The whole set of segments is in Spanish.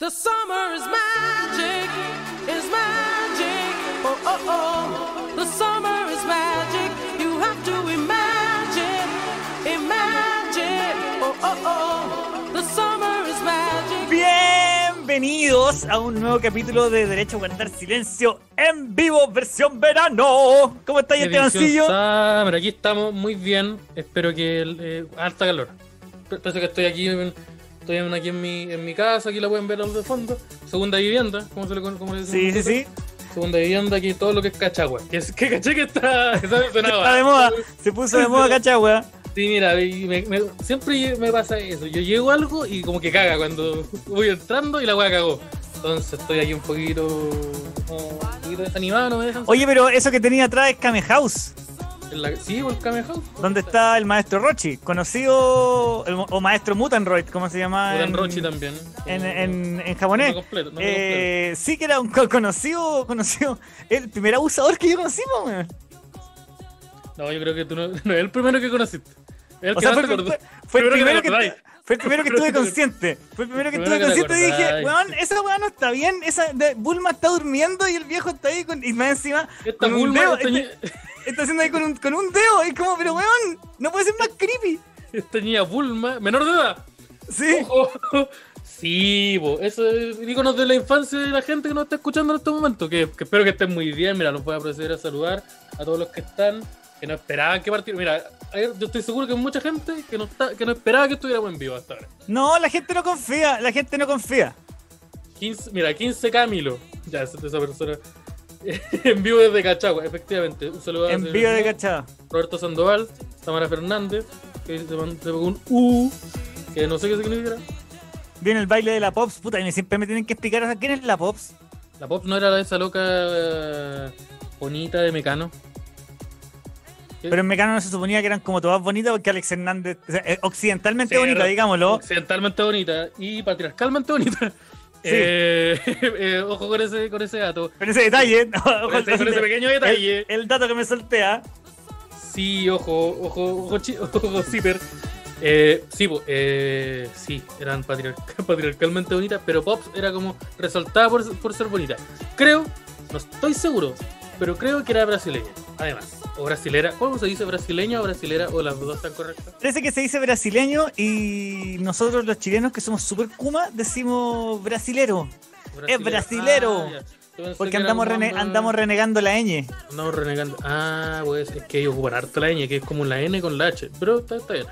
The summer is magic, is magic. Oh, oh, oh. The summer is magic. You have to imagine, imagine. Oh, oh, oh. The summer is magic. Bienvenidos a un nuevo capítulo de Derecho a Guardar Silencio en vivo, versión verano. ¿Cómo estáis, Estebancillo? Summer, aquí estamos muy bien. Espero que eh, harta calor. Parece que estoy aquí, en- estoy en- aquí en mi, en mi casa, aquí la pueden ver al de fondo. Segunda vivienda, ¿cómo se le cómo le decimos Sí, sí, sí. Segunda vivienda, aquí todo lo que es Cachagua. Que, es- que caché que está, que está de moda. Se puso de moda, cachagua. Sí, mira, y me- me- siempre me pasa eso. Yo llego a algo y como que caga cuando voy entrando y la weá cagó. Entonces estoy aquí un poquito, como un poquito desanimado, no me dejan. Oye, pero eso que tenía atrás es Kame House, la- sí, House. donde está el maestro Rochi, conocido, el- o maestro Mutanroid, ¿cómo se llama? Putan en- Rochi también. En, en, en japonés. No completo, no Eh, sí que era un co- conocido, conocido, el primer abusador que yo conocí, weón. No, yo creo que tú no, no es el primero que conociste. El O que sea, más fue, el Primero que que, fue el primero que estuve consciente. Fue el primero que estuve consciente y dije, weón, esa weá no está bien. Esa de- Bulma está durmiendo y el viejo está ahí con, y más encima Esta con un dedo. esta, Está, haciendo ahí con un, con un dedo. Es como, pero weón, no puede ser más creepy. esta niña Bulma, menor de edad. Sí. Ojo. Sí, bo, eso es íconos de la infancia de la gente que nos está escuchando en este momento. Que, que espero que estén muy bien. Mira, los voy a proceder a saludar a todos los que están, que no esperaban que partiera. Mira, yo estoy seguro que hay mucha gente que no, está, que no esperaba que estuviéramos en vivo hasta ahora. No, la gente no confía. La gente no confía. 15, mira, 15 Camilo. Ya, esa persona. en vivo desde Cachagua, efectivamente. Un saludo a En vivo de cachada. Roberto Sandoval, Tamara Fernández, que se pegó un U, que no sé qué significa. Viene el baile de la Pops. Puta, y siempre me tienen que explicar a quién es la Pops. La pop no era la de esa loca eh, bonita de Mecano. Pero en Mecano no se suponía que eran como todas bonitas porque Alex Hernández, o sea, eh, occidentalmente Sí, bonita, digámoslo. Occidentalmente bonita y patriarcalmente bonita. Eh, eh, ojo con ese, con ese dato. Con ese detalle, no, Con ese, con ese pequeño detalle. el, el dato que me soltea. Sí, ojo, ojo, ojo, ojo, zipper. Eh, sí, eh, sí, eran patriarca- patriarcalmente bonitas, pero Pops era como resaltada por, por ser bonita. Creo, no estoy seguro, pero creo que era brasileña, además. O brasilera, ¿cómo se dice? ¿Brasileña o brasilera? ¿O las dos están correctas? Parece que se dice brasileño y nosotros los chilenos que somos super kuma decimos brasilero. Brasilera. brasilero. Ah, Porque andamos, como rene- onda- andamos renegando la ñ. Andamos renegando. Ah, pues es que ellos ocupan harto la ñ, que es como la N con la H. Pero está, está bien.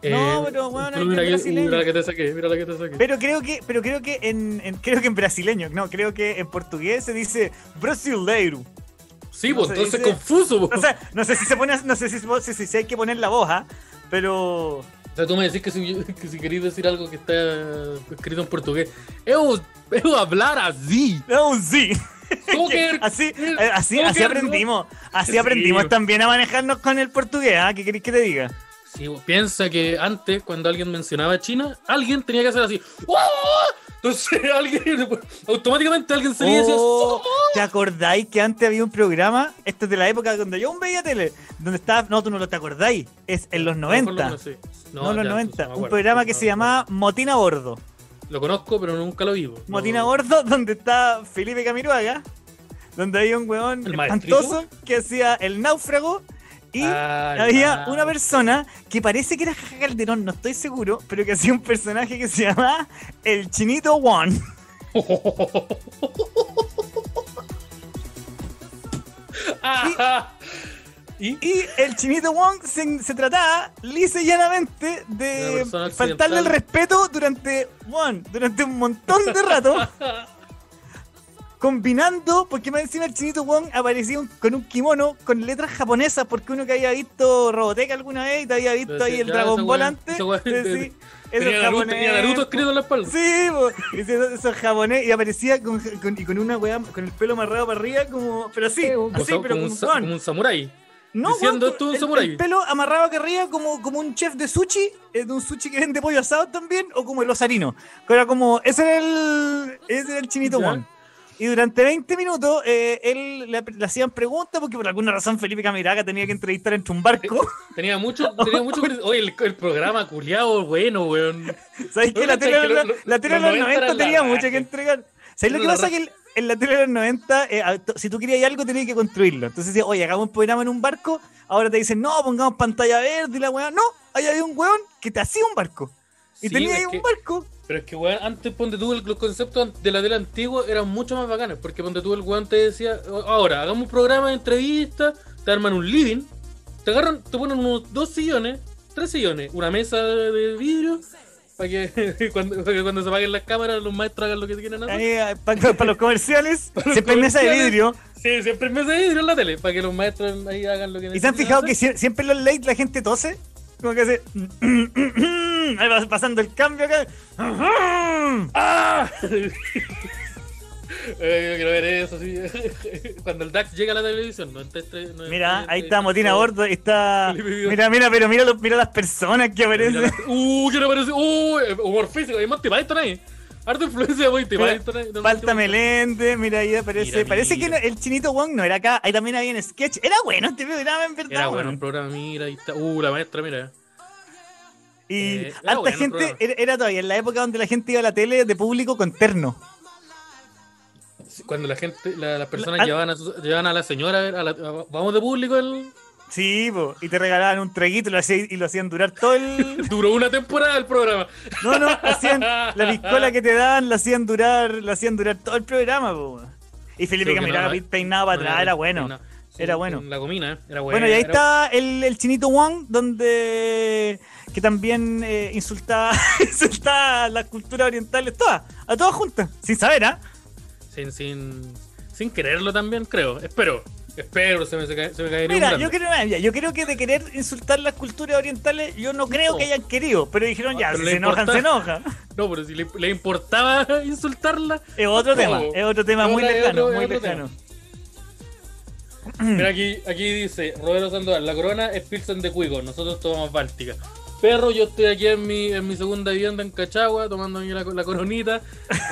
Eh, No, pero, bueno, es mira, que brasileño. mira la que te saqué, mira la que te saqué. Pero creo que, pero creo que en, en- creo que en brasileño, no, creo que en portugués se dice brasileiro. Sí, No pues entonces dice- confuso. po. O sea, no sé si se pone, no sé si, si, si- si hay que poner la voz, ¿ah? pero O sea, tú me decís que si, que si queréis decir algo que está escrito en portugués, eu, eu hablar así. no, sí. Así, eh, así, así aprendimos, así Sí. aprendimos también a manejarnos con el portugués, ¿ah? ¿Qué queréis que te diga? Sí, piensa que antes, cuando alguien mencionaba China, alguien tenía que hacer así. ¡Oh! Entonces, alguien, automáticamente alguien se y decía. Oh, "Oh". ¿Te acordáis que antes había un programa? Esto es de la época donde yo aún veía tele, donde estaba, no, tú no lo te acordáis, es en los A lo mejor lo 90. conocí. No, los ya, 90. entonces no me un programa que no se llamaba Motín a Bordo. Lo conozco, pero nunca lo vivo. Motín a Bordo, donde está Felipe Camiruaga, donde había un weón espantoso que hacía el náufrago y Ah, había una persona que parece que era Jaja Calderón, no estoy seguro, pero que hacía un personaje que se llamaba el Chinito One. ¿Y? Y el Chinito Wong se, se trataba lisa y llanamente de faltarle el respeto durante, one, durante un montón de rato. combinando, porque más encima el Chinito Wong aparecía un- con un kimono con letras japonesas, porque uno que había visto Robotech alguna vez y te había visto ahí el Ya, Dragon Ball antes. esa weá- te decía, eso Tenía es Naruto, tenía Naruto escrito en la espalda. Sí, po. Y eso, eso es japonés y aparecía con, con- y con una weá, con el pelo amarrado para arriba, como, pero así, Como, así, pero como un, sa- como un samurái. No, Diciendo weón, esto un el- samurái. El pelo amarrado acá arriba como, como un chef de sushi, eh, de un sushi que vende pollo asado también, o como el osarino. Que era como, ese era el, ese era el chinito Ya. Y durante 20 minutos eh, él le, le hacían preguntas porque por alguna razón Felipe Camiraga tenía que entrevistar entre un barco. Tenía mucho, tenía mucho. Oye, el, el programa culiado, bueno, weón. ¿Sabes que No, la tele, de lo- los- los los 90 90 eran la tenía mucho que entregar? ¿Sabes lo que pasa? Que en, en la tele de los 90, eh, si tú querías algo, tenías que construirlo. Entonces decías, oye, hagamos un programa en un barco. Ahora te dicen, no, pongamos pantalla verde y la weá. No, ahí había un weón que te hacía un barco. Y Sí, tenía ahí un que- barco. Pero es que, weón, antes ponte tú el- los conceptos de la tele antigua eran mucho más bacanes. Porque ponte tú el weón te decía, ahora, hagamos un programa de entrevista, te arman un living, te agarran, te ponen unos dos sillones, tres sillones, una mesa de vidrio, para que, cuando, para que cuando se apaguen las cámaras los maestros hagan lo que quieren hacer. para, los comerciales, los siempre hay mesa de comerciales. vidrio. Sí, siempre mesa de vidrio en la tele, para que los maestros ahí hagan lo que ¿Y se han fijado que hacer. siempre en los late la gente tose? Como que hace. Ahí va pasando el cambio acá. ¡Ah! Eh, yo quiero ver eso, sí. Cuando el DAX llega a la televisión, no entre- no Mira, entre- ahí está Motina Gordo, ahí está. Mira, mira, pero mira, los- mira las personas que Mira aparecen. Uh, ¿qué le parece? Uh, humor físico, hay Monty Python ahí. Harta influencia ahí. Falta Meléndez, mira ahí aparece. Mira, Parece que mira. el chinito Wong no era acá, ahí también había en sketch. Era bueno este programa, en verdad. Era bueno un programa, mira, ahí está. Uh, la maestra, mira. Y Eh, bueno gente, era, era todavía en la época donde la gente iba a la tele de público con terno. Cuando la gente, la- las personas La- llevaban, a su- llevaban a la señora a ver, a la- a- vamos de público, el, Sí, po, y te regalaban un traguito y lo, hacían, y lo hacían durar todo el. duró una temporada el programa. No, no, hacían la piscola que te daban, la hacían durar, la hacían durar todo el programa, po. Y Felipe que miraba no, peinado para No, atrás, era no, bueno. no. Sí, Era bueno. La gomina, eh, era bueno. Bueno, y ahí era- está el, el chinito Wong, donde que también eh, insultaba, insultaba a las culturas orientales, todas, a todas juntas, sin saber, ¿ah? Sin, sin, sin quererlo también, creo. Espero. Espero, se me, se me, caería Mira, yo creo, yo creo que de querer insultar las culturas orientales, yo no creo No. que hayan querido, pero dijeron ya, Pero si se enojan, se enojan. No, pero si le, le importaba insultarla. Es otro No. tema, es otro tema muy lejano, muy lejano. Mira, aquí, aquí dice Roberto Sandoval: La corona es Pilsen de Cuico, nosotros tomamos Báltica. Perro, yo estoy aquí en mi, en mi segunda vivienda en Cachagua, tomando la, la coronita.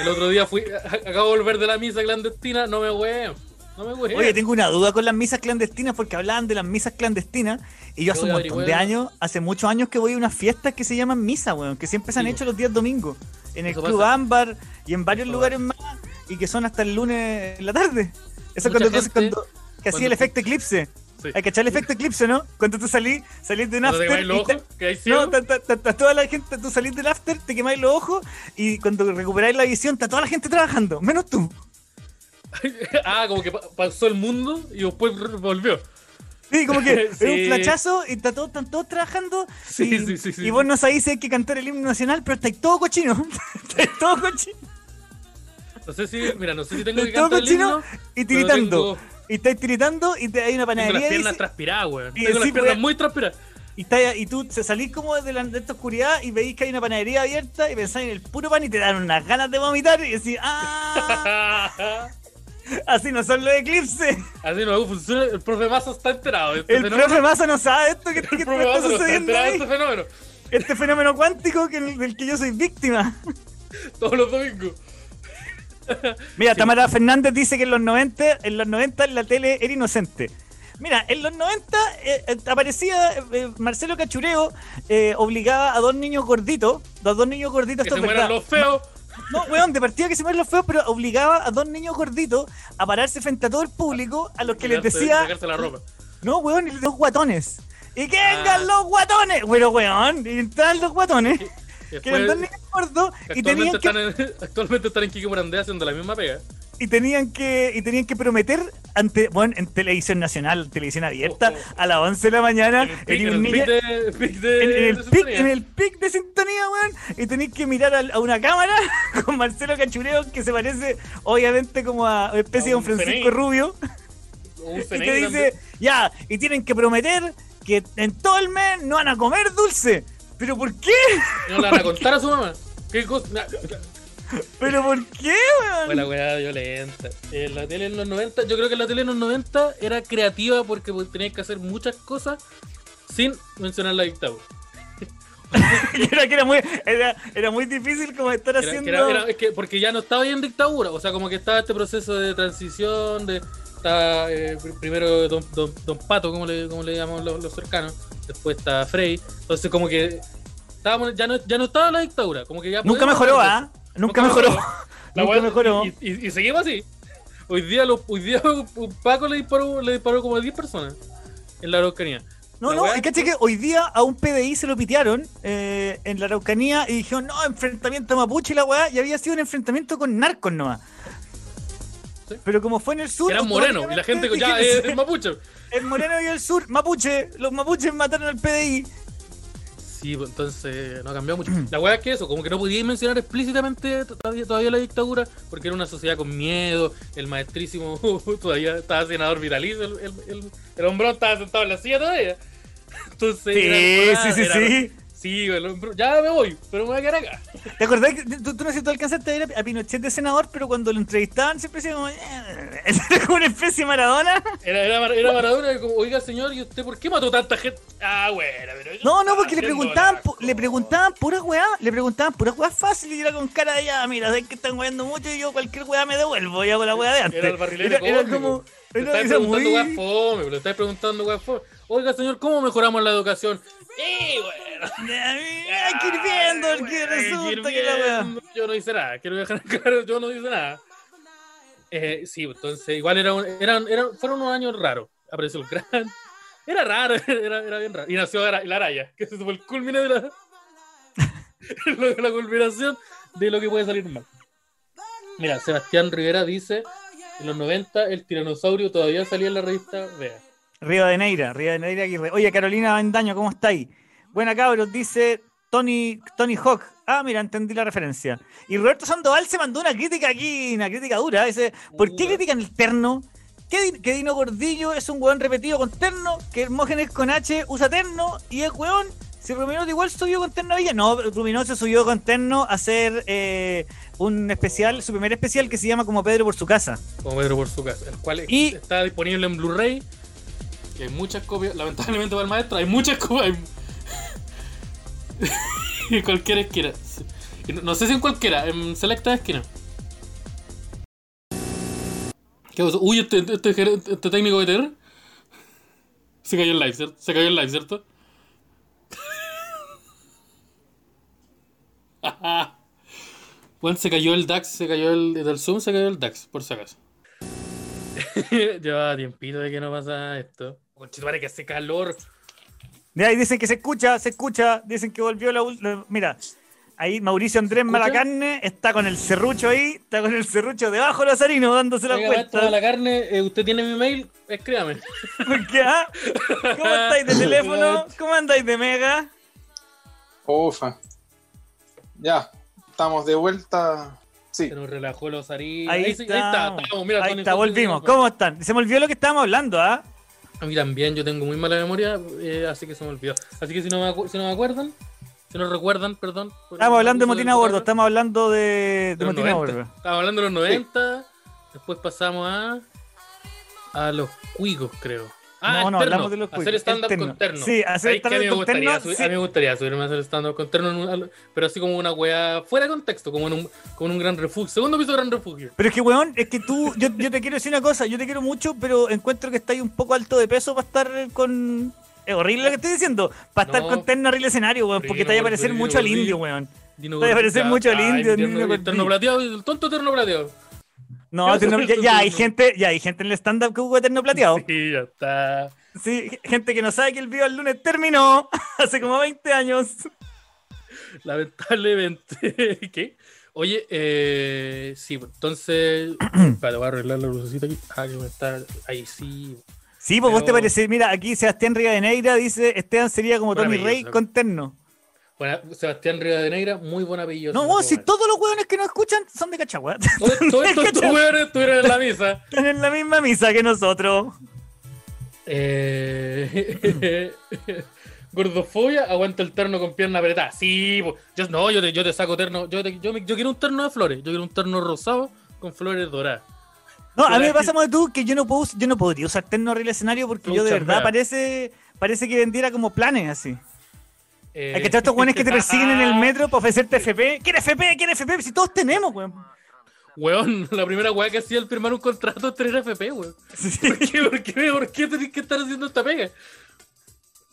El otro día fui, acabo de volver de la misa clandestina, no me huevo. No me huevo. Oye, tengo una duda con las misas clandestinas porque hablaban de las misas clandestinas y yo hace un voy a montón de años, hace muchos años que voy a unas fiestas que se llaman misa, weón, que siempre se han Sí, hecho los días domingos, en el Eso Club pasa. Ámbar y en varios Eso lugares más y que son hasta el lunes en la tarde. Eso Mucha cuando, tú- gente- cuando que hacía el efecto eclipse. Sí. Hay que echar el efecto eclipse, ¿no? Cuando tú salís, salís de un ¿No te after quemáis los te- ojos? ¿Que hay no, está- está- está toda la gente, tú salís del after, te quemáis los ojos y cuando recuperáis la visión está toda la gente trabajando, menos tú. ah, como que pa- pasó el mundo y después volvió. Sí, como que Sí. es un flachazo y está todo, están todos trabajando. Sí, y, sí, sí, sí. y vos no sabéis si hay que cantar el himno nacional, pero estáis todo cochino. estáis todo cochino. No sé si, mira, no sé si tengo que todo cantar el cochino himno. y tiritando. tengo- Y estáis tiritando y te, hay una Tengo las panadería. piernas transpiradas, weón. Tengo las piernas pues- muy transpiradas. y, estáis- y tú salís como de, la, de esta oscuridad y veis que hay una panadería abierta y pensáis en el puro pan y te dan unas ganas de vomitar y decís, ¡ah! Así no son los eclipses. Así no funciona. El profe Mazo está enterado. Este El fenómeno. profe Massa no sabe esto que, que está no sucediendo este fenómeno. Este fenómeno cuántico que, del que yo soy víctima. Todos los domingos. Mira, Sí. Tamara Fernández dice que en los 90, en los 90 la tele era inocente. Mira, en los 90 eh, eh, aparecía eh, Marcelo Cachureo, eh, obligaba a dos niños gorditos, los dos niños gorditos, Que se mueran los feos. No, weón, de partida que se mueran los feos, pero obligaba a dos niños gorditos a pararse frente a todo el público, a los que les decía, la ropa. no, weón, y les dos guatones. Y que Ah. vengan los guatones. Bueno, weón, y entraban los guatones, que y tenían que están en, actualmente están en Kike Morandé haciendo la misma pega. y tenían que y tenían que prometer ante bueno en televisión nacional televisión abierta Oh, oh. a las 11 de la mañana En el pic, de, de- de sintonía. de weón y tenéis que mirar a, a una cámara con Marcelo Cachureo que se parece obviamente como a una especie de A un un Francisco. Rubio un y te dice también. ya y tienen que prometer que en todo el mes no van a comer dulce pero ¿por qué? No le van a contar a su mamá. ¿Qué cosa? ¿pero por qué weón? Fue la weá violenta. En la tele en los 90, yo creo que la tele en los 90 era creativa porque pues, tenías que hacer muchas cosas sin mencionar la dictadura. era que era muy, era, era muy difícil como estar Era- haciendo. era- es que porque ya no estaba ahí en dictadura, o sea, como que estaba este proceso de transición, de está eh, pr- primero don, don, don Pato, como le, como le llamamos los, los cercanos, después está Frey, entonces como que estábamos, ya no, ya no estaba la dictadura, como que ya Nunca mejoró, ¿ah? Nunca mejoró. La Nunca mejoró. Y, y- y seguimos así. Hoy día, los, hoy día un Paco le disparó, le disparó como a 10 personas en la Araucanía. No, La no, caché que hoy día a un PDI se lo pitearon eh, en la Araucanía y dijeron, no, enfrentamiento mapuche y la weá, y había sido un enfrentamiento con narcos nomás. Sí. Pero como fue en el sur. Eran morenos y la gente ya es, es mapuche. El moreno y el sur, mapuche, los mapuches mataron al PDI. Sí, pues, entonces no ha cambiado mucho. La weá es que eso, como que no podía mencionar explícitamente todavía, todavía la dictadura, porque era una sociedad con miedo, el maestrísimo todavía estaba senador vitalicio, el, el, el, el hombrón estaba sentado en la silla todavía. Entonces, Sí, era- sí, sí, era- sí. Sí, ya me voy, pero me voy a quedar acá. ¿Te acordás que tú, tú no sé si tú alcanzaste a ver a Pinochet de senador, pero cuando lo entrevistaban siempre decía como, "Eh", era como una especie de Maradona? Era, era, era Maradona y como, oiga señor, ¿y usted por qué mató tanta gente? Ah, bueno, pero No, no, porque le preguntaban, le preguntaban puras weá, le preguntaban puras weá fáciles y era con cara de ya, mira, sé que están weando mucho y yo cualquier weá me devuelvo, ya con la weá de antes. Era el barrilete Era, como, Le era, estáis era preguntando muy... weá fome, le estáis preguntando weá fome. Oiga, señor, ¿cómo mejoramos la educación? ¡Eh, bueno! Ya, Hay que resulta que la. Yo no hice nada, quiero dejar claro, yo no hice nada. Eh, sí, entonces igual era un- eran, eran, fueron unos años raros. Apareció el gran. Era raro, era, era bien raro. Y nació la Araya, que ese fue el culmine de la. la, la culminación de lo que puede salir mal. Mira, Sebastián Rivera dice: en los 90 el tiranosaurio todavía salía en la revista Vea. Río de Neira, Río de Neira Aguirre. Oye, Carolina Bendaño, ¿cómo estáis? Buena cabros, dice Tony, Tony Hawk. Ah, mira, entendí la referencia. Y Roberto Sandoval se mandó una crítica aquí, una crítica dura. Dice, ¿por qué critican el terno? ¿Qué, que Dino Gordillo es un weón repetido con terno? Que Hermógenes con H usa terno y es weón. Si Ruminoso igual subió con terno a Villa. No, Ruminoso subió con terno a hacer eh, un especial, su primer especial que se llama como Pedro por su casa. como Pedro por su casa, el cual Y- está disponible en Blu-ray. Y hay muchas copias, lamentablemente para el maestro, hay muchas copias. en cualquier esquina. No, sé si en cualquiera, en selecta esquina. ¿Qué pasó? Uy, este, este, gerente- este técnico de TR se cayó el live, ¿cierto? Se cayó el live, ¿cierto? Bueno, se cayó el DAX, se cayó el del Zoom, se cayó el DAX, por si acaso. Lleva tiempito de que no pasa esto. Conchetumare, que hace calor. De ahí dicen que se escucha, se escucha, dicen que volvió la última. Mira, ahí Mauricio Andrés? Malacarne está con el serrucho ahí, está con el serrucho debajo de Lazarino dándose la Oiga, vuelta. la carne, eh, usted tiene mi mail, escríbame. Porque, ah, ¿Cómo estáis de teléfono? ¿Cómo andáis de mega? Ufa. Ya, estamos de vuelta. Sí, Se nos relajó los aritos. Ahí, sí, está, estábamos, mira, ahí está, volvimos. ¿Cómo están? Se me olvidó lo que estábamos hablando, ¿ah? A mí también, yo tengo muy mala memoria, eh, así que se me olvidó. Así que si no me, si no me acuerdan, si no recuerdan, perdón. Estamos hablando de Motina Gordo, estamos hablando de, Motina 90. Gordo. Estábamos hablando de los 90, después pasamos a a los cuicos, creo. Ah, No, no, hablamos de los Hacer stand-up con terno. Sí, hacer stand-up con gustaría, terno, subir- sí. A mí me gustaría subirme a hacer stand-up con terno, en un- pero así como una weá fuera de contexto, como en un, como en un gran refugio. Segundo piso gran refugio. Pero es que, weón, es que tú, yo, yo te quiero decir una cosa, yo te quiero mucho, pero encuentro que estáis un poco alto de peso para estar con... Es horrible lo que estoy diciendo, para estar No. con terno arriba del escenario, weón, porque te vaya a parecer mucho al indio, weón. Te va a parecer mucho al indio, terno, plateado, el tonto terno plateado. No, ¿Qué terno- haces ya, hay gente, ya hay gente en el stand-up que ocupa terno plateado. Sí, ya está. Sí, gente que no sabe que el video el lunes terminó hace como 20 años. Lamentablemente. ¿Qué? Oye, eh, sí, pues, entonces. Espera, voy a arreglar la lucecita aquí. Ah, que me está. Ahí sí. Sí, pues vos te parece, mira, aquí Sebastián Rivadeneira dice, Esteban sería como Tommy Rey con terno. Bueno, Sebastián Rivadeneira, muy buen apellido. No, vos, me si todos los hueones que nos escuchan son de Cachagua. Todos estos hueones estuvieron en la misa. Están en la misma misa que nosotros. Eh, Gordofobia, aguanta el terno con pierna apretada. Sí, po. yo, no, yo te, yo te saco terno. Yo, te- yo, me- yo quiero un terno de flores. Yo quiero un terno rosado con flores doradas. No, a mí me pasa como tú que yo no puedo, yo no podría usar terno arriba del escenario porque yo de verdad parece, parece que vendiera como planes así. Eh, Hay que echar estos weones que te persiguen en el metro para ofrecerte FP. ¿Quiere FP? ¿Quiere FP? Si todos tenemos, weón. Weón, la primera weá que hacía al firmar un contrato es tener FP, weón. ¿Por qué, por qué, por qué tenés que estar haciendo esta pega?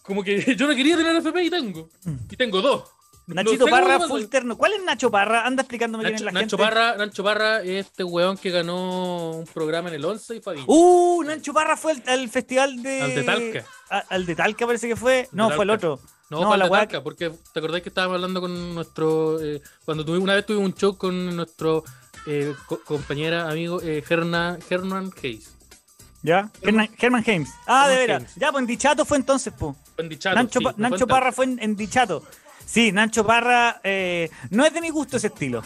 Como que yo no quería tener FP y tengo. Y tengo dos. No Nachito cómo Parra, full terno. ¿Cuál es Nacho Parra? Anda explicándome quién es Nacho, la Nacho gente. Parra, Nacho Parra es este weón que ganó un programa en el 11 y Fabián. Uh, Nacho Parra fue al, al festival de. Al de Talca. A- al de Talca parece que fue. No, fue el otro. No, no, para la Talca, porque te acordás que estábamos hablando con nuestro. eh, cuando tuvimos una vez tuvimos un show con nuestro eh, co- compañera, amigo eh, Herna, Hernan Hayes. ¿Ya? Herman, Herman James. Ah, de Herman veras. James. Ya, pues en Dichato fue entonces, pues. En Dichato, Nacho, sí, Pa-. Parra fue en, en Dichato. Sí, Nacho Parra eh, no es de mi gusto ese estilo.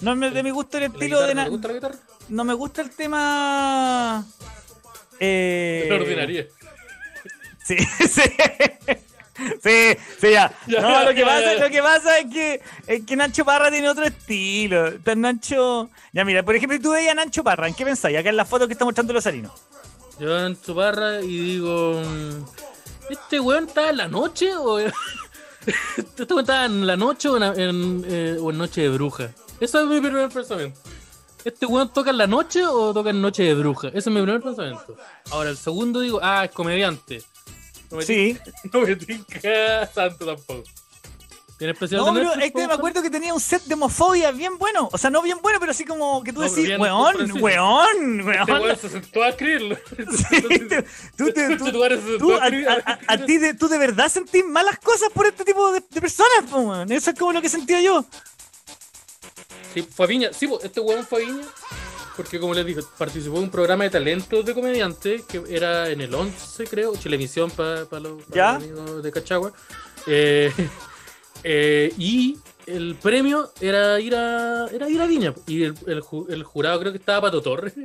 No es de mi gusto el ¿La estilo guitarra, de... ¿no Na- ¿Te gusta la guitarra? No me gusta el tema... Eh, ordinaria. Sí, sí. Sí, sí, ya. Ya, No, lo que ya, pasa, lo que pasa es que, es que Nacho Parra tiene otro estilo. Está Nacho. Ya, mira, por ejemplo, tú veías a Nacho Parra, ¿en qué pensáis? Acá en la foto que está mostrando los harinos. Yo en su barra y digo. mm, ¿Este weón está en la noche o.? ¿Este weón está en la noche o en, en, eh, o en Noche de Bruja? Ese es mi primer pensamiento. ¿Este weón toca en la noche o toca en Noche de Bruja? Ese es mi primer pensamiento. Ahora, el segundo digo, ah, es comediante. No me Sí. tinca- No me tinca tanto tampoco. ¿Tiene especial No, de pero este me acuerdo que tenía un set de homofobia bien bueno. O sea, no bien bueno, pero así como que tú No, decís, weón, weón, Este weón. weón se sentó a escribirlo. Tú, tú- weón tú, a, a- a- a ti de, tú de verdad sentís malas cosas por este tipo de, de personas, weón. Eso es como lo que sentía yo. Sí, fue Viña. Sí, este weón fue Viña. Porque, como les dije, participó en un programa de talentos de comediante que era en el 11, creo, Televisión para los, pa ¿Ya? los amigos de Cachagua. Eh, eh, y el premio era ir a, era ir a Viña. Y el, el ju- el jurado creo que estaba Pato Torres.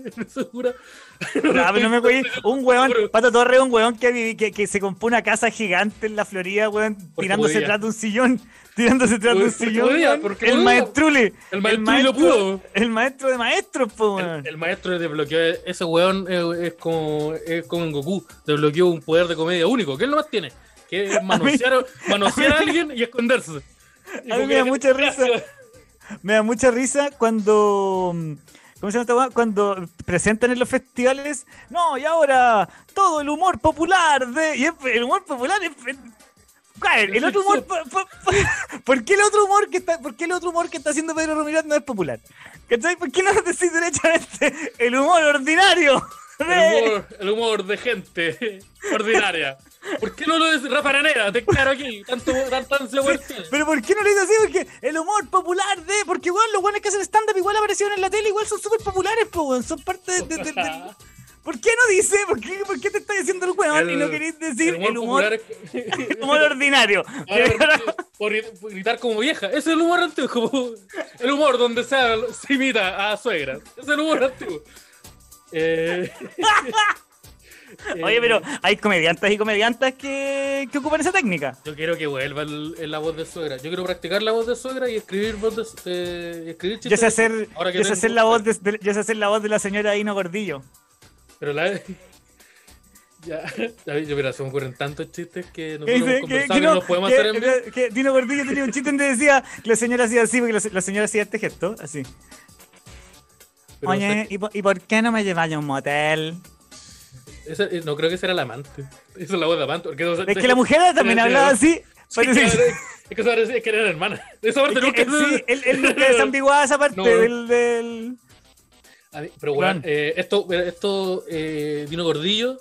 Ya, pero no me acuerdo. Un weón, Pato Torres, un weón que, que, que se compró una casa gigante en la Florida, weón, Porque tirándose tras de un sillón. Tirándose tras de un sillón. podía, el maestrule. El maestro y lo pudo. El maestro de maestros, po, weón. El, maestro desbloqueó ese weón eh, es como es como en Goku, desbloqueó un poder de comedia único, que él nomás tiene, que es manosear, manosear a alguien y esconderse. A mí me da mucha risa. Me da mucha risa cuando. ¿Cómo se llama esta? Cuando presentan en los festivales. No, y ahora todo el humor popular de. Y el humor popular es. ¿Cuál? El otro humor. po- po- po- ¿Por qué el otro humor que está, por qué el otro humor que está haciendo Pedro Ramírez no es popular? ¿Cachai? ¿Por qué no decís derechamente el humor ordinario? El de- humor, el humor de gente ordinaria. ¿Por qué no lo dice Rafa? Te claro aquí, tanto tiene. Pero ¿por qué no lo dice así? Porque el humor popular de. Porque, weón, los weones que hacen stand-up igual aparecieron en la tele, igual son súper populares, po, weón. Son parte de. de- de- de- ¿Por qué no dice? ¿Por qué, por qué te estás diciendo el weón y no queréis decir el humor, popular es- el humor ordinario? Por, por gritar como vieja. Ese es el humor antiguo. El humor donde se, se imita a suegras. Ese es el humor antiguo. Eh, Oye, eh, pero hay comediantes y comediantas que, que ocupan esa técnica. Yo quiero que vuelva el- el- la voz de suegra. Yo quiero practicar la voz de suegra y escribir voz de, eh, escribir Yo chistes sé de- hacer, Ahora que yo sé hacer la voz de, de- yo sé hacer la voz de la señora Dino Gordillo. Pero la. Ya, ya, yo, mira, se me ocurren tantos chistes que ¿Qué nosotros? Que, que que no no, podemos que- hacer en vivo. que- que Dino Gordillo tenía un chiste donde decía que la señora hacía así, porque la, la señora hacía este gesto, así. Pero, Oye, ¿y, por- ¿y por qué no me lleváis a un motel? Esa- eh, no creo que sea el amante. Esa es la voz de amante. Porque, Es que la mujer también hablaba así. Sí, claro, es que eso parece que era hermana. Esa parte Es nunca que sí, él, él nunca desambiguaba esa parte No. del, del... Mí- pero bueno, eh, esto, esto eh, Dino Gordillo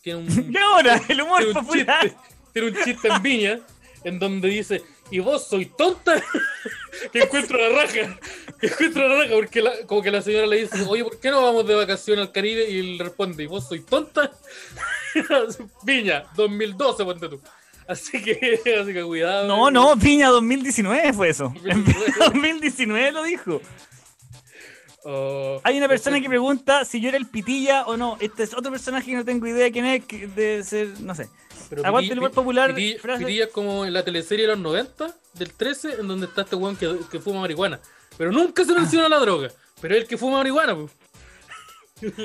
tiene un, ¿Qué ahora? El humor tiene un popular. chiste, tiene un chiste en Viña en donde dice, y vos soy tonta, que encuentro la raja, que encuentro la raja, porque la- como que la señora le dice, oye, ¿por qué no vamos de vacación al Caribe? Y él responde, ¿y vos soy tonta? Viña, 2012, ponte tú. Así que, así que cuidado. No, no, Piña 2019 fue eso. En 2019. 2019 lo dijo. Oh, Hay una persona que pregunta si yo era el pitilla o no. Este es otro personaje que no tengo idea de quién es, que debe ser, no sé. Pero Aguante el humor popular, frase- es como en la teleserie de los 90, del 13, en donde está este weón que, que fuma marihuana. Pero nunca se menciona la droga. Pero es el que fuma marihuana, pues.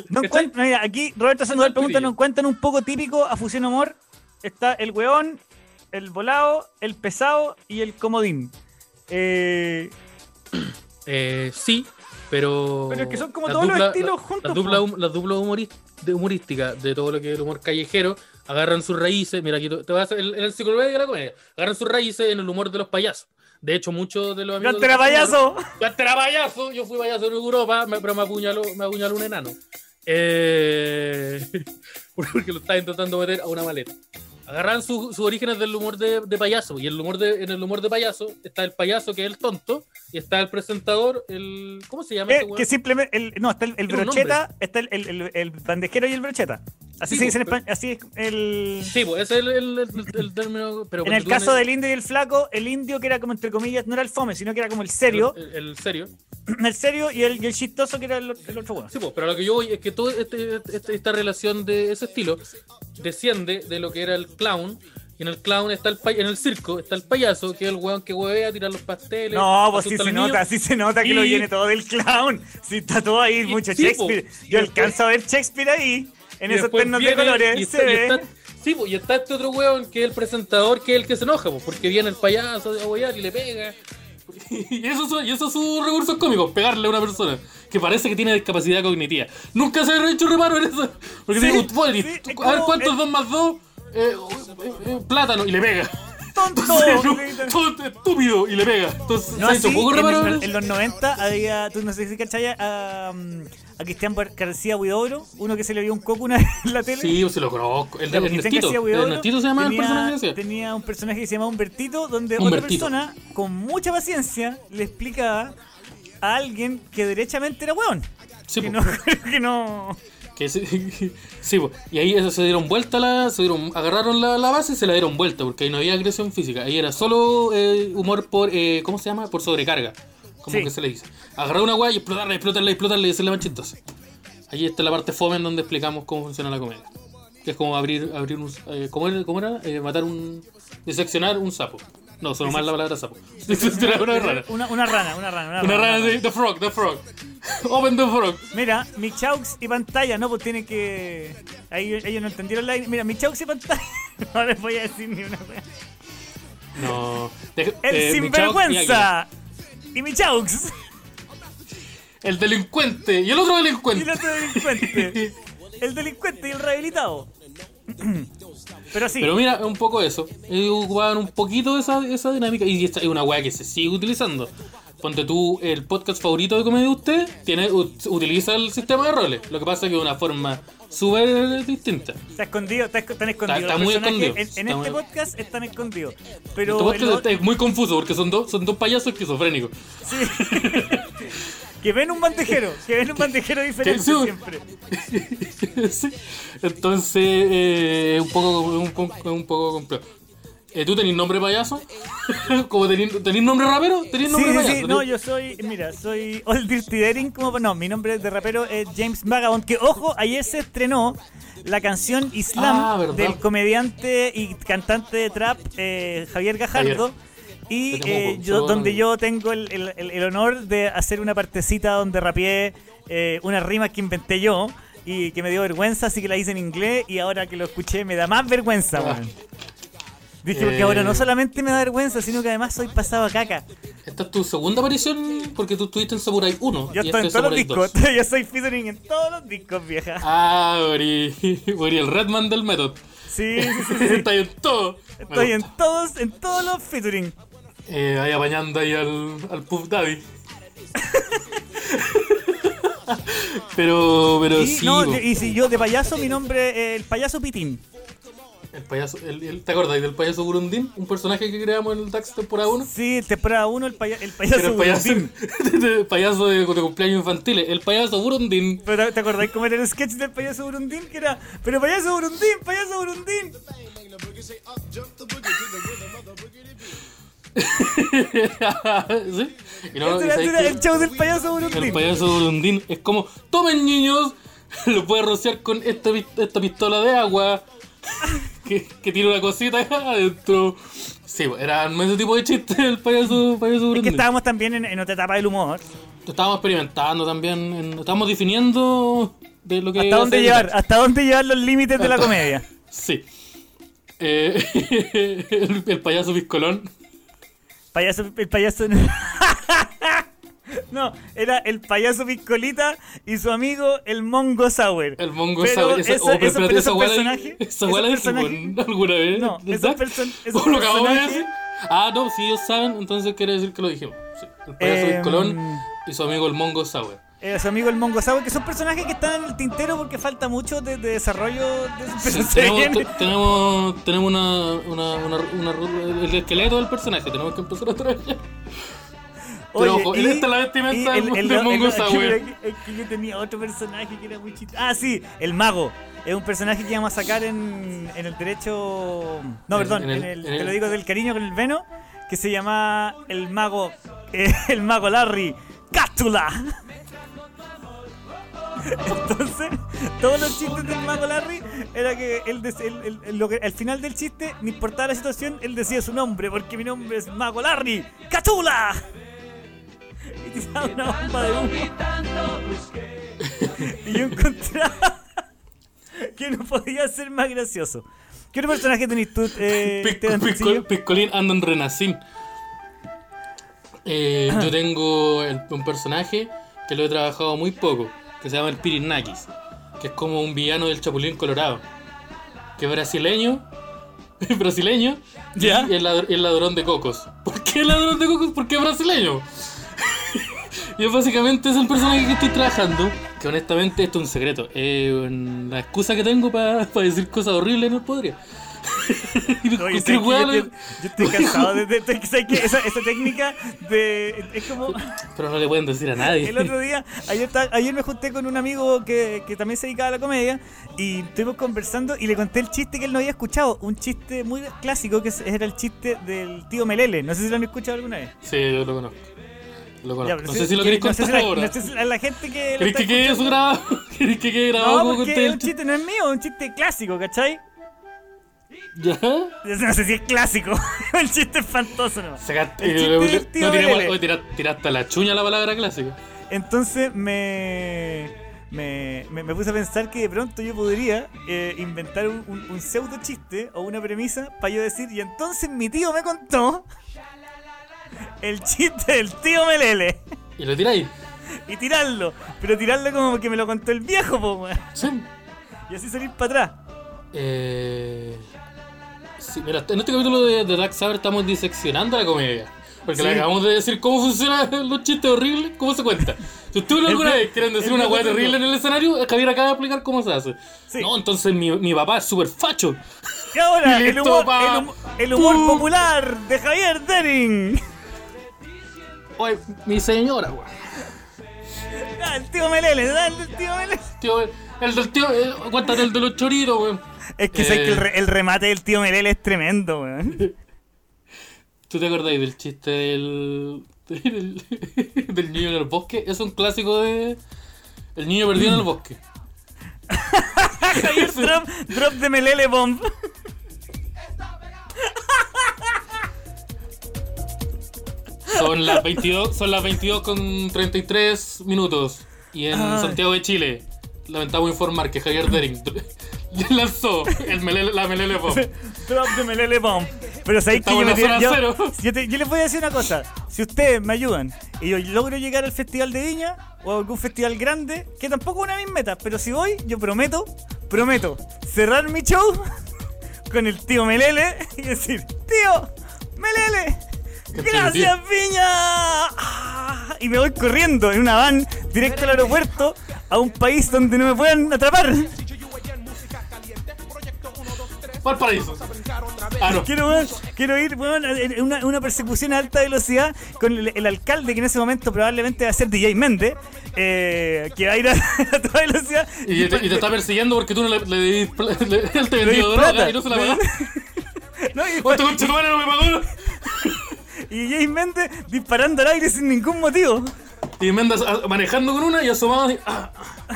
No mira, aquí Roberto Sandoval pregunta. ¿nos encuentran un poco típico a Fusión Humor? Está el weón, el volado, el pesado y el comodín. Eh, Eh, sí, pero. Pero es que son como todos los dupla- estilos la- juntos, Las duplas humoris- de humorísticas de todo lo que es el humor callejero agarran sus raíces. Mira, aquí te a hacer el, el enciclopedia de la comedia. Agarran sus raíces en el humor de los payasos. De hecho, muchos de los amigos. ¡Cantera de este humor- payaso! ¡Cantera payaso! Yo fui payaso en Europa, me- pero me apuñaló, me apuñaló un enano. Eh, porque lo estaba intentando meter a una maleta. Agarran su- sus orígenes del humor de, de payaso. Y el humor de, en el humor de payaso está el payaso, que es el tonto, y está el presentador, el. ¿Cómo se llama? Eh, weón? que simplemente. El, no, está el, brocheta, está el, el, el- el bandejero y el brocheta. Así Sí, se dice en pero- español. Así es el. Sí, pues ese es el, el- el- el término. Pero En el ponte tú caso del indio y el flaco, el indio que era como entre comillas, no era el fome, sino que era como el serio, El, el serio. el serio y el, y el chistoso que era el, el otro bueno. Sí, pues, pero lo que yo voy es que toda esta relación de ese estilo desciende de lo que era el clown. Y en el clown está el en el circo está el payaso, que es el weón que huevea, tira los pasteles. No, pues sí se nota, sí se nota que lo Y- viene todo del clown. Sí, está todo ahí, mucho sí, Shakespeare. Yo Y alcanzo a ver Shakespeare ahí, en esos ternos de colores. y se y ve. está- sí, pues, y está este otro weón que es el presentador, que es el que se enoja, pues, porque viene el payaso a huear y le pega. Y eso, y esos son sus recursos cómicos, pegarle a una persona que parece que tiene discapacidad cognitiva. Nunca se ha hecho reparo en eso. Porque Sí, digo, "Bueno, y sí, tú- es a ver cuántos es- 2 más 2, plátano, y le pega. ¡Tonto! Todo estúpido, y le pega. Entonces, No así, en, el- en los 90 había, tú no sé si cachai, a, a Cristian García Huidobro, uno que se le vio un coco una vez en la tele. Sí, yo se lo conozco. El, el El Ernestito se llama el tenía- personaje que hacía. Tenía un personaje que se llamaba Humbertito, donde otra Humbertito. persona, con mucha paciencia, le explicaba a alguien que derechamente era weón. Sí, que, no, que no. Que sí, y ahí eso se dieron vuelta, la, se dieron, agarraron la, la base y se la dieron vuelta, porque ahí no había agresión física, ahí era solo eh, humor por, eh, ¿cómo se llama? Por sobrecarga, como Sí. que se le dice. Agarrar una guay y explotarla, explotarla, explotarla y hacerla más chistosa. Ahí está la parte fome en donde explicamos cómo funciona la comedia. Que es como abrir, abrir un, eh, ¿cómo, era, cómo era? Eh, matar un, diseccionar un sapo. No, solo mal la palabra sapo. Diseccionar una rana. Una, una rana, una rana, una, Una rana, rana, una sí, the frog, the frog. Open the frog. Mira, mi chaux y pantalla, no, pues tienen que. Ahí ellos no entendieron la. Mira, mi chaux y pantalla. No les voy a decir ni una wea. No. de- El eh, sinvergüenza. Y mi chaux. El delincuente y el otro Y delincuente. el otro delincuente. El delincuente y el rehabilitado. Pero sí. Pero mira, un poco eso. Ellos ocupaban un poquito esa, esa dinámica y esta es una weá que se sigue utilizando. Ponte tú, el podcast favorito de comedia de usted tiene, utiliza el sistema de roles. Lo que pasa es que de una forma súper distinta. Está escondido, está, esco- están escondidos. está muy escondido. En, en Está este muy- podcast están escondidos. Pero Este podcast está- es muy confuso porque son dos, son dos payasos esquizofrénicos. que ven un bandejero, que ven un bandejero diferente sí, siempre. Sí. Entonces, eh, es un poco, un, poco- un poco complejo. Eh, ¿Tú tenés nombre payaso? ¿Como tenés, tenés nombre rapero? ¿Tenés nombre sí, payaso? sí, no, yo soy, mira, soy Old Dirty Daring, como no, mi nombre de rapero es James Vagabond, que ojo, ayer se estrenó la canción Islam Ah, del comediante y cantante de trap eh, Javier Gajardo. Y eh, yo, donde yo tengo el, el- el- el honor de hacer una partecita donde rapeé eh, unas rimas que inventé yo y que me dio vergüenza, así que la hice en inglés y ahora que lo escuché me da más vergüenza, Ah. Dije, porque Eh. ahora no solamente me da vergüenza, sino que además soy pasado a caca. Esta es tu segunda aparición porque tú estuviste en Samurai 1. Yo y estoy en este todos los discos. 2. Yo soy featuring en todos los discos, vieja. Ah, Ori, Ori, el Redman del método. Sí, sí, sí. ahí en todo. Estoy en todos, en todos los featuring. Eh, ahí apañando ahí al, al Puff Daddy. pero, pero Y, sí. no, y si yo de payaso, mi nombre es el payaso Pitín. El payaso, el, el- ¿te acuerdas del payaso Burundín? Un personaje que creamos en el DAX temporada 1. Sí, temporada 1, el, paya- el payaso Era el payaso, Burundín. de, payaso de, de cumpleaños infantiles. El payaso Burundín. Pero ¿te- ¿te acordáis cómo era el sketch del payaso Burundín? Que era, pero payaso Burundín, payaso Burundín. ¿Sí? Y y era, era el show del payaso el Burundín. payaso Burundín es como: ¡Tomen niños! Lo puedes rociar con esta, esta pistola de agua que, que tiene una cosita adentro. Sí, pues, era ese tipo de chiste el payaso, payaso Es que estábamos también en, en otra etapa del humor. Estábamos experimentando también, en- estábamos definiendo de lo que ¿Hasta dónde llevar? ¿Hasta dónde llevar los límites de la Hasta- comedia? Sí. Eh, el, el payaso Piscolón. Payaso, el payaso. No, era el payaso Piscolita y su amigo el Mongo Sauer. El Mongo Sauer. Esa, eso- oh, pero eso- espérate, pero esa esos personajes- esos alguna vez. No, esos, esos ¿O lo de personajes. Ah, no, si ellos saben, entonces quiere decir que lo dijimos. Sí, el payaso Piscolón y su amigo el Mongo Sauer. eh, su amigo el Mongo Sauer, que son personajes que están en el tintero porque falta mucho de, de desarrollo. De, se tenemos, tenemos, tenemos una, una, una, una- el esqueleto del personaje, tenemos que empezar a traer ojo, en esta la vestimenta y Mongo el- Sauer. Es que, es que yo tenía otro personaje que era muy chistoso. Ah, sí, el mago. Es un personaje que íbamos a sacar en, en el derecho. No, perdón, en en el- el, te el- lo digo del cariño con el Veno, que se llama el mago. eh, el mago Larry Cátula. Entonces, todos los chistes del mago Larry era que él, él- él- lo que- al final del chiste, no importaba la situación, él decía su nombre, porque mi nombre es Mago Larry Cátula. Y tiraba una bomba de humo. y yo encontraba que no podía ser más gracioso. ¿Qué otro personaje tenés tú, eh, Pisco- Esteban Pisco- Tocillo? Piscolín anda en Renacín. Eh, yo tengo el- un personaje que lo he trabajado muy poco, que se llama el Pirinakis, que es como un villano del Chapulín Colorado, que es brasileño, brasileño Ya. y el, ladr- el ladrón de cocos. ¿Por qué el ladrón de cocos? Porque es brasileño. Y es básicamente es el personaje que estoy trabajando, que honestamente esto es un secreto, es una excusa que tengo para decir cosas horribles el podría. Y Oye, cualquier ¿sabes qué? weá yo, estoy, yo estoy cansado de, de- esa, esa técnica de es como Pero no le pueden decir a nadie. el otro día ayer, ayer me junté con un amigo que, que también se dedicaba a la comedia y estuvimos conversando y le conté el chiste que él no había escuchado un chiste muy clásico que es- era el chiste del tío Melele no sé si lo han escuchado alguna vez Sí, yo lo conozco. Ya, no sé si lo queréis no sé contar si ahora. no sé si la, la gente que ¿Queréis que quede eso grabado? ¿Queréis que quede grabado no porque el chiste no es mío es un chiste clásico ¿cachai? ¿Ya? no sé si es clásico el chiste espantoso no Sacaste. El chiste eh, no, tiramos- tiraste a la chuña la palabra clásica. Entonces me, me, me, me puse a pensar que de pronto yo podría eh, inventar un, un- un pseudo chiste o una premisa para yo decir, y entonces mi tío me contó el chiste del tío Melele Y lo tiráis. y tirarlo, pero tirarlo como que me lo contó el viejo, po, weón. Sí. y así salir para atrás. Eh. Sí, mira, en este capítulo de, de Dark Saber estamos diseccionando la comedia. Porque Sí. le acabamos de decir cómo funcionan los chistes horribles, cómo se cuenta. Si ustedes alguna vez quieren decir una Rotundo. terrible en el escenario, Javier acaba de explicar cómo se hace. Sí. No, entonces mi, mi papá es súper facho. Y ahora, el humor, el, hum- el humor popular de Javier Dering. Oye, mi señora, weón. Ah, el tío Melele, dale el tío Melele. Tío, el del tío, eh, cuéntate el de los choritos, weón. Es que, sé Eh. que el, re- el remate del tío Melele es tremendo, weón. ¿Tú te acordáis del chiste del, del, del niño en el bosque? Es un clásico de. El niño perdido en el bosque. Javier drop, drop de Melele Bomb. Son las 22, son las 22 con 33 minutos. Y en Ay. Santiago de Chile, lamentamos informar que Javier Dering lanzó el melele- la Melele Bomb. Drop de Melele Bomb. Pero sabéis que yo, me zona yo, cero. yo te- yo les voy a decir una cosa. Si ustedes me ayudan y yo logro llegar al Festival de Viña o a algún festival grande, que tampoco es una de mis metas, pero si voy, yo prometo, prometo cerrar mi show con el tío Melele y decir, tío, Melele, gracias Viña. Ah, Y me voy corriendo en una van directo al aeropuerto a un país donde no me puedan atrapar. Valparaíso. Ah, no. Quiero, ir en una, una persecución a alta velocidad con el, el alcalde que en ese momento probablemente va a ser DJ Méndez, eh, que va a ir a, a toda velocidad. Y te, y te está persiguiendo porque tú no le, le, le- le- él te vendió di droga y no se la pagaste. No, y, ¡Oh, este conchetumare no me pagó! Y DJ Méndez disparando al aire sin ningún motivo. Y Méndez ah, manejando con una y asomado así. ah, ah.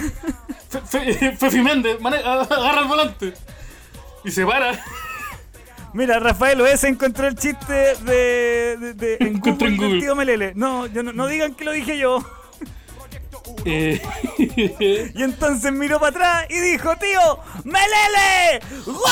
Fe- Fe- Fefi Méndez, ah, agarra el volante. Y se para. Mira, Rafael Oez encontró el chiste de, de, de- en Google, en Google. tío Melele. No, yo no, no digan que lo dije yo. Eh, Y entonces miró para atrás y dijo, tío, ¡Melele! ¡Guau!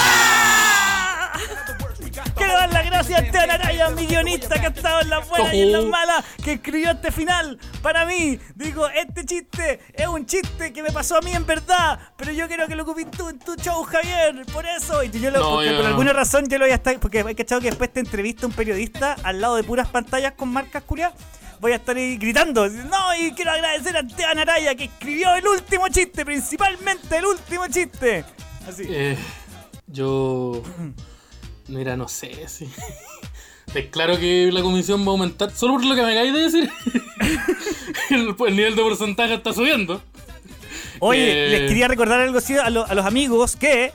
Quiero dar las gracias a Esteban Araya, mi guionista que ha estado en las buenas y en las malas, que escribió este final para mí. Digo, este chiste es un chiste que me pasó a mí en verdad, pero yo quiero que lo ocupes tú en tu show, Javier. Por eso. Y yo lo, No, porque yo por no. alguna razón yo lo voy a estar. Porque hay cachado que después te entrevista un periodista al lado de puras pantallas con marcas curias. Voy a estar ahí gritando. No, y quiero agradecer a Esteban Araya que escribió el último chiste, principalmente el último chiste. Así. Eh, yo. Mira, no sé si. Es claro que la comisión va a aumentar. Solo por lo que me acabáis de decir. el, el nivel de porcentaje está subiendo. Oye, Eh, les quería recordar algo así a, lo- a los amigos que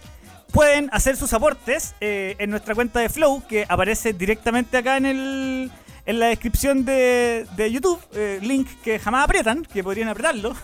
pueden hacer sus aportes eh, en nuestra cuenta de Flow, que aparece directamente acá en el en la descripción de, de YouTube. eh, link que jamás aprietan, que podrían apretarlo.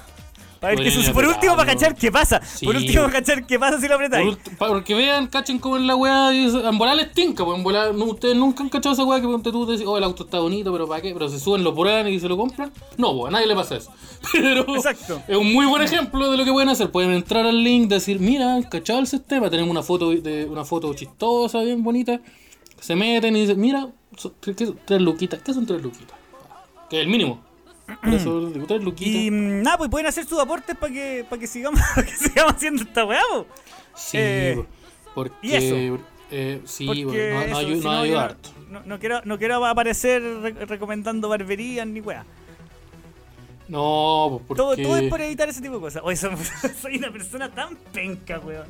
Para. Por último, para cachar qué pasa. Sí. Por último, para cachar qué pasa si lo Por apretáis. pa- porque vean, cachen cómo es la weá. En volar les tinca, pues en volar. No, ustedes nunca han cachado esa weá que ponte tú decís, oh, el auto está bonito, pero ¿para qué? Pero se suben, lo prueban y se lo compran. No, pues a nadie le pasa eso. Pero Exacto. es un muy buen ejemplo de lo que pueden hacer. Pueden entrar al link, decir, mira, cachado el sistema, tenemos una foto de una foto chistosa, bien bonita. Se meten y dicen, mira, son- ¿qué, qué- tres luquitas. ¿Qué son tres luquitas? Que es el mínimo. Eso. Y mm, nada, pues pueden hacer sus aportes para que, para que, sigamos, para que sigamos haciendo esta weá. Sí, Eh, porque. y eso. eh, sí, Porque bueno, no, no, eso, ayu- si no no, ayuda yo harto. no, quiero, no quiero aparecer re- recomendando barberías ni weá. No, pues Todo, porque. todo es por evitar ese tipo de cosas. Oye, soy una persona tan penca, weón.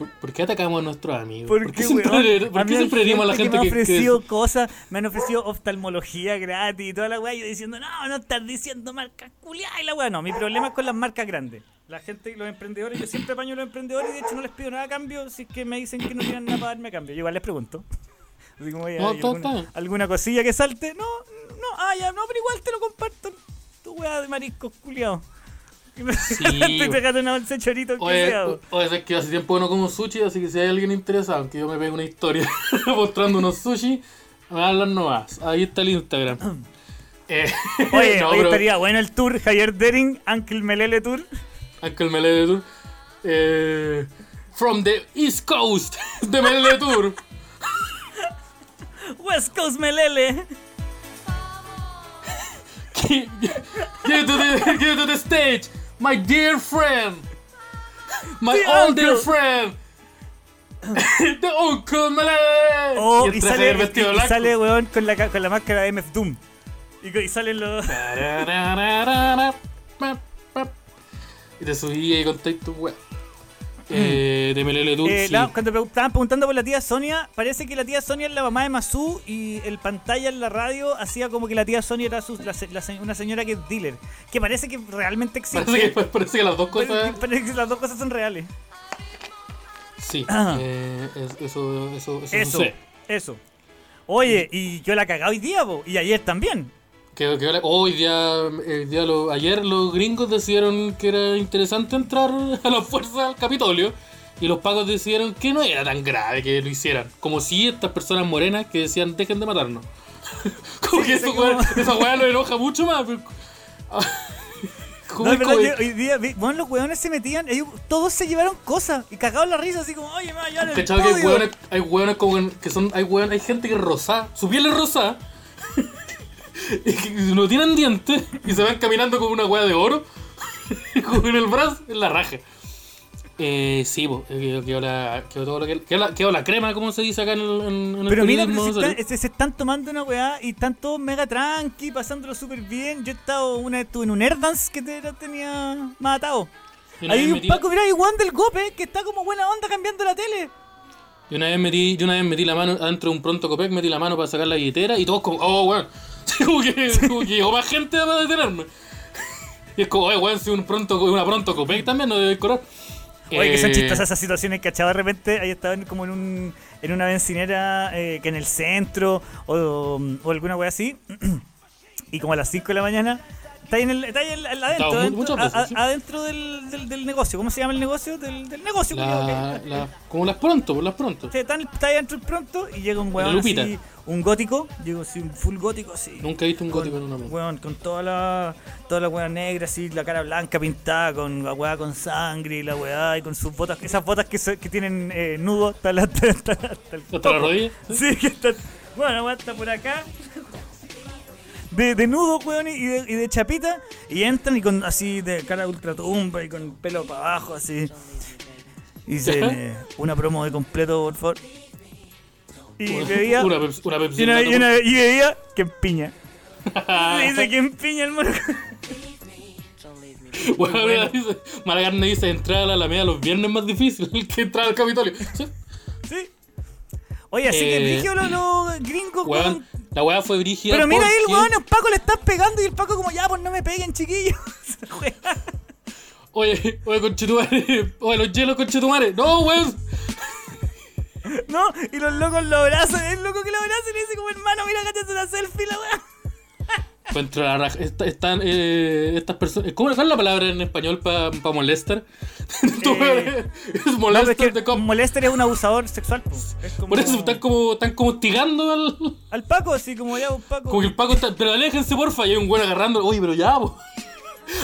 ¿Por, por qué atacamos a nuestros amigos? ¿Por, ¿Por qué, siempre, weón? por A qué mí hay siempre herimos a la gente me ha que, que- ofrecido cosas, me han ofrecido oftalmología gratis y toda la weá. Yo diciendo, no, no estás diciendo marcas culiadas y la weá. No, mi problema es con las marcas grandes. La gente, los emprendedores, yo siempre apaño a los emprendedores y de hecho no les pido nada a cambio si es que me dicen que no tienen nada para darme a cambio. Yo igual les pregunto. Así como, oye, No, ¿hay está- alguna, cosilla que salte? No, no, ah, ya, no, pero igual te lo comparto. Tu weá de mariscos culiados. Estoy pegando una bolsa de chorito Oye, es que hace tiempo que no como sushi, así que si hay alguien interesado, que yo me pegue una historia mostrando unos sushi, me hablan nomás. Ahí está el Instagram. Eh, Oye, no, estaría bueno el tour, Javier Dering, Uncle Melele Tour. Uncle Melele Tour. Eh, from the East Coast de Melele Tour. West Coast Melele. Get to the, get to the stage, my dear friend. My The old dear friend. the Uncle Melele. Oh, y, traje sale, y blanco. sale, weón, con la, con la máscara de MF Doom. Y, y salen los. Y te subí y conté tu web. Eh, de Melele Tour. Eh, la- cuando pre- estaban preguntando por la tía Sonia, parece que la tía Sonia es la mamá de Masu y el pantalla en la radio hacía como que la tía Sonia era su- la la una señora que es dealer. Que parece que realmente existe. Parece que, parece que las dos Parece cosas. que- parece que las dos cosas son reales. Sí. Ah. eh, es- eso, eso, eso, Eso, sucede. eso. Oye, y yo la cagaba hoy día, po, y ayer también. Que, que ahora- hoy día, eh, día lo- ayer los gringos decidieron que era interesante entrar a la fuerza al Capitolio y los pagos decidieron que no era tan grave que lo hicieran. Como si estas personas morenas que decían dejen de matarnos. como Sí, que eso, como- esa weá lo enoja mucho más. pero- No, es verdad, yo hoy día, bueno, los hueones se metían, ellos, todos se llevaron cosas y cagaban la risa, así como, oye, me va a llevar el ¿Cachado que hay podio". hueones, hay como que son, hay hueones, hay gente que es rosada, su piel es rosada, no tienen dientes, y se van caminando con una hueá de oro, con el brazo en la raja. Eh, sí, pues, quedó, quedó la, quedó todo lo que, quedó la, quedó la crema, como se dice acá en el, en, en el Pero mira, pero se, están, se- se están tomando una weá y están todos mega tranqui, pasándolo súper bien. Yo he estado una vez en un Airdance que te, tenía matado. Hay un Paco, mira, hay Juan del Gope que está como buena onda cambiando la tele. Y una vez metí, yo una vez metí la mano adentro de un pronto copec, metí la mano para sacar la billetera y todos como, oh weón. como que, como que llegó más gente para detenerme. Y es como, oye weón, si un pronto, una pronto copec también no debe cobrar. Oye, que son Eh, chistosas esas situaciones, ¿cachai? De repente ahí estaban como en un en una bencinera eh, que en el centro o, o alguna wea así. y como a las 5 de la mañana Está ahí, en el, está ahí en- en- adentro, adentro, muchas a- veces, a- sí. adentro del, del, del negocio. ¿Cómo se llama el negocio? Del, del negocio, culiao, La, que- la- como las pronto, las pronto. Sí, está, ahí adentro el pronto y llega un weón Lupita. así, un gótico, llega así, un full gótico así. Nunca he visto un con, gótico en una weón, con toda la toda la weá negra así, la cara blanca pintada con la weá con sangre y la weá y con sus botas, esas botas que, se- que tienen eh, nudo hasta la, hasta, hasta- hasta el Hasta la rodilla. Sí, que está. Bueno, la weá está por acá. De, de nudo, weón, y de, y de chapita. Y entran y con así de cara ultratumba y con pelo para abajo, así. Y eh, una promo de completo, por favor. Y bebía. Una Pepsi, una Pepsi Y, una, en y, la una- y bebía que empiña. toma. Le dice que empiña el mono. Bueno, mira, dice, Malagarne dice entrar a la Alameda los viernes es más difícil que entrar al Capitolio. Sí. Sí. Oye, así que Eh, brígido los, los gringos, Weón, la weá fue brígida. Pero mira ahí el weón, el Paco le está pegando y el Paco como, ya, pues no me peguen, chiquillos. Oye, oye, conchetumare. Oye, los hielos, conchetumare. No, weón. no, y los locos lo abrazan, el loco que lo abraza y dice como, hermano, mira, cállate una selfie, la weá. Contra la raja. Esta- están eh, estas personas. ¿Cómo es la palabra en español para molestar? Tú, Eh, es No, molestar es que de cop. molester es un abusador sexual, pues. Es como... Por eso están como, están como hostigando al. Al Paco, así como ya, un Paco. Como que el Paco está. Pero aléjense, porfa. Y hay un weón agarrando. Oye, pero ya, po.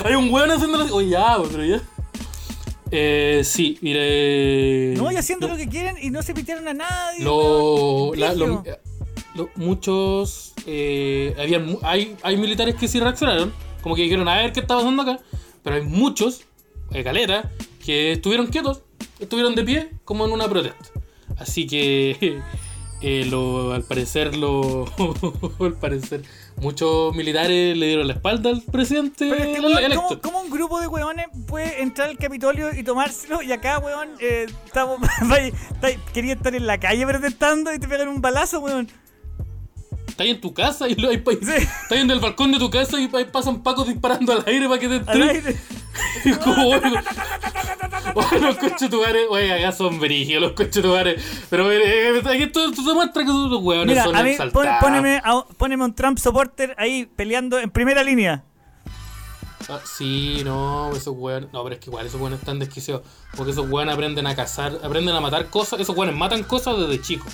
Hay un weón haciendo. Oye, ya, po, pero ya. Eh, sí, mire. No, y haciendo lo- lo que quieren y no se pitearon a nadie. Lo, la- lo- eh, lo- muchos eh, habían hay, hay militares que sí reaccionaron como que dijeron a ver qué está pasando acá pero hay muchos eh, caleta que estuvieron quietos estuvieron de pie como en una protesta así que eh, lo, al parecer lo al parecer muchos militares le dieron la espalda al presidente Pero es que, weón, ¿cómo, cómo un grupo de weones puede entrar al Capitolio y tomárselo? Y acá, weón, eh, estamos, quería estar en la calle protestando y te pegan un balazo, weón. Estás ahí en tu casa y lo, hay, Sí. estás ahí en el balcón de tu casa y pasan pacos disparando al aire para que te Al entres. aire. Y como, oye, oye, los conchetumares, oye, acá son brígidos los conchetumares. Pero eh, aquí esto, esto demuestra que los huevones Mira, son a mí, pon- póneme, a- un Trump supporter ahí peleando en primera línea. Ah, sí, no, esos hueones. No, pero es que igual esos hueones están desquiciados. Porque esos hueones aprenden a cazar, aprenden a matar cosas. Esos hueones matan cosas desde chicos.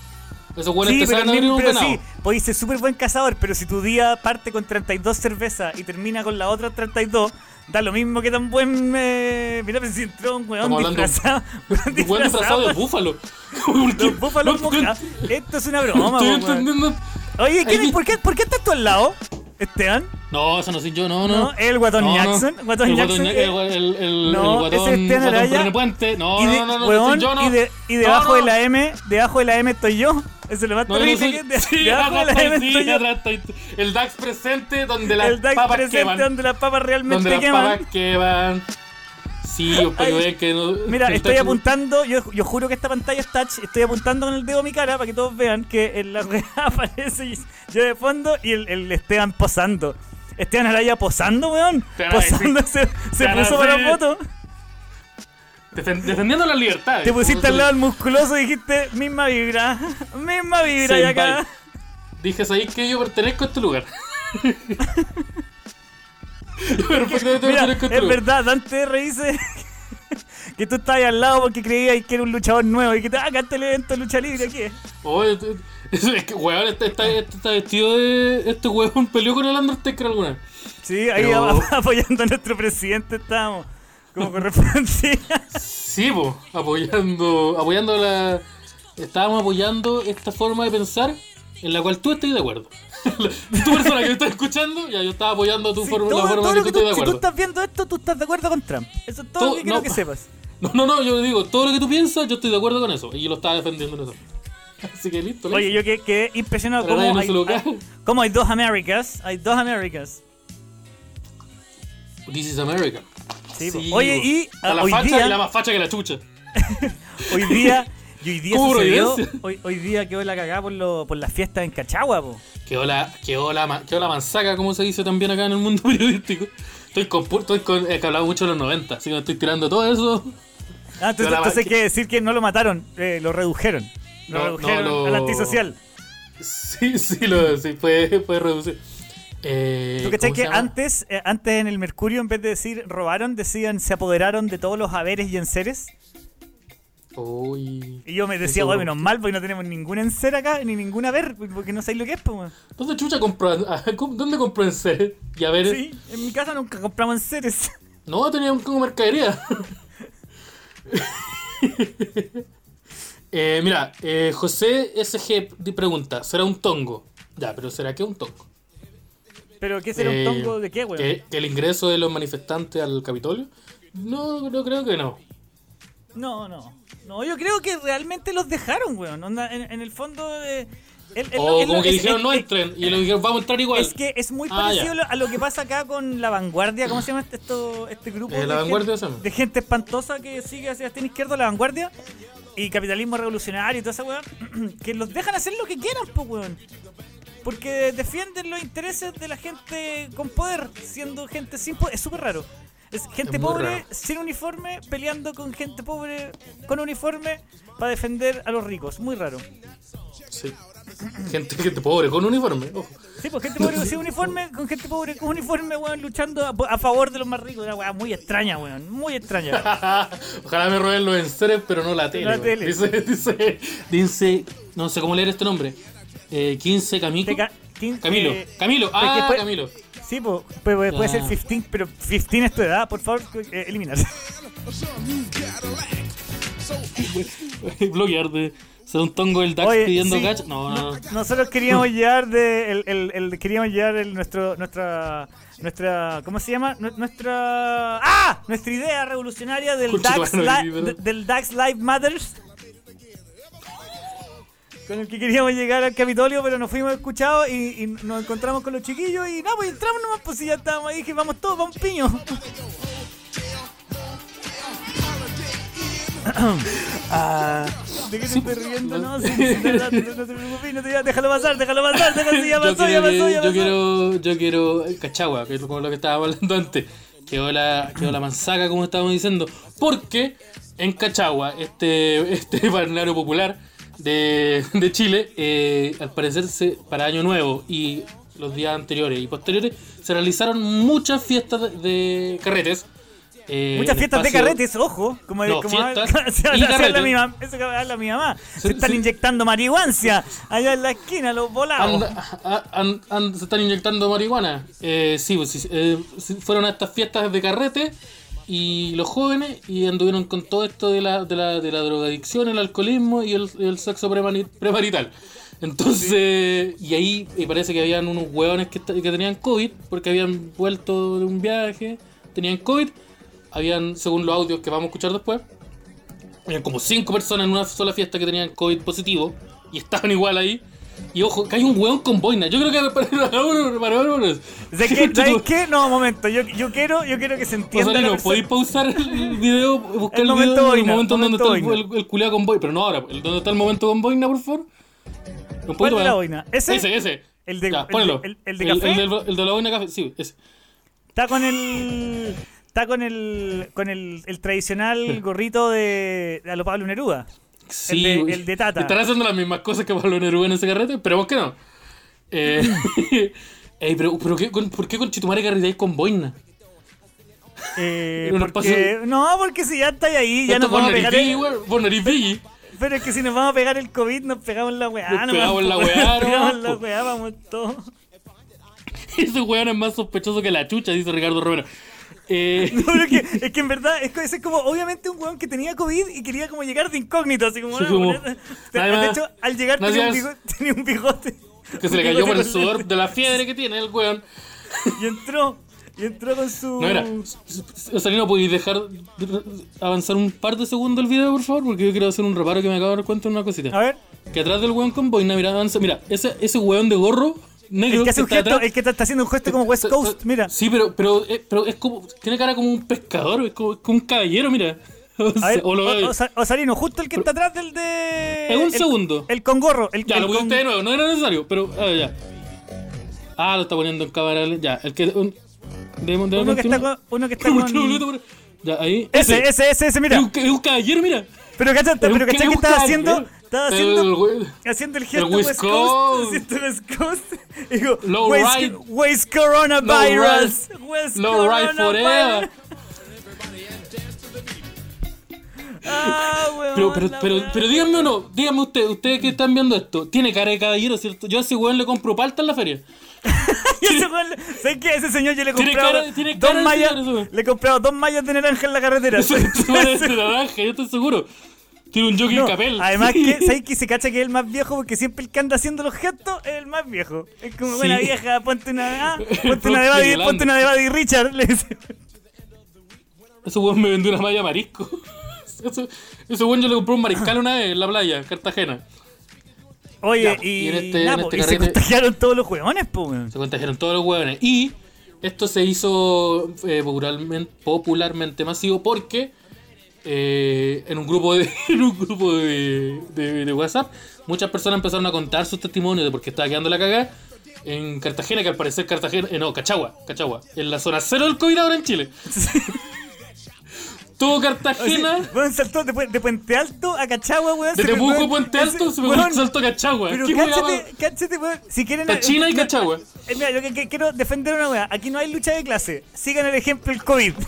Esos hueones Sí, pero, un pero sí, podéis ser súper buen cazador, pero si tu día parte con 32 cervezas y termina con la otra 32, da lo mismo que tan buen. Eh... Mira, si entró un weón disfrazado. un hueón disfrazado de búfalo. Los búfalos no. Esto es una broma, Estoy po, weón. entendiendo. Oye, ¿quién- Ahí- ¿por, qué, ¿por qué estás tú al lado, Esteban? No, eso no soy yo, no, no. ¿No? ¿El guatón No, no. Jackson? ¿Guatón el Jackson? guatón, eh, el, el, el, no, el ese guatón, es Esteban guatón Araya. Puente. No, y de, no, no, no, weón, soy yo, no. y, de, y No, debajo no. de la M, debajo de la M estoy yo. Es lo más No, no terrible que de- Sí, de la M sí, estoy El DAX presente donde las El DAX papas presente queman. donde las papas realmente Donde las queman. papas queman. Sí, Ay, vean que no. Mira, que el estoy apuntando, yo, yo juro que esta pantalla es touch, estoy apuntando con el dedo a mi cara para que todos vean que en la weá aparece yo de fondo y el, el Esteban posando. Esteban Araya posando, weón. Posando, se, se puso para decir- foto. Defen- defendiendo las libertades. Te pusiste al lado del musculoso y dijiste, misma vibra, misma vibra y acá. Dije, ¿sabéis que yo pertenezco a este lugar? yo perfectamente Mira, pertenezco a este es lugar. verdad, Dante R dice que tú estabas al lado porque creías que era un luchador nuevo y que te ah, acá está el evento de lucha libre aquí. es". Oye, es es que, weón, este está, este está vestido de. Este weón peleó con el Undertaker alguna vez. Sí, ahí Pero- apoyando a nuestro presidente estábamos. Como correspondía. Sí, po, apoyando, apoyando la. Estábamos apoyando esta forma de pensar en la cual tú estás de acuerdo. tu persona que me estás escuchando, ya yo estaba apoyando tu Sí, forma, todo- la forma todo que que tú- estás de si tú acuerdo. estás viendo esto, tú estás de acuerdo con Trump. Eso es todo, Todo- lo que quiero no. que sepas. No, no, no, yo digo, todo lo que tú piensas, yo estoy de acuerdo con eso. Y yo lo estaba defendiendo en eso. Así que listo, listo. Oye, yo que- quedé impresionado Pero cómo hay, hay- cómo hay dos Américas. Hay dos Américas. This is America. Sí, Sí, po. Oye, y Está ah, la hoy facha día, y la más facha que la chucha. hoy día, y hoy día ¿Cómo sucedió, hoy, hoy día quedó la cagada por, lo, por las fiestas en Cachagua, po. Quedó la, quedó, la, quedó la manzaca, como se dice también acá en el mundo periodístico. Estoy con, estoy con es que hablaba mucho de los 90, así que me estoy tirando todo eso. Ah, entonces, entonces hay que decir que no lo mataron, eh, lo redujeron. Lo No, redujeron no, lo- al antisocial. Sí, sí, lo, sí puede, puede reducir. Eh, ¿Tú cachai ¿cómo que antes, eh, antes en el Mercurio, en vez de decir robaron, decían se apoderaron de todos los haberes y enseres? Uy. Y yo me decía, bueno, menos mal, porque no tenemos ningún enser acá, ni ningún haber, porque no sabéis lo que es, pues, weón. ¿Dónde chucha compró? ah, ¿Dónde compró en serio? Y ver. Sí, en mi casa nunca compramos enseres. No, tenía un como mercadería. Eh, mira, eh, José SG pregunta, ¿será un tongo? Ya, pero ¿será que un tongo? Pero, ¿qué será Eh, un tongo de qué, weón? ¿Que, que el ingreso de los manifestantes al Capitolio? No, no creo que no. No, no. No, yo creo que realmente los dejaron, weón. En, en el fondo de. el- el- O el- como que dijeron no entren y le dijeron vamos a entrar igual. Es que es muy Ah, parecido ya. a lo que pasa acá con La Vanguardia. ¿Cómo se llama este, esto, este grupo? Eh, de La Vanguardia gente, de gente espantosa que sigue a Sebastián Izquierdo, La Vanguardia. Y capitalismo revolucionario y toda esa weá. que los dejan hacer lo que quieran, pues, weón. Porque defienden los intereses de la gente con poder, siendo gente sin poder. Es súper raro. Es gente Es pobre raro. sin uniforme peleando con gente pobre con uniforme para defender a los ricos. Muy raro. Sí. Gente, gente pobre, con uniforme. ojo. Sí, pues gente pobre sin uniforme, con gente pobre con uniforme, weón, luchando a, a favor de los más ricos. Una weá muy extraña, weón. Muy extraña. Ojalá me roben los enseres, pero no la tele. La tele. Dice, dice, dice, no sé cómo leer este nombre. Eh, 15 Camilo. Ca- Camilo, eh, Camilo, ah, puede- Camilo. Sí, pues, puede, puede ser Ah. 15, pero 15 es tu edad, por favor, eh, eliminarse. Bloquear de ser un tongo del DAX Oye, pidiendo sí, catch. No, no, no. Nosotros queríamos llevar de el, el, el- queríamos llevar el, nuestro nuestra nuestra ¿cómo se llama? Nu- Nuestra ¡Ah! Nuestra idea revolucionaria del DAX madre, Li- del DAX Live Matters. Con el que queríamos llegar al Capitolio, pero nos fuimos escuchados y, y nos encontramos con los chiquillos y no, pues entramos nomás, pues si ya estábamos ahí, dije, vamos todos, vamos piño. ¿De qué te estás riendo? No, sí, sí, no, te preocupes, no te déjalo pasar, déjalo pasar, déjalo, ya yo, pasó, ya pasó, ya yo pasó. quiero, yo quiero eh, Cachagua, que es como lo que estábamos hablando antes. Quedó la, quedó la manzaca, como estábamos diciendo. Porque en Cachagua, este, este balneario popular de, de Chile, eh, al parecer se, para Año Nuevo y los días anteriores y posteriores, se realizaron muchas fiestas de, carretes. eh, Muchas fiestas de carretes, ojo. Como, No, como fiestas se habla- mi mam- mamá. Se están inyectando marihuancia allá en la esquina, los volados. A- se están inyectando marihuana. Eh, sí, pues, eh, sí, fueron a estas fiestas de carrete y los jóvenes y anduvieron con todo esto de la, de la, de la drogadicción, el alcoholismo y el, el sexo premari- premarital. Entonces, y ahí y parece que habían unos hueones que, que tenían COVID porque habían vuelto de un viaje, tenían COVID, habían, según los audios que vamos a escuchar después, habían como cinco personas en una sola fiesta que tenían COVID positivo y estaban igual ahí. Y ojo, que hay un hueón con boina. Yo creo que para, ¿Sabes qué? No, momento. Yo, yo, quiero, yo quiero que se entienda. Rosalino, ¿podéis pausar el video? Buscar El el, momento video boina, el momento donde momento está el, boina. el, el culiao con boina. Pero no ahora, el donde está el momento con boina, por favor. Un ¿Cuál de la boina? ¿Ese? Ese, ese. El de- Ya, el el- de café? El, el de la boina café, sí, ese. Está con el. Está con el. con el, el tradicional gorrito de. de a lo Pablo Neruda. Sí, de- el de Tata. Están haciendo las mismas cosas que Pablo Neruda en ese carrete, esperemos que no. Eh, ey, pero, pero ¿qué, con- ¿por qué con Chitumare carreteáis con boina? Eh, porque, no, porque si ya estáis ahí, ya nos vamos a por pegar. nariz, El, güey, por nariz Biggie. pero es que si nos vamos a pegar el COVID, nos pegamos la weá. Nos nomás, pegamos la weá, Nos pegamos la weá, vamos todos. Ese weón es más sospechoso que la chucha, dice Ricardo Romero. Eh, No, pero es que, es que en verdad es, es como obviamente un weón que tenía COVID y quería como llegar de incógnito, así como, Sí, "Ah, como, bueno". de, nada de más. hecho al llegar No tenía un, bigote, tenía un bigote que se le cayó por el sudor lente. de la fiebre que tiene el weón. y entró y entró con su No era. Salino, ¿podéis dejar de- avanzar un par de segundos el video, por favor? Porque yo quiero hacer un reparo que me acabo de dar cuenta de una cosita. a ver Que atrás del weón con boina, mira, avanza. Mira, ese, ese weón de gorro negro. el que hace un está gesto el que está, está haciendo un gesto como West Coast mira Sí, pero, pero, eh, pero es como. Tiene cara como un pescador, es como, como un caballero, mira. O, sea, ver, o lo o- justo el que está atrás del de En un el- segundo. el con gorro el, Ya, el lo con- pusiste de nuevo, no era necesario, pero. A ver, ya. Ah, lo está poniendo en cámara. Ya, el que. Un, debemos, debemos uno que está con, uno que está ¿Por qué lo con volviste a poner? Ya, ahí. ese ese ese ese Es mira un, es un caballero, mira. Pero cachai Pero pero ¿qué cachai que estaba haciendo Estaba El, haciendo, haciendo el gesto West Coast. Haciendo West Coast. Digo, Low West, Coronavirus. West forever. Ah, weón, Pero, pero, pero, pero díganme o no, díganme usted, ustedes que están viendo esto, tiene cara de caballero, ¿cierto? Yo a ese weón le compro palta en la feria. Y ese weón, ¿Sabes qué? Ese señor yo le he comprado cara- dos de mallas. ese. Le he comprado dos mallas de naranja en la carretera. Eso eso parece naranja, yo estoy seguro. Tiene un jockey No, capel. además que, ¿sabes que se cacha que es el más viejo? Porque siempre el que anda haciendo los gestos es el más viejo. Es como, Sí. buena vieja, ponte una, ah, ponte una de Buddy, ponte una de Buddy Richard. Le dice. Ese weón me vendió una malla marisco. Eso- Ese weón yo le compré un mariscal una vez en la playa, en Cartagena. Oye, Ya, y, y en este- nah, en po, este y se contagiaron todos los huevones, po, weón. Se contagiaron todos los hueones. Y esto se hizo eh, popularmente, popularmente masivo porque eh, en un grupo de, en un grupo de, de- de WhatsApp muchas personas empezaron a contar sus testimonios de por qué estaba quedando la cagada en Cartagena, que al parecer Cartagena, eh, no, Cachagua, Cachagua, en la zona cero del COVID ahora en Chile. Todo Cartagena, Weón saltó de, Pu- de Puente Alto a Cachagua, weón. de Temuco a Puente Alto, se weón, un salto a Cachagua. Pero ¿Qué cáchate, cáchate, weón. Si quieren. Y Cachagua. eh, Mira, yo que, que quiero defender una weá. Aquí no hay lucha de clase. Sigan el ejemplo del COVID.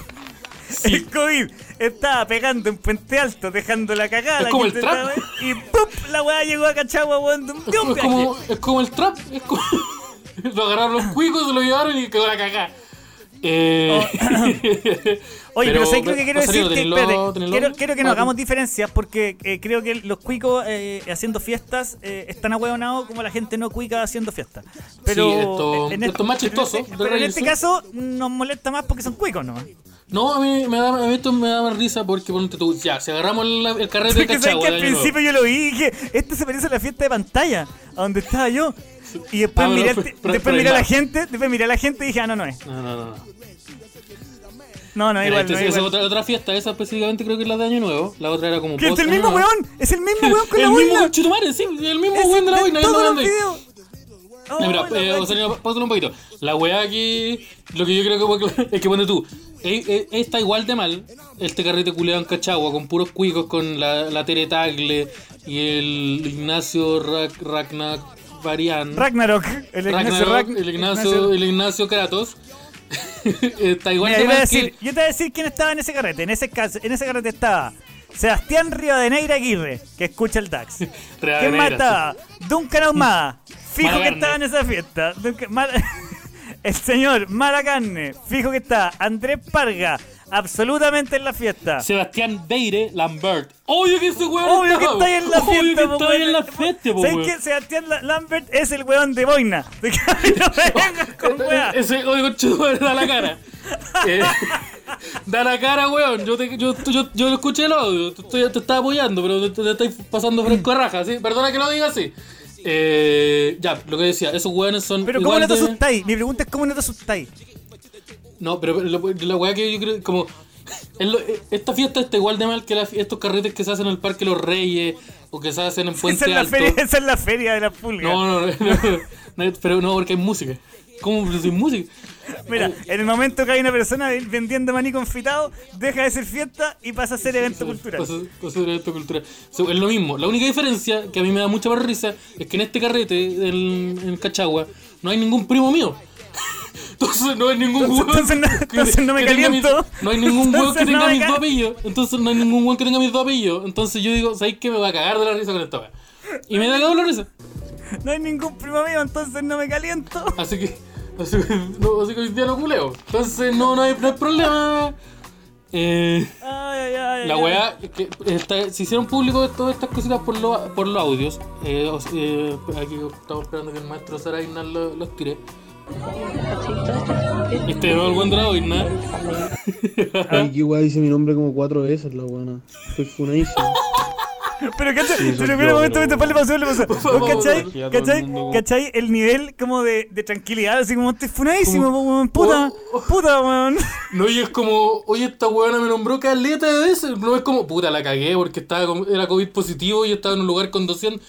El COVID estaba pegando en Puente Alto, dejando la cagada. Es como el trap. Y ¡pum! La weá llegó a Cachagua, weón, Es viaje. como, es como el trap. Es como... lo agarraron los cuicos, se lo llevaron y quedó la cagá. Eh... Oye, pero, ¿sabes lo que quiero decir? Que, quiero, quiero que nos hagamos diferencias porque eh, creo que los cuicos eh, haciendo fiestas eh, están ahueonados como la gente no cuica haciendo fiestas. Pero Sí, esto- en esto es más pero chistoso este- pero en este caso nos molesta más porque son cuicos, ¿no? No, a mí, me da, a mí esto me da más risa porque ponte tú, ya, si agarramos el, el carrete de Cachagua. que al Nuevo. principio yo lo vi y dije, esto se parece a la fiesta de pantalla, a donde estaba yo. Y después Ah, miré, fue- al- pero- después miré a la gente, después miré a la gente y dije, ah, no, no es. No, no, no. no. No, no, igual, esta no, igual. otra, otra fiesta, esa específicamente creo que es la de Año Nuevo. La otra era como Que es el mismo weón, es el mismo weón con la El mismo boina. conchetumare, sí, el mismo Es weón de la de boina. todos yo los no videos. Oh, Ya, mira, la eh, Rosalino, pausalo un poquito. La weá aquí, lo que yo creo que fue es que pone tú, eh, eh, está igual de mal este carrete culeado en Cachagua, con puros cuicos, con la, la Tere Tagle y el Ignacio Rac, Varian. Ragnarok, el Ignacio Ragnarok, Ragn- el, Ignacio, el Ignacio Kratos. está igual Mira, de yo, te voy a que... decir, yo te voy a decir quién estaba en ese carrete. En ese, en ese carrete estaba Sebastián Rivadeneira Aguirre, que escucha el DAX. ¿Quién más estaba? Duncan Ahumada, fijo que estaba en esa fiesta. Duncan- el señor Mala Carne, fijo que estaba. Andrés Parga, absolutamente en la fiesta. Sebastián Beire Lambert. Obvio que ese weón Obvio que está ahí en la Obvio fiesta, que po, está en la fiesta, po, ¿Sabes qué? Sebastián La- Lambert es el weón de Boina. De que no vengas con weá. Ese oye, conchetumare, da la cara. Eh, da la cara, weón. Yo, te, yo, yo, yo escuché el audio. Te, estoy- te estaba apoyando, pero te, te estáis pasando fresco a raja, ¿sí? Perdona que lo diga así. Eh, ya, lo que decía, esos weones son. Pero ¿cómo no te de- asustáis? Mi pregunta es ¿cómo no te asustáis? No, pero la, la weá que yo creo, como. lo- esta fiesta está igual de mal que la- estos carretes que se hacen en el Parque Los Reyes o que se hacen en Puente Esa es, la Alto. feria, esa es la feria de la pulga. No, no, no, no, pero no, porque hay música. ¿Cómo sin música? Mira, en el momento que hay una persona vendiendo maní confitado, deja de ser fiesta y pasa a ser evento cultural. Pasa- pasa de evento cultural. So, es lo mismo. La única diferencia que a mí me da mucha más risa es que en este carrete en, en Cachagua no hay ningún primo mío. Entonces no hay ningún hueón entonces no- que- entonces no me caliento. no hay ningún hueón que tenga mis dos apellidos. Entonces no hay ningún hueón que tenga mis dos apellidos. Entonces yo digo, ¿sabes qué? Me va a cagar de la risa con esta wea. Y me da cagado la risa. No hay ningún primo mío, entonces no me caliento. Así que, así que, no, así que hoy día no culeo. Entonces no, no, hay, no hay problema. Eh, Ay, ay, ay. La weá, que está- se hicieron públicos todas estas cositas por, lo- por los audios. Eh, eh, aquí estamos esperando que el maestro Saraina lo- los tire. Este no es el buen la boina. Ay, qué weá dice mi nombre como cuatro veces, la buena. Estoy funadísimo. Pero cachai, Sí, pero mira, momento, momento, le pasó, le pasó. ¿Vos cachai? ¿Cachai? ¿Cachai? El nivel como de, de tranquilidad, así como estoy funadísimo, weón, puta, Oh, puta, weón. No, y es como, oye, esta weona me nombró caleta de veces. No es como, puta, la cagué porque estaba con- era COVID positivo y yo estaba en un lugar con 200.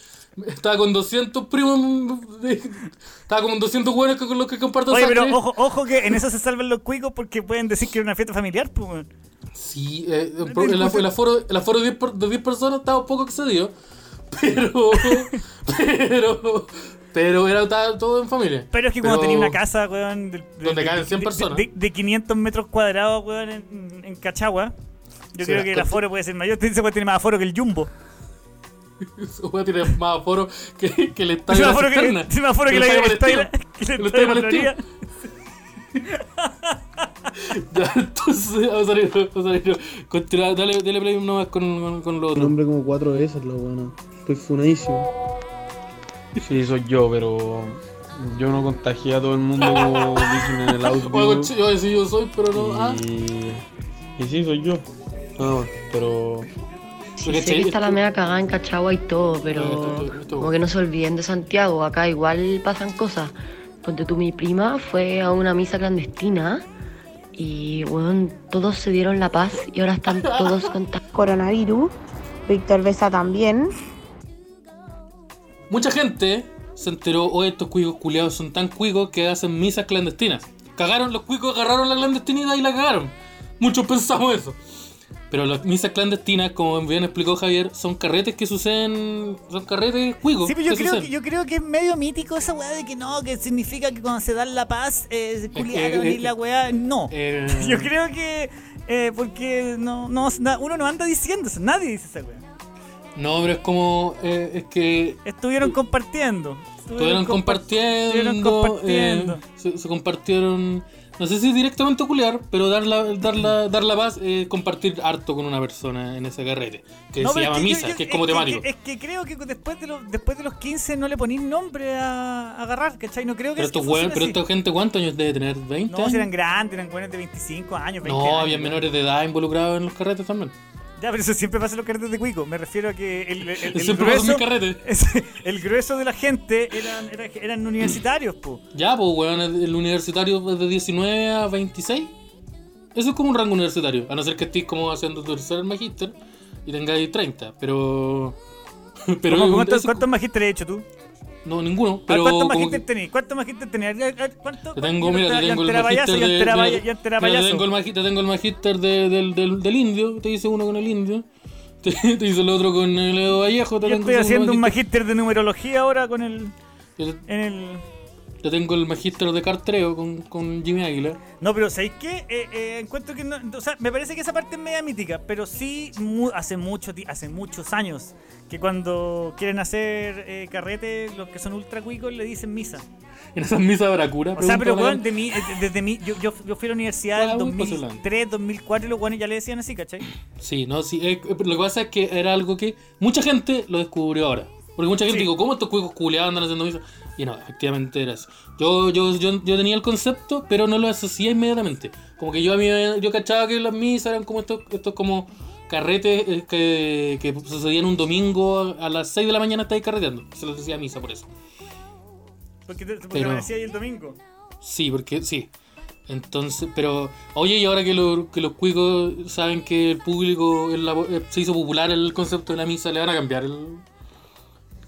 Estaba con 200 primos. estaba como en 200 weones con los que comparto Oye, pero ojo, ojo que en eso se salvan los cuicos porque pueden decir que era una fiesta familiar, pues, weón. Sí, eh, el, aforo, el aforo de 10, per- de 10 personas estaba un poco excedido. Pero, pero, pero era todo en familia. Pero es que cuando tenía una casa, weón. de- de- Donde de- caben 100 de- personas. De, de 500 metros cuadrados, weón, en, en Cachagua. Yo Sí, creo que el con- aforo puede ser mayor. Ese puede tener más aforo que el Jumbo. Esa weá tiene más aforo que, que el estadio de más aforo que, cisterna. tiene más aforo que el estadio el estadio- palestino. que el El estadio estadio de Florida. Ya, entonces, vamos a salir, vamos a salir. Continúa, dale, dale play nomás con, con, con lo otro. nombre como cuatro veces, la buena. Estoy funadísimo. Sí, soy yo, pero yo no contagié a todo el mundo como dicen en el audio. Conche, yo decía yo soy, pero no. Ah, Y, y sí, soy yo. Nada más, pero Sí, Porque sé que che- está la media cagada en Cachagua y todo, pero esto- esto- esto- como que no se olviden de Santiago, acá igual pasan cosas. Ponte tú, mi prima fue a una misa clandestina y, bueno, todos se dieron la paz y ahora están todos contagiados. coronavirus. Víctor Besa también. Mucha gente se enteró, hoy estos cuicos culiados son tan cuicos que hacen misas clandestinas. Cagaron, los cuicos agarraron la clandestinidad y la cagaron. Muchos pensamos eso. Pero las misas clandestinas, como bien explicó Javier, son carretes que suceden. Son carretes cuicos. Sí, pero yo creo, suceden. que, yo creo que es medio mítico esa weá de que no, que significa que cuando se da la paz, eh, culiaron eh, y la weá. No. Eh, Yo creo que. eh, porque no, no, uno no anda diciendo eso, nadie dice esa weá. No, pero es como. eh, es que. Estuvieron compartiendo. Estuvieron compar- compartiendo. estuvieron compartiendo. eh, se, se compartieron. No sé si directamente culiar, pero dar la, dar la, dar la paz, eh, compartir harto con una persona en ese carrete. Que No, se llama es que misa, yo- que es como temático. Es que creo que después de, los, después de los 15 no le ponís nombre a, a agarrar, ¿cachai? No creo que Pero es estos weones, pero esta gente, ¿cuántos años debe tener? ¿20 así. No, años? eran grandes, eran buenos de 25 años, 20 No, años, había menores de edad involucrados en los carretes también. Ya, pero eso siempre pasa en los carretes de Cuico. Me refiero a que el, grueso, es- el grueso de la gente eran, era- eran universitarios, po. Ya, pues, weón, el, universitario es de 19 a 26. Eso es como un rango universitario. A no ser que estéis como haciendo tu tercer magíster y tengáis 30. Pero. Pero. ¿Cómo- ¿Cuántos, cuántos magísteres has hecho tú? No, ninguno. A ver, Pero. ¿Cuántos como magísteres que- tenés? ¿Cuántos magísteres tenés? A ver, a ver, ¿Cuánto? Te tengo, mira, te tengo el magíster de, te tengo el magíster, de- del, del, del indio, te hice uno con el indio. Te, te hice el otro con el Edo Vallejo, te Yo tengo estoy haciendo un magíster. de numerología ahora con el. En el. Te tengo el magíster de cartreo con, con Jimmy Águila. No, pero ¿sabéis qué? Eh, eh, encuentro que no. O sea, me parece que esa parte es media mítica, pero sí mu- hace, mucho, hace muchos años que cuando quieren hacer eh, carrete, los que son ultra cuicos le dicen misa. En esas misas habrá cura. O sea, pero weón, de mí, eh, desde mí, yo, yo, yo fui a la universidad en Ah, muy 2003, 2004 y los guanes ya le decían así, ¿cachai? Sí, no, sí. lo que pasa es que era algo que mucha gente lo descubrió ahora. Porque mucha gente Sí. dijo, ¿cómo estos cuicos culeados andan haciendo misa? Y no, efectivamente era eso. Yo, yo, yo, yo tenía el concepto, pero no lo asocié inmediatamente. Como que yo a mí, yo cachaba que las misas eran como estos, estos como carretes eh, que, que sucedían un domingo a, las 6 de la mañana estáis carreteando. Se les decía misa por eso. Porque, te- porque Pero- ahí el domingo. Sí, porque sí. Entonces, pero, oye, y ahora que, lo- que los cuicos saben que el público eh, se hizo popular el concepto de la misa, le van a cambiar el.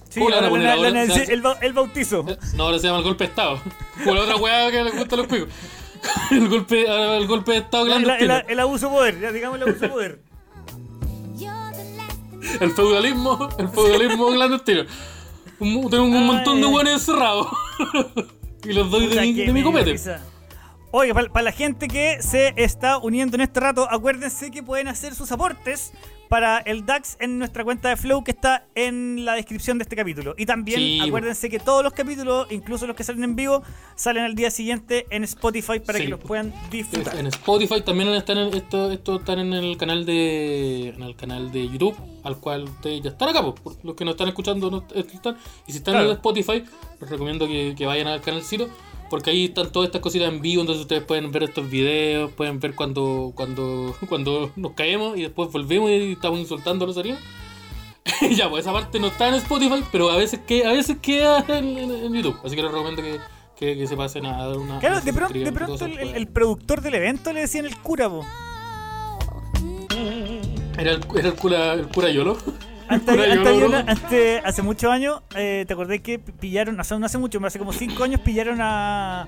Sí, ¿Cómo le poner la- ahora? la- sea, el, el bautizo. No, ahora se llama el golpe de Estado. Como la otra weá que les gusta a los cuicos. El golpe, el golpe de Estado El, el- abuso de poder, ya digamos el abuso de poder. El feudalismo, el feudalismo clandestino. Un- Tengo un montón de hueones encerrados. y los doy de mi, de mi copete. risa. Oye, para, la gente que se está uniendo en este rato, acuérdense que pueden hacer sus aportes para el DAX en nuestra cuenta de Flow que está en la descripción de este capítulo. Y también Sí. acuérdense que todos los capítulos, incluso los que salen en vivo, salen al día siguiente en Spotify para Sí. que los puedan disfrutar. En Spotify también están en, esto, esto están en el canal de en el canal de YouTube, al cual ustedes ya están acá, pues, por los que nos están escuchando no están. Y si están en Claro. Spotify, les recomiendo que, que vayan al canalcito, porque ahí están todas estas cositas en vivo, entonces ustedes pueden ver estos videos, pueden ver cuando, cuando, cuando nos caemos y después volvemos y estamos insultando a los arios. ya, pues esa parte no está en Spotify, pero a veces que a veces queda en, en- en YouTube. Así que les recomiendo que, que, que se pasen a dar una. Claro, de pronto, de pronto el, productor del evento le decían el cura, po. Era el, era el cura, el cura Yolo. Bro. una- antes- hace muchos años, eh, ¿te acordás que pillaron, o sea, no hace mucho, hace como 5 años pillaron a,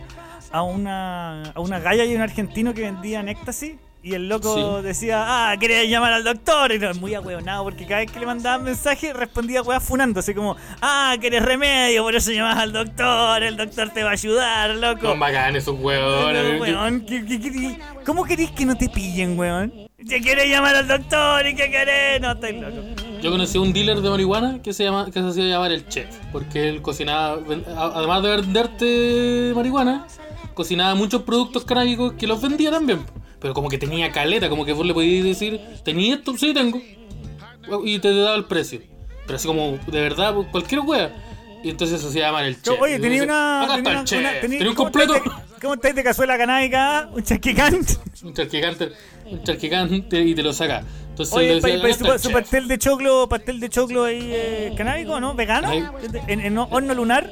a una a una galla y un argentino que vendían éxtasis Y el loco Sí. decía, ah, quería llamar al doctor. Y no, muy ahueonado, porque cada vez que le mandaban mensaje respondía weá funando. Así como, ah, querés remedio, por eso llamás al doctor. El doctor te va a ayudar, loco. Son bacanes esos No, huevones. weón, ¿qué- qué querís? ¿Cómo querés que no te pillen, weón? ¿Te querés llamar al doctor y qué querés? No, estáis loco. Yo conocí a un dealer de marihuana que se llama que se hacía llamar el chef, porque él cocinaba, además de venderte marihuana, cocinaba muchos productos canábicos que los vendía también. Pero como que tenía caleta, como que vos le podías decir, ¿tenía esto? Sí, tengo. Y te daba el precio. Pero así como, de verdad, cualquier wea. Y entonces se hacía llamar el chef. Oye, tenía una. Acá tenía está el chef. tenía- ¿Tenía un ¿cómo completo? ¿Cómo estáis de cazuela canábica? ¿Un charquicante? un charquicante, un charquicante y te lo saca. Entonces Oye, pa- pa- "Acá su, su chef". pastel de choclo, pastel de choclo ahí eh, canábico, ¿no? ¿Vegano? ¿En, en horno lunar?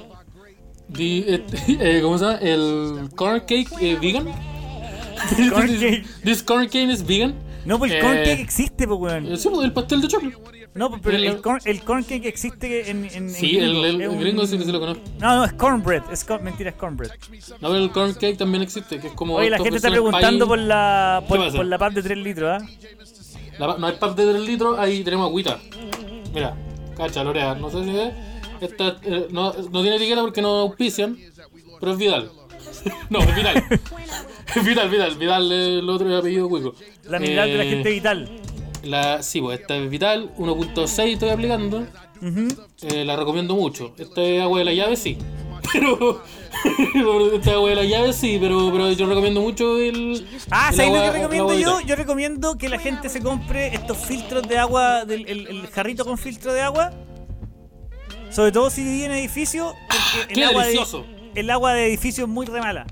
Di- eh, eh, ¿Cómo se llama? El corn cake eh, vegan. Corn cake. This corn cake is vegan. No, pues el Eh, corn cake existe, pues, weón. Eh, Sí, pues, el pastel de choclo. No, pero el, el- corn, el corn cake existe en. en Sí, en el, el, gringo sí que se lo conozco. No, no, es cornbread. Es corn- mentira, es cornbread. No, pero el corn cake también existe, que es como. Oye, la gente está preguntando pie. por la, ¿Qué por, por la pap de 3 litros, ¿ah? La- no hay pap de 3 litros, ahí tenemos agüita. Mira, cacha, Lorea, no sé si ves. Esta eh, no, no tiene etiqueta porque no auspician, pero es Vidal. no, es Vidal. Es Vidal, Vidal. Vidal es el otro apellido cuico. La mineral de la Eh, gente vital. La, sí, pues esta es Vital, 1.6 estoy aplicando. Eh, la recomiendo mucho. Esta es agua de la llave, sí. Pero. esta de la llave, sí, pero, pero yo recomiendo mucho el. Ah, ¿sabes lo que recomiendo yo? Yo recomiendo que la gente se compre estos filtros de agua, del, el, el jarrito con filtro de agua. Sobre todo si vive en edificio, porque el ¡Qué agua, de, delicioso! el agua de edificio es muy re mala.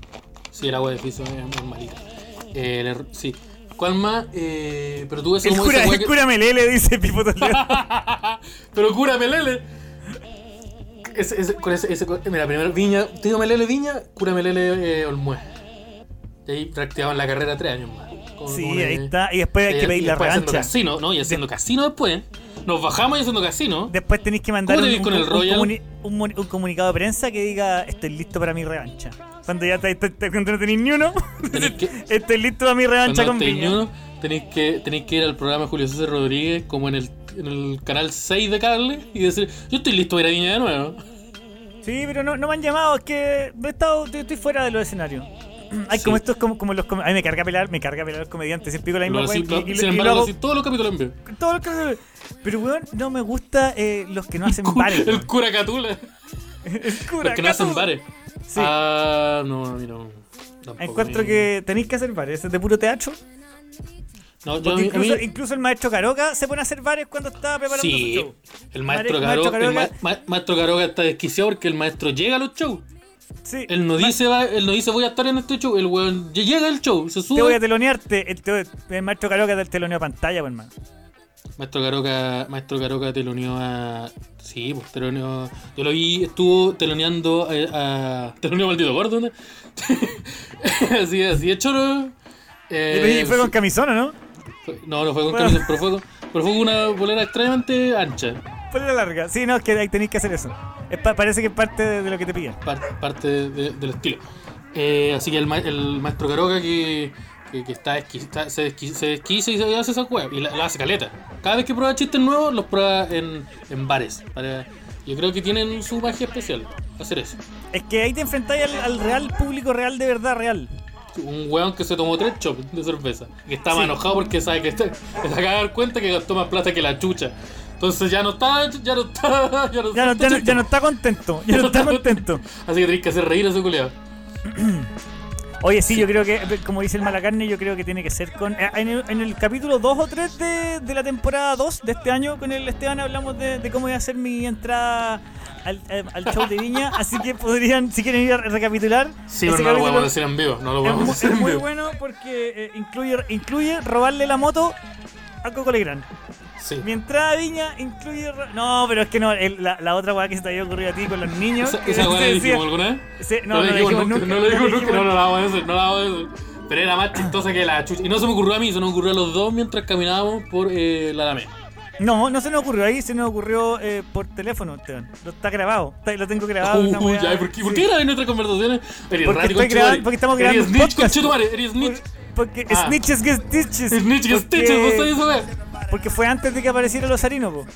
Sí, el agua de piso es muy malita. Eh, el sí. ¿Cuál más? Eh, pero tú ves El cura, el que- cura Melele, dice Pipo Toledo. pero cura Melele. Ese, ese, con ese, ese- mira, primero Viña, tío Melele Viña, cura Melele eh, Olmué. Y ahí reactivaban la carrera tres años más. Sí, ahí está. Y después hay que y pedir la revancha. casino, ¿no? Y haciendo casino después. Nos bajamos y haciendo casino. Después tenéis que mandar ¿Cómo te un, con el comuni- comunicado de prensa que diga estoy listo para mi revancha. Cuando ya te, te- te- cuando no tenéis ni uno, que- estoy listo para mi revancha con Viña. tenéis que, tenéis que ir al programa de Julio César Rodríguez, como en el, en el canal 6 de cable, y decir: Yo estoy listo para ir a Viña de nuevo. Sí, pero no, no me han llamado, es que he estado, estoy, fuera de los escenarios. Hay Sí. como estos, como, como los A mí me carga pelar, me carga pelar los comediantes, siempre digo la misma Lo- lo- y- y sin lo embargo, hago sí, todos los capítulos en vivo. todo lo que- Pero weón, no me gusta eh, los que no hacen bares. El cura Catula. El cura, Los que no hacen bares. Sí. Ah, no, a mí no. Tampoco, Encuentro mí- que tenéis que hacer bares, es de puro teatro. No, yo mí- incluso, el maestro Caroca se pone a hacer bares cuando estaba preparando Sí, su show. el maestro Maestro Caroga, el ma- Caroga- ma- maestro Caroga está desquiciado porque el maestro llega a los shows. Sí. Él no dice, va, él no dice voy a estar en este show. El weón llega al show, se Te voy a sube. telonearte. El, te- el maestro Caroca del teloneo a pantalla, pues, hermano. Maestro Caroca, maestro Caroca teloneó a. Sí, pues teloneó. Yo lo vi, estuvo teloneando a. a teloneó a maldito gordo, ¿no? así, así de choro. Eh, y fue con camisón, ¿o ¿no? No, no fue con Bueno. camisa, pero fue pero fue una bolera extremadamente ancha. Polera larga. Sí, no, es que ahí tenéis que hacer eso. Es pa- parece que es parte de, de lo que te piden. par- parte de- del estilo. Eh, así que el, ma- el maestro Caroca que, que, que está, está- se, desqui- se desquicia y se hace esa hueá y la, la hace caleta. Cada vez que prueba chistes nuevos, los prueba en, en bares. Para, yo creo que tienen su magia especial hacer eso. Es que ahí te enfrentáis al, al real público real de verdad real. Un weón que se tomó tres chops de cerveza. Que estaba Sí. enojado porque sabe que está, se acaba de dar cuenta que gastó más plata que la chucha. Entonces ya no está, ya no está, ya no, Ya no, está ya no, chiste. ya no está contento. Ya no está contento. Así que tenéis que hacer reír a ese culiado. Oye, sí, yo creo que, como dice el Malacarne, yo creo que tiene que ser con. eh, En el, en el capítulo 2 o 3 de, de la temporada 2 de este año, con el Esteban hablamos de, de cómo iba a ser mi entrada al, eh, al show de Viña. Así que podrían, si quieren ir a recapitular. Sí, pero no lo podemos decir en vivo. No lo es, podemos mu- decir es en muy vivo. bueno porque eh, incluye, incluye robarle la moto a Coco Legrand. Sí. Mi entrada a Viña incluye. No, pero es que no, el- la, la otra weá que se te había ocurrido a ti con los niños. ¿Esa, esa weá la dijimos alguna vez? se- No, no, no, la dijimos nunca. No la dijimos nunca. No, no la vamos a decir. No la vamos a decir. Pero era más chistosa que la chucha. Y no se me ocurrió a mí, se nos ocurrió a los dos mientras caminábamos por eh, la Alameda. No, no se nos ocurrió ahí, se nos ocurrió eh, por teléfono, Esteban. Lo está grabado, está- lo tengo grabado. Uy, weá- ya, ¿por qué, ¿por sí. qué grabas nuestras conversaciones? Eres Porque estoy grabando- porque estamos grabando Eres snitch, conchetumare, eres snitch. porque Ah. Snitches get Stitches. Snitch porque- Stitches, ¿no sabes eso? Porque fue antes de que apareciera los harinos, po.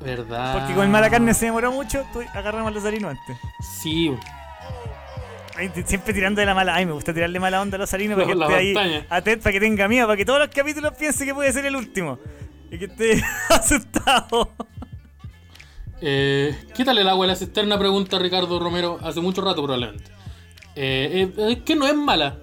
Verdad. Porque con el mala carne se demoró mucho, tú agarramos los harinos antes. Sí, Ay, Siempre tirando de la mala. Ay, me gusta tirarle mala onda a los harinos para que esté ahí atento, para que tenga miedo, para que todos los capítulos piense que puede ser el último. Y que esté asustado. Eh, quítale el agua a la cisterna, pregunta Ricardo Romero hace mucho rato probablemente. Eh, eh, es que no es mala.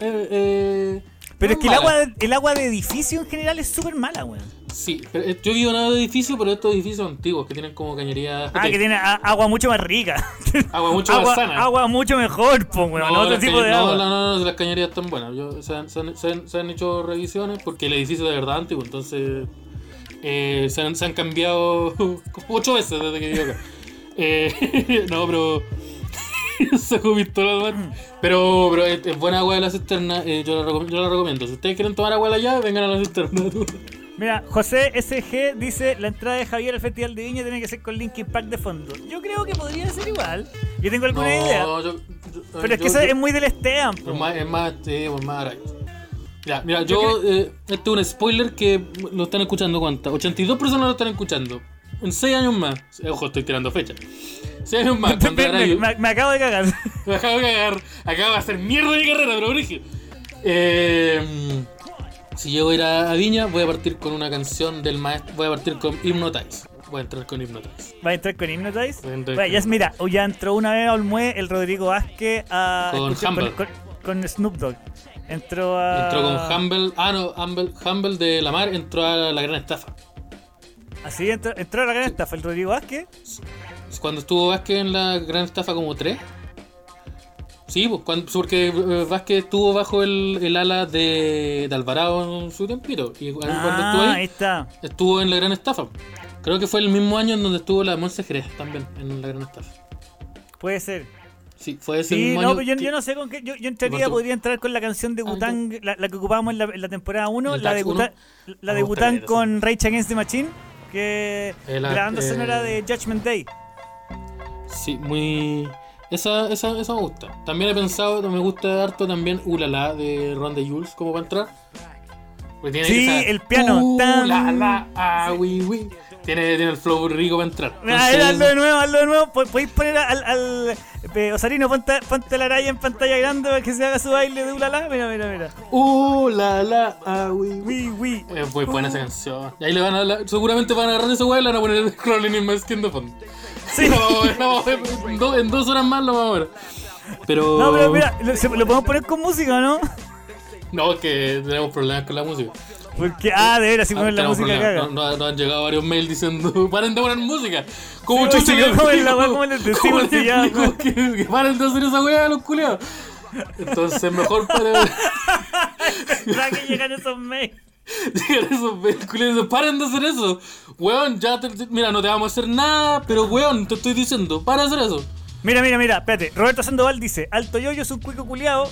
Eh, eh, Pero es que el agua, el agua de edificio en general es súper mala, weón. Sí, pero, yo vivo en un edificio, pero estos edificios antiguos que tienen como cañería. Ah, que tiene a- agua mucho más rica. Agua mucho agua, más sana. agua mucho mejor, po, weón. No, otro tipo de no, agua. No, no, no, las cañerías están buenas. Yo- se, han, se han- se han- se han hecho revisiones porque el edificio es de verdad antiguo, entonces eh, se, han, se han cambiado como ocho veces desde que vivo acá. Eh, no, pero. Saco pistola, man. Pero, pero es, es buena agua de la cisterna, eh, yo, la yo la recomiendo. Si ustedes quieren tomar agua de llave, vengan a la cisterna. Mira, José SG dice: La entrada de Javier al Festival de Viña tiene que ser con Linkin Park de fondo. Yo creo que podría ser igual. Yo tengo alguna idea. yo- yo- Pero es que yo- eso yo- es muy del Esteban. Es más, es más, pues más. Ya, mira, yo, eh, este es un spoiler que lo están escuchando cuántas, 82 personas lo están escuchando. En 6 años más, eh, ojo, estoy tirando fecha. 6 años más, cuando Me, me- me- me acabo de cagar. me acabo de cagar, acabo de hacer mierda mi carrera, pero. Eh, si yo voy a ir a Viña, voy a partir con una canción del maestro, voy a partir con Hypnotize. Voy a entrar con Hypnotize. ¿Va a entrar con Hypnotize? Voy a entrar Bueno, ya, con- mira, ya entró una vez a Olmué el Rodrigo Vázquez a. Con escuchar- Humble. con, con Snoop Dogg. Entró a. Entró con Humble, ah no, Humble, Humble de la Mar entró a la gran estafa. Así entró, entró a la gran estafa el Rodrigo Vázquez. Cuando estuvo Vázquez en la gran estafa como 3. Sí, pues, cuando, porque eh, Vázquez estuvo bajo el, el ala de, de Alvarado en su tempito. Y cuando cuando estuvo Ah, ahí, ahí está. estuvo en la gran estafa. Creo que fue el mismo año en donde estuvo la Monse Jerez también en la gran estafa. Puede ser. Sí, fue ese Sí, mismo no, año. yo, que- yo no sé con qué. Yo, yo en teoría podría entrar con la canción de Ah, Bután, la, la que ocupábamos en la, en la temporada 1, ¿El la de Bután, la de Ah, con Rage Against the Machine, que la banda eh, sonora de Judgment Day. Sí, muy. Esa, esa, esa me gusta. También he pensado, me gusta harto también Ulala de Ron de Jules, como para entrar. Porque tiene Sí, esa- el piano. Tan- Ulala, ah, oui, oui. Tiene, tiene el flow rico para entrar. Entonces, hazlo de nuevo, hazlo de nuevo. Po- Podéis poner al, al eh, Osarino, ponte, ponte la raya en pantalla grande para que se haga su baile de ulala. Mira, mira, mira. Ulala, ah, oui, oui. Oui, oui. Es muy buena esa canción. Y ahí le van a la- seguramente van a agarrar esa weá y le van a poner el Crawling in My Skin de fondo. Sí. A ver. En, dos- en dos horas más lo vamos a ver. Pero. No, pero mira, lo, se- lo podemos poner con música, ¿no? No, que tenemos problemas con la música. Porque, ah, de veras, si Ah, ponen la tenemos música caga. No, no- nos han llegado varios mails diciendo paren de poner música. ¿Cómo Sí, chucha ¿cómo la les decimos ¿Cómo si le ya- que, que paren de hacer esa weá a los culiados? Entonces mejor para ¿Para que llegan esos mails? Llegar a esos Paren de hacer eso. Weón, ya te- te- mira, no te vamos a hacer nada, pero weón, te estoy diciendo, para de hacer eso. Mira, mira, mira, espérate. Roberto Sandoval dice: Alto Yoyo es un cuico culiado.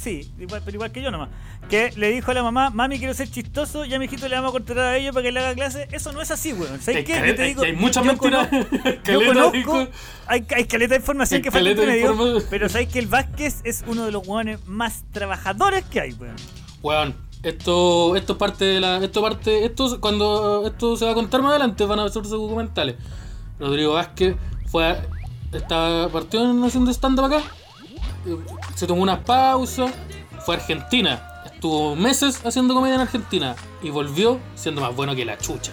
Sí, igual, pero igual que yo nomás. Que le dijo a la mamá: Mami, quiero ser chistoso. Ya, mijito, le vamos a contratar a ellos para que le haga clase. Eso no es así, weón. ¿Sabes qué? Yo te digo. hay muchas mentiras. conozco- Yo conozco. Hay, hay caleta de información Hay que falta medio. Pero sabes que el Vázquez es uno de los weones más trabajadores que hay, weón. Weón, esto, esto es parte de la. Esto parte. Esto cuando esto se va a contar más adelante van a hacerse documentales. Rodrigo Vázquez fue a- estaba partió en haciendo stand up acá. Se tomó unas pausas. Fue a Argentina. Estuvo meses haciendo comedia en Argentina. Y volvió siendo más bueno que la chucha.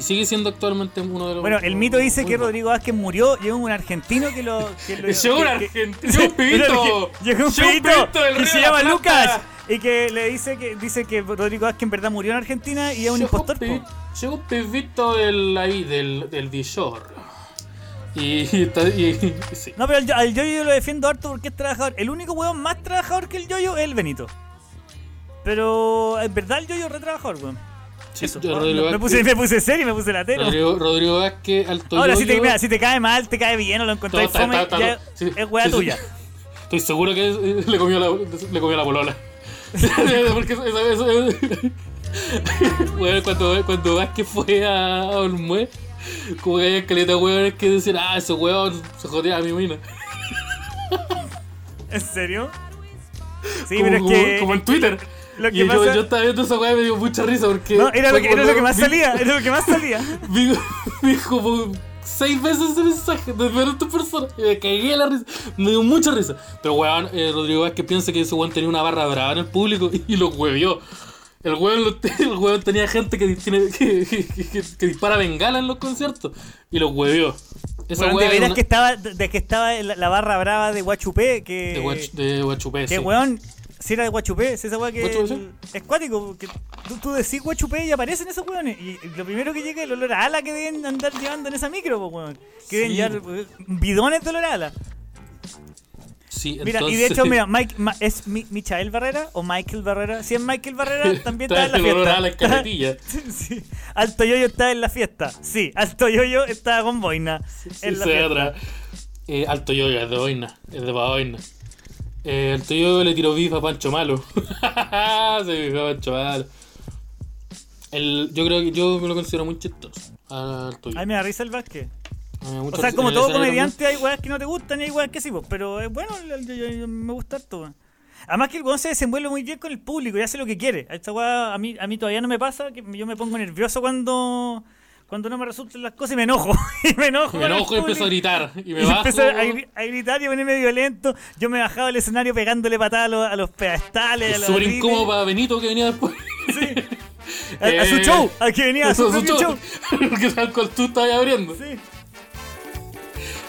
Y sigue siendo actualmente uno de los. Bueno, el mito dice que. Rodrigo Vázquez murió. Llegó un argentino que lo. Que lo Llegó un argentino, llegó un pibito. Llegó un pibito Río se llama. Lucas. Y que le dice que dice que Rodrigo Vázquez en verdad murió en Argentina y es un impostor. Llegó un pibito del, ahí, del, del Villor. Y, y- y sí. No, pero al, al Yoyo yo lo defiendo harto porque es trabajador. El único weón más trabajador que el Yoyo es el Benito. Pero en verdad el Yoyo es re trabajador, weón. Sí, Eso. yo, Rodrigo me, Vázquez- puse, me puse serio y me puse latero. Rodrigo, Rodrigo Vázquez, Alto Ahora, si te, Yoyo. mira, si te cae mal, te cae bien o lo está- fome, está- ya está- sí, es weá sí, sí. tuya. Estoy seguro que le comió la, le comió la polola. Porque eso, eso, eso- Bueno, cuando, cuando Vázquez fue a, a Olmué, como que había caleta de hueones que decían, ah, ese hueón se jodía a mi mina. ¿En serio? Sí, como, pero es como- que. como en Twitter. Lo que y yo, pasa- yo estaba viendo esa weá y me dio mucha risa porque. No, era lo que, era lo que más vi- salía, era lo que más salía. Vi, vi como seis veces ese mensaje de diferentes personas y me cagué la risa. Me dio mucha risa. Pero weón, eh, Rodrigo Vázquez piensa que ese weón tenía una barra brava en el público y lo huevió. El weón, el weón tenía gente que, tiene, que, que- que- que dispara bengala en los conciertos y lo huevió. Esa Weón, de veras una- que estaba, de que estaba la, la barra brava de Guachupé, que. de, Guach- de Guachupé, Que sí. weón, si era de Guachupé, si esa weá que el- es cuático, que tú, tú decís Guachupé y aparecen esos weones. Y lo primero que llega es el olor a ala que deben andar llevando en esa micro, weón. Que deben Sí. llevar eh, bidones de olor a ala. Sí, Mira, y de hecho, mira, Mike, Ma- ¿es Mi- Michael Barrera o Michael Barrera? Si es Michael Barrera, también está en la fiesta. a la carretilla. sí. Alto Yoyo está en la fiesta. Sí, Alto Yoyo está con boina. en la Sí, fiesta. atrás. Eh, alto yoyo, es de boina, es de boina. Eh, alto yoyo le tiró bifa a Pancho Malo. Se bifó a Pancho Malo. El, yo creo que yo me lo considero muy chistoso. a Alto yoyo. Ay, me da risa el Vázquez. O sea, como el todo comediante, hay weas que no te gustan y hay weas que sí, pues, pero es bueno, el- el- yo- yo- me gusta harto. Además que el weón se desenvuelve muy bien con el público y hace lo que quiere. A Esta wea a mí, a mí todavía no me pasa, que yo me pongo nervioso cuando, cuando no me resultan las cosas y me enojo. y me enojo. Me enojo y empiezo a gritar. Y me Y bajo. empecé a, a gritar y a ponerme violento. Yo me bajaba del escenario pegándole patadas a los, a los pedestales. Es súper incómodo para Benito que venía después. a, a su Eh, show, a que venía a su, propio show. Porque tal cual tú estabas abriendo. Sí.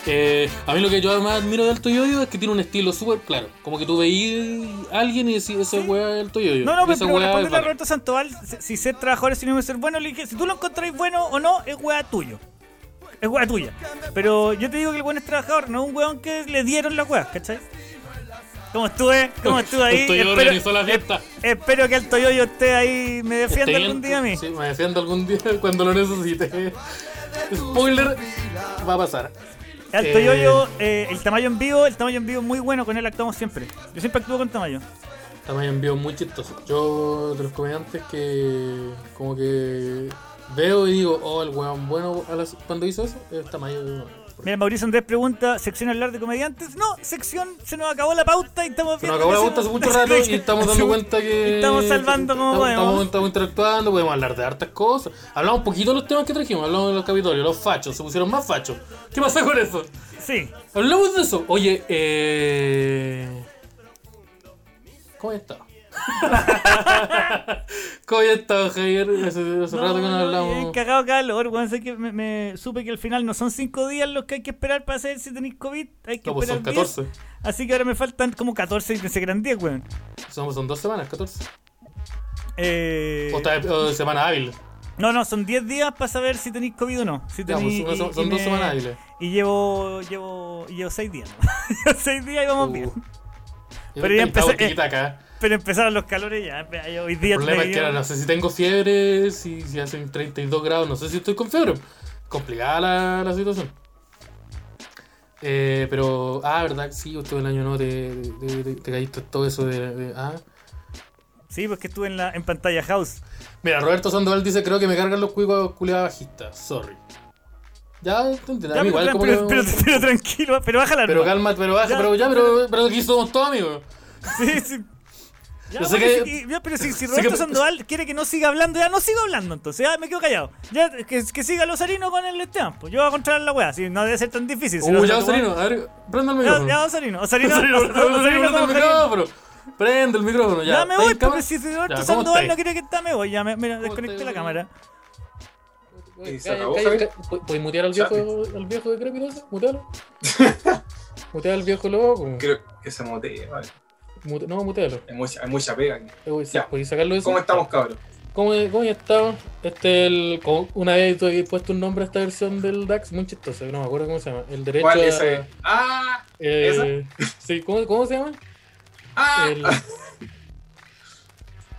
Eh, a mí lo que yo más admiro de Alto Yoyo es que tiene un estilo súper claro. Como que tú veías a alguien y decís, esa weá es Alto Yoyo. No, no, pero, pero responderle a. Roberto Sandoval, si, ser trabajador es de ser bueno, le dije, si tú lo encontráis bueno o no, es weá tuyo. Es weá tuya. Pero yo te digo que el weón es trabajador, no es un weón que le dieron la weá, ¿cachai? Como estuve, como estuve ahí. Yoyo organizó la fiesta. espero que Alto Yoyo esté ahí, me defienda algún día a mí. Sí, me defiendo algún día cuando lo necesite. Spoiler, va a pasar. Alto Eh. Yoyo, eh, el Tamayo en vivo, el Tamayo en vivo es muy bueno, con él actuamos siempre. Yo siempre actúo con Tamayo. Tamayo en vivo muy chistoso. Yo, de los comediantes que como que veo y digo, oh, el weón bueno cuando hizo eso, es Tamayo. Mira, Mauricio Andrés pregunta, ¿sección hablar de comediantes? No, sección, se nos acabó la pauta y estamos Se nos viendo acabó la pauta hace mucho rato y estamos dando cuenta que. Estamos salvando como estamos, podemos. Estamos, estamos interactuando, podemos hablar de hartas cosas. Hablamos un poquito de los temas que trajimos, hablamos de los capitolios, los fachos, se pusieron más fachos. ¿Qué pasa con eso? Sí. Hablamos de eso. Oye, eh. ¿Cómo estado? ¿Cómo has estado, Javier? Hace, hace rato que no Bien hablamos. cagado calor, weón. Sé que me, me- supe que al final no son cinco días los que hay que esperar para saber si tenéis COVID. Hay que No, pues son esperar 10. 14. Así que ahora me faltan como 14 y pensé que eran 10, weón. Son, son dos semanas, 14. Eh, O, está- o semana hábil. no, no, son 10 días para saber si tenéis COVID o no. Si Ya, pues, tenéis- una- y- son y son dos me- semanas hábiles. Y llevo, llevo, llevo 6 días. Llevo 6 días y vamos Uh. bien. Pero ya estaba empecé- acá. Pero empezaron los calores ya. Hoy día El problema es que ahora no sé si tengo fiebre, si, si hacen 32 grados, no sé si estoy con fiebre. Complicada la, la situación. Eh, pero, ah, verdad, sí, usted el año no te, te, te- te caíste todo eso de, de- ah. Sí, porque estuve en, la, en pantalla house. Mira, Roberto Sandoval dice, creo que me cargan los cuicos culiados bajistas, sorry. Ya, entendií, a Ya, igual pero, como pero, que- pero- pero tranquilo, pero baja la pero calma, pero baja, Ya. pero ya, pero, pero aquí somos todos amigos. Sí, sí. Ya, Yo sé bueno, que- ya, pero si, Roberto que- Sandoval quiere que no siga hablando, ya no sigo hablando, entonces ya me quedo callado. Ya que, que siga Lozarino con el Esteban, pues yo voy a controlar la weá, si no debe ser tan difícil. Si Uh, ya, no- Osarino, a ver, prenda el Ya, micrófono. ya Osarino, Osarino, Osarino, Osarino, Osarino, Osarino prende el micrófono. Prende el micrófono, ya. Ya me ¿Está voy, porque si Roberto Ya, ¿cómo Sandoval no quiere que está, me voy. Ya me, mira, ¿Cómo desconecté la cámara. ¿Y se Calla, acabó, calla, Javier? calla. ¿Pu- ¿Puedes mutear al viejo, al viejo decrépito ese? Mutealo. Mutea al viejo loco. Creo que se motea, vale. Mute- no, mutealo. Hay mucha, hay mucha pega aquí. Voy- Ya. ¿Podéis sacarlo eso? ¿Cómo estamos, cabros? ¿Cómo, cómo estamos? Este, el, como una vez habías puesto un nombre a esta versión del DAX muy chistoso, no me acuerdo cómo se llama. El derecho ¿Cuál a. es ese? ¡Ah! eh, sí, ¿cómo, ¿cómo se llama? ¡Ah! El-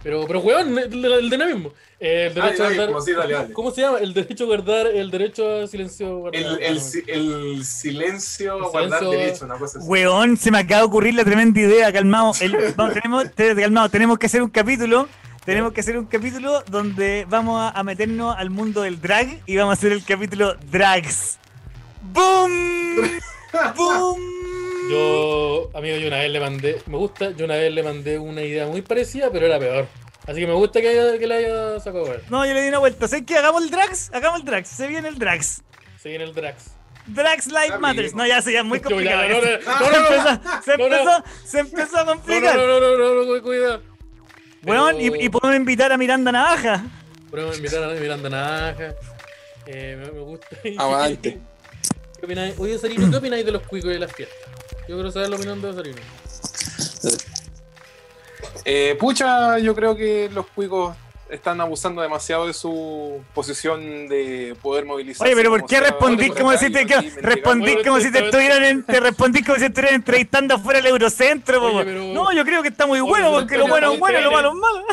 Pero, pero weón, el, el de nada mismo. Eh, el Ay, derecho ay, a guardar. como sí, dale, dale. ¿Cómo se llama? El derecho a guardar, el derecho a silencio guardar. El, el, si- el silencio, El guardar silencio- derecho, una cosa así. Weón, se me acaba de ocurrir la tremenda idea, calmado. Vamos, tenemos, te- calmado, tenemos que hacer un capítulo. Tenemos que hacer un capítulo donde vamos a, a meternos al mundo del drag y vamos a hacer el capítulo Drags. ¡Boom! ¡Boom! Yo, amigo, yo una vez le mandé, me gusta, yo una vez le mandé una idea muy parecida, pero era peor. Así que me gusta que, haya- que le haya sacado ver. No, yo le di una vuelta. ¿Sabes qué? Hagamos el Drax. Hagamos el Drax. Se viene el Drax. Se viene el Drax. Drax Life Amigo. Matters. No, ya se ya muy complicado. no, no, esto. no, se, no, no, empezó, se, no, no. empezó, a No, complicar. no, no, no, no, no, no, cuidado. Weón, Pero- y, y podemos invitar a Miranda Navaja. Podemos invitar a Miranda Navaja. Eh, me, me gusta. Aguante. ¿Qué opináis? Oye, Sarino, ¿qué opináis de los cuicos y de las fiestas? Yo quiero saber la opinión de Sarino. Eh, pucha, yo creo que los cuicos están abusando demasiado de su posición de poder movilizar. Oye, pero ¿por qué respondís como si te, respondís como si te estuvieran en- te respondís como si estuvieran entrevistando afuera del Eurocentro, Oye, pero- No, yo creo que está muy bueno porque lo bueno es bueno y lo malo es malo.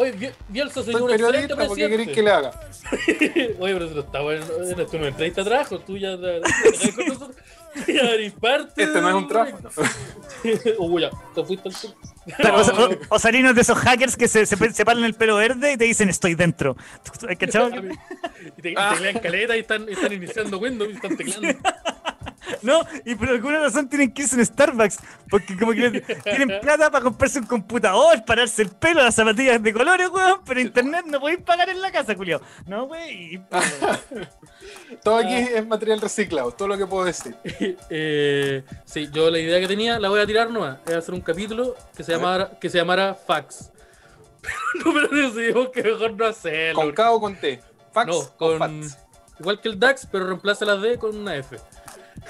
Oye, Biel- Bielsa soy Soy un excelente periodista, ¿por qué queréis que presidente. le haga? Oye, pero no está bueno, eres tú una entrevista trabajo, tú ya, ya, eres parte. Este no es un trabajo. no. Uy, ya, te fuiste al sur. O, o, es de esos hackers que se, se, el pelo verde y te dicen estoy dentro. ¿Cachado? Y te, y te lean caleta y están, están iniciando Windows y están teclando. No, y por alguna razón tienen que irse a un Starbucks. Porque como que tienen plata para comprarse un computador, pararse el pelo, las zapatillas de colores, weón. Pero internet no podéis pagar en la casa, Julio. No, wey. Todo aquí es material reciclado, todo lo que puedo decir. eh, sí, yo la idea que tenía la voy a tirar nomás. Es hacer un capítulo que se llamara, que se llamara Fax. no, pero decidimos que mejor no hacerlo. ¿Con K o con T? ¿Fax No, o con. fax? Igual que el DAX, pero reemplaza la D con una F.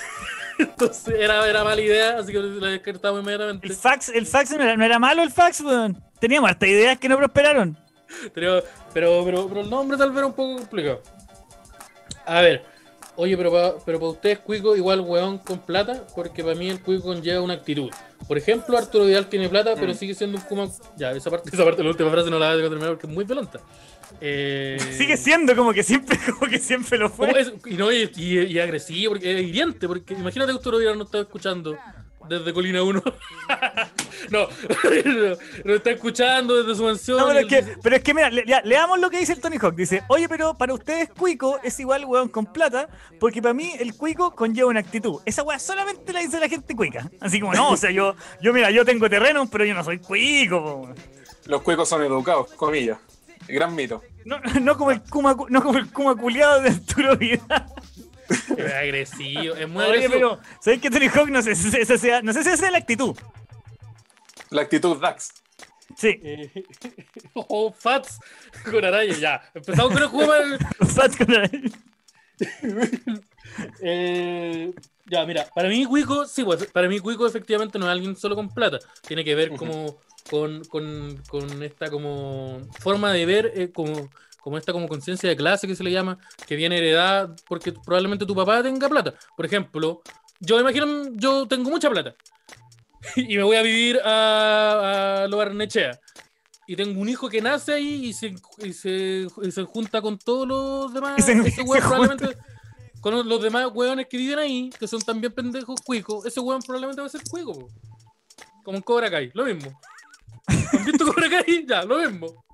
Entonces era, era mala idea, así que la descartamos inmediatamente. El fax, el fax no era, no era malo el fax, weón. Teníamos hartas ideas que no prosperaron. Pero, pero, pero, pero el nombre tal vez era un poco complicado. A ver, oye, pero para pero pa ustedes Cuico igual weón con plata, porque para mí el Cuico conlleva una actitud. Por ejemplo, Arturo Vidal tiene plata, pero Mm. sigue siendo un Kuma. Ya, esa parte, esa parte, la última frase no la voy a terminar porque es muy violenta. Eh, Sigue siendo como que siempre, como que siempre lo ¿cómo fue. es? Y, no, y, y- y agresivo, porque es hiriente, porque imagínate que Arturo Vidal no está escuchando desde Colina 1. no, no, no está escuchando desde su mansión. No, pero es que, él- pero es que mira, le- ya, leamos lo que dice el Tony Hawk. Dice, oye, pero para ustedes cuico es igual weón con plata, porque para mí el cuico conlleva una actitud. Esa weá solamente la dice la gente cuica. Así como, no, o sea, yo, yo mira, yo tengo terreno, pero yo no soy cuico. po. Los cuicos son educados, comillas. Gran mito. No, no como el kuma, cu- no como el kuma culiado de Arturo Vidal. Es agresivo, es muy Oye, agresivo. pero, ¿sabes qué Tony Hawk? No sé si esa sea, no sé si esa sea la actitud. La actitud DAX. Sí, Eh, oh, Fats con araya, ya. Empezamos con el juego. Fats con la- Eh, ya, mira, para mí Cuico, sí, pues, para mí Cuico efectivamente no es alguien solo con plata. Tiene que ver como con, con, con esta como forma de ver, eh, como, como esta como conciencia de clase que se le llama, que viene heredada porque probablemente tu papá tenga plata. Por ejemplo, yo imagino, yo tengo mucha plata y me voy a vivir a, a Lo Barnechea. Y tengo un hijo que nace ahí y se, y se, y se junta con todos los demás. Y se- Ese se junta. Con los demás weones que viven ahí, que son también pendejos cuicos, ese weón probablemente va a ser cuico, po. Como en Cobra Kai, lo mismo. ¿Han visto Cobra Kai? Ya, lo mismo.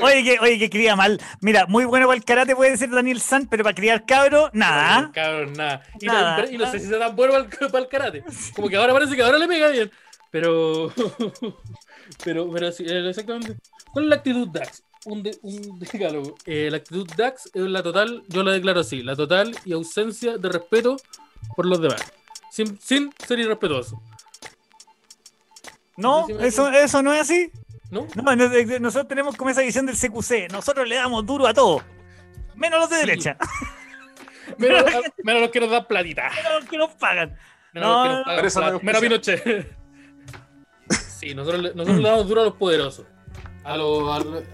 Oye, que, oye, que cría mal. Mira, muy bueno para el karate puede ser Daniel San, pero para criar cabro, nada. Cabrón, nada. Y, Nada, no, y no nada. sé si se tan bueno para el, para el karate. Como que ahora parece que ahora le pega bien. Pero. pero, pero sí, eh, exactamente. ¿Cuál es la actitud Dax? Un, de- un decálogo. Eh, la actitud Dax es la total, yo la declaro así, la total y ausencia de respeto por los demás. Sin, sin ser irrespetuoso. No, eso, eso no es así. ¿No? No, no, nosotros tenemos como esa visión del CQC. Nosotros le damos duro a todo. Menos los de Sí. derecha. Menos, menos los que nos dan platita. Menos los que nos pagan. Menos No, los que no, nos pagan Menos Pinochet. Sí, nosotros, le- nosotros le damos duro a los poderosos. A los-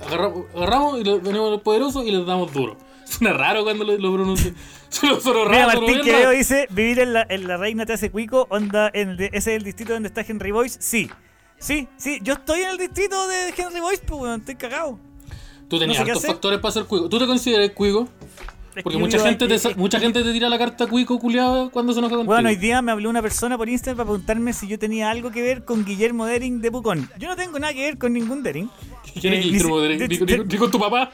agarramos, agarramos y los, venimos a los poderosos y les damos duro. Suena raro cuando lo, lo pronuncian. Suena suena Mira, raro, Martín Quevedo dice, vivir en la, en la reina te hace cuico, onda, en el de- ese es el distrito donde está Henry Boyce. Sí, sí, sí, yo estoy en el distrito de Henry Boyce, pues estoy cagado. Tú tenías no sé hartos factores para ser cuico. ¿Tú te consideras cuico? Porque mucha gente, te, mucha gente te tira la carta cuico culiado cuando se enoja contigo. Bueno, hoy día me habló una persona por Instagram para preguntarme si yo tenía algo que ver con Guillermo Dering de Pucón. Yo no tengo nada que ver con ningún Dering. ¿Quién es eh, Guillermo Dering? con tu papá?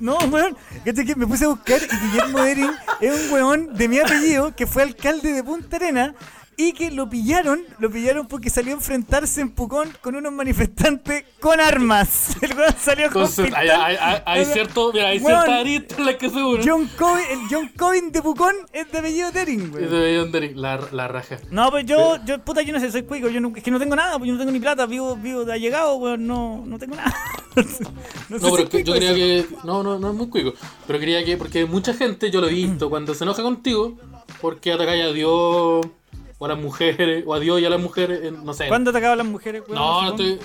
No, weón, ¿cachai que me puse a buscar y Guillermo Dering es un weón de mi apellido que fue alcalde de Punta Arena y que lo pillaron, lo pillaron porque salió a enfrentarse en Pucón con unos manifestantes con armas. El weón salió con Entonces, hay, hay, hay, cierto, mira, hay weón, cierta en la que seguro. John Covin, el John Covin de Pucón es de apellido Tering, Y weón. de John Derrick, la, la raja. No, pues yo, yo, puta, yo no sé, soy cuico, yo no, es que no tengo nada, pues yo no tengo ni plata, vivo, vivo de allegado, weón, no, no tengo nada. no sé No, si pero es yo quería que. No, no, no es muy cuico. Pero quería que. Porque mucha gente, yo lo he visto, cuando se enoja contigo, porque atacáis a Dios o a las mujeres, o a Dios y a las mujeres, eh, no sé. ¿Cuándo atacaban las mujeres? No, no estoy.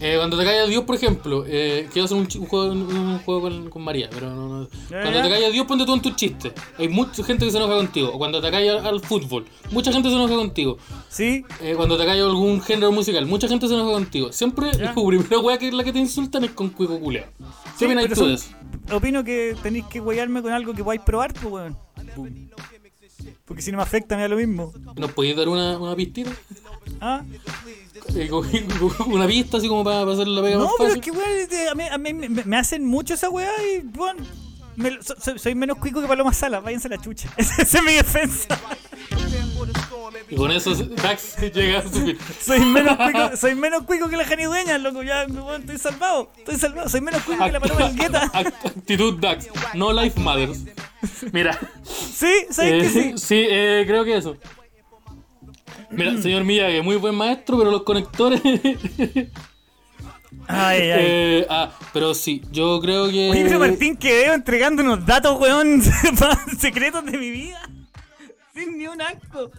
Eh, cuando te cae a Dios, por ejemplo, eh, quiero hacer un, un juego, un juego con, con María, pero no, no. Cuando te cae a Dios, ponte tú en tus chistes. Hay mucha gente que se enoja contigo. O cuando te cae al, al fútbol, mucha gente se enoja contigo. Sí, Eh, cuando te cae algún género musical, mucha gente se enoja contigo. Siempre Ya. la primera wea que es la que te insultan es con cuico culeo. ¿Qué Sí, opinas tú son- de eso? opino que tenéis que guayarme con algo que podáis probar, pues, weón. Porque si no me afecta, me da lo mismo. ¿Nos podéis dar una, una pistita? ¿Ah? Eh, una pista así como para, para hacer la pega No, más pero es fácil. que, weón, a mí, a mí me, me hacen mucho esa weá y, me so- soy, menos cuico que Paloma Sala, váyanse a la chucha. Esa es mi defensa. Y con eso Dax llega a. Soy menos cuico, soy menos cuico que la Jani Dueña, loco. Ya, estoy salvado. Estoy salvado. Soy menos cuico que la Paloma Elgueta. Act- Actitud Dax. No life matters. Mira. Sí, ¿sabes que sí? sí, eh, creo que eso. Mira, señor Miyagi, muy buen maestro, pero los conectores. Ay, ay. eh, ah, pero sí, yo creo que. Oye, pero Martín Quevedo entregando unos datos, weón, secretos de mi vida. Sin ni un acto.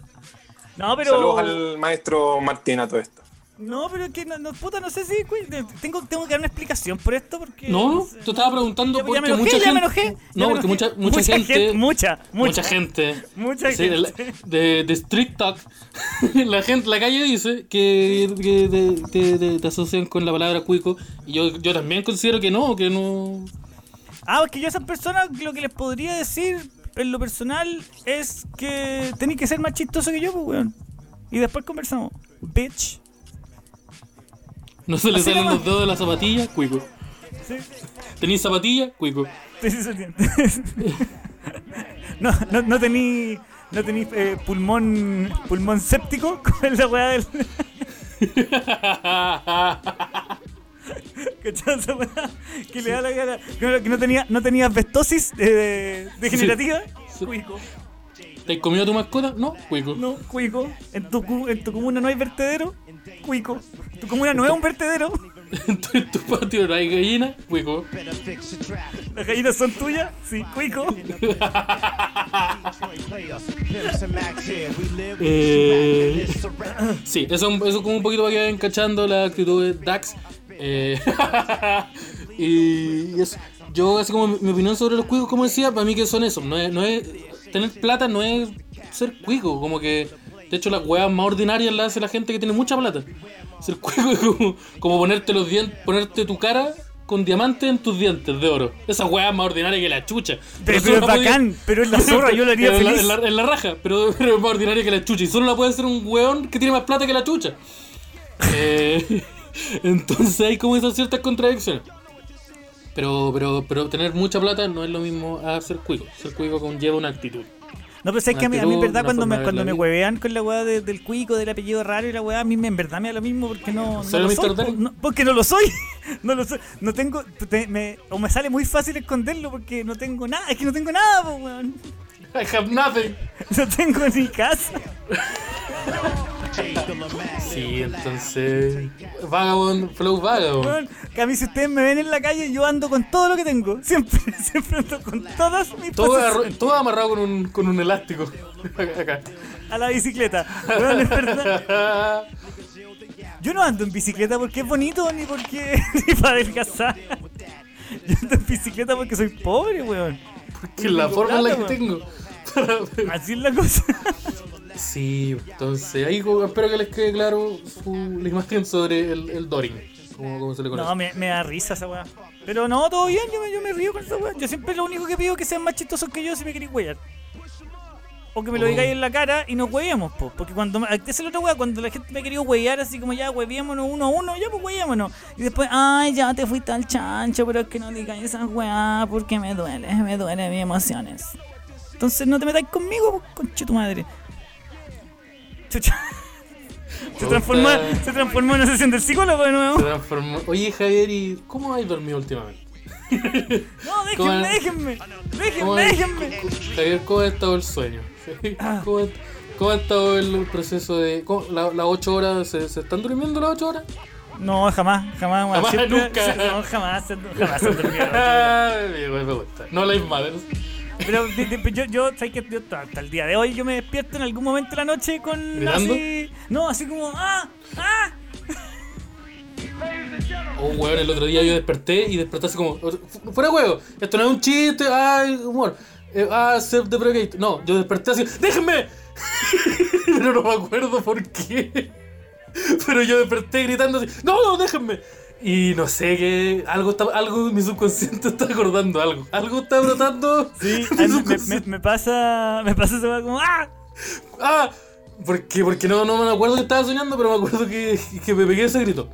No, pero. Saludos al maestro Martín a todo esto. No, pero es que no, no, puta, no sé si. cu- Tengo, tengo que dar una explicación por esto, porque. No, sé. te estaba preguntando Ya- ya porque me enojé, mucha ya gente. me enojé, ya no, porque enojé. mucha, mucha, gente, Mucha, mucha. Mucha gente. Mucha Sí, de, gente. de, de Street Talk. la gente, la calle dice que, que te, te- asocian con la palabra cuico. Y yo, yo también considero que no, que no. Ah, porque yo a esas personas lo que les podría decir en lo personal es que tenéis que ser más chistoso que yo, pues, weón. Y después conversamos. Bitch. No se le salen nomás. los dedos de la zapatilla, cuico. Sí, ¿Tenéis zapatilla? Cuico. no, no, no tení. No tení eh, pulmón. pulmón séptico con la weá del. ¿Cachai esa weá? Que le da la cara. Que no, que no tenía, no tenía asbestosis eh, degenerativa. Sí. Cuico. ¿Te has comido tu mascota? No, cuico. No, cuico. En tu, en tu comuna no hay vertedero. Cuico. Tu comuna no es un vertedero. en, tu, en tu patio no hay gallina, cuico. Las gallinas son tuyas. Sí, cuico. Eh, sí, eso, eso como un poquito para que vayan cachando la actitud de Dax. Eh, y eso. Yo, así como mi, mi opinión sobre los cuicos, como decía, para mí que son eso. No es, no es, tener plata no es ser cuico. Como que, de hecho, las weas más ordinarias las hace la gente que tiene mucha plata. Ser cuico es como, como ponerte los dientes, ponerte tu cara con diamantes en tus dientes de oro. Esa wea es más ordinaria que la chucha. Pero, es podía- bacán. Pero es la zorra. Yo lo haría en la, feliz. en la- en la raja, pero, pero es más ordinaria que la chucha. Y solo la puede hacer un weón que tiene más plata que la chucha. Eh, entonces hay como esas ciertas contradicciones. Pero, pero, pero tener mucha plata no es lo mismo a ser cuico. Ser cuico conlleva una actitud. No, pero es que a mí, a mí en verdad cuando me, cuando me huevean con la weá de- del cuico, del apellido raro y la weá, a mí me, en verdad me da lo mismo porque no, no ¿Serio, lo soy. No, porque no lo soy. No lo soy. No tengo. te- me- o me sale muy fácil esconderlo porque no tengo nada. Es que no tengo nada, po, weón. I have nothing. No tengo ni casa. Sí, entonces. Vagabond, flow vagabond. Que a mí si ustedes me ven en la calle, yo ando con todo lo que tengo. Siempre, siempre ando con todas mis Todo, posesiones todo amarrado con un, con un elástico. Acá. a la bicicleta. Es verdad. Yo no ando en bicicleta porque es bonito ni porque ni para adelgazar. Yo ando en bicicleta porque soy pobre, weón. Que la forma en la que tengo. Así es la cosa. Sí, entonces ahí espero que les quede claro su, la imagen sobre el, el Doring, como, como se le conoce. No, me, me da risa esa weá. Pero no, todo bien, yo me, yo me río con esa weá. Yo siempre lo único que pido es que sean más chistosos que yo si me queréis huear. O que me lo Oh. digáis en la cara y nos hueveamos, po. Porque cuando. Esa es la otra weá, cuando la gente me ha querido huevear así como ya, hueveémonos uno a uno, ya pues hueveémonos. Y después, ay, ya te fuiste al chancho, pero es que no digáis esa weá porque me duele, me duele mis emociones. Entonces no te metáis conmigo, conche tu madre. Chucha. Se transformó, se transformó en una sesión del psicólogo de Se nuevo. transformó. Oye, Javier, ¿y cómo has dormido últimamente? No, ¿Cómo déjenme, déjenme. ¿Cómo Déjenme. Javier, ¿cómo ha estado el sueño? Ah. ¿Cómo, ha- cómo ha estado el proceso de. cómo- la- ¿Las 8 horas? ¿se, se están durmiendo las 8 horas? No, jamás, jamás. Jamás, Siempre- nunca. No, jamás, jamás. se durmió. Me gusta. No Life Matters. Pero de- de- yo, yo, ¿sabes qué? Yo hasta el día de hoy yo me despierto en algún momento de la noche con así. No, así como, ¡ah! ¡ah! Oh, weón, el otro día yo desperté y desperté así como. "Fu- Fuera huevo, esto no es un chiste, ay, humor. Eh, ah, self-deprecate. No, yo desperté así, ¡déjenme! Pero no me acuerdo por qué. Pero yo desperté gritando así, ¡no, no, déjenme! Y no sé qué. Algo está. Algo mi subconsciente está acordando algo. Algo está brotando. Sí, me, me, subconsciente. me pasa. Me pasa eso como, ¡ah! ¡Ah! ¿Por qué? Porque no, no me acuerdo que estaba soñando, pero me acuerdo que, que me pegué ese grito.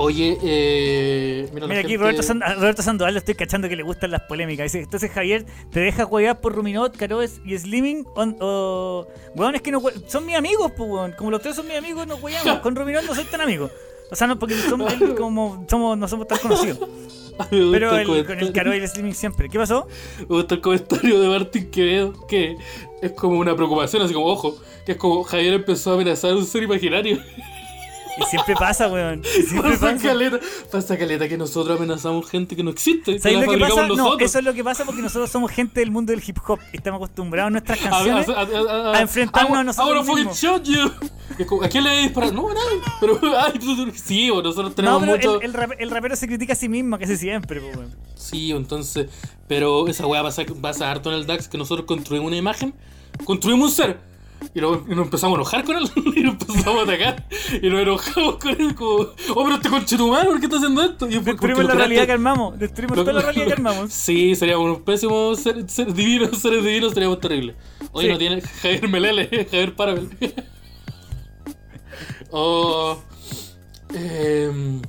Oye, eh. Mira, Mira aquí gente- Roberto, Sand- Roberto Sandoval lo estoy cachando que le gustan las polémicas. Dice, entonces Javier, ¿te deja jugar por Ruminot, Caroes y Slimming? O, o... Weón, es que no, son mis amigos, pues, weón. Como los tres son mis amigos, nos juegamos. Con Ruminot no soy tan amigo. O sea, no, porque somos, él como, somos, no somos tan conocidos. Pero el el, con el. Caro y el Slimming siempre. ¿Qué pasó? Me gusta el comentario de Martín Quevedo, que es como una preocupación, así como, ojo, que es como Javier empezó a amenazar a un ser imaginario. Y siempre pasa, weón. Siempre Pasa pasa. caleta, pasa caleta que nosotros amenazamos gente que no existe. ¿Sabes lo que pasa? No, eso es lo que pasa porque nosotros somos gente del mundo del hip hop. Estamos acostumbrados en nuestras A, a, canciones. a- a enfrentarnos a nosotros mismos. ¿A quién le a disparar? No, a nadie. Pero, ay, sí, nosotros No, tenemos pero mucho. el, el, rap- el rapero se critica a sí mismo casi siempre, pues, weón. Sí, entonces. Pero esa weá pasa, pasa harto en el DAX que nosotros construimos una imagen, construimos un ser. Y luego y nos empezamos a enojar con él y nos empezamos a atacar y nos enojamos con él como, oh pero este conchetumano, ¿por qué está haciendo esto? Y "Porque Destruimos lo la creaste". realidad que armamos. Destruimos Lo- toda la realidad que armamos. Sí, seríamos unos pésimos seres, seres divinos, seres divinos, seríamos terribles. Hoy Sí. no tiene Javier Melele, Javier Parabel. oh, eh,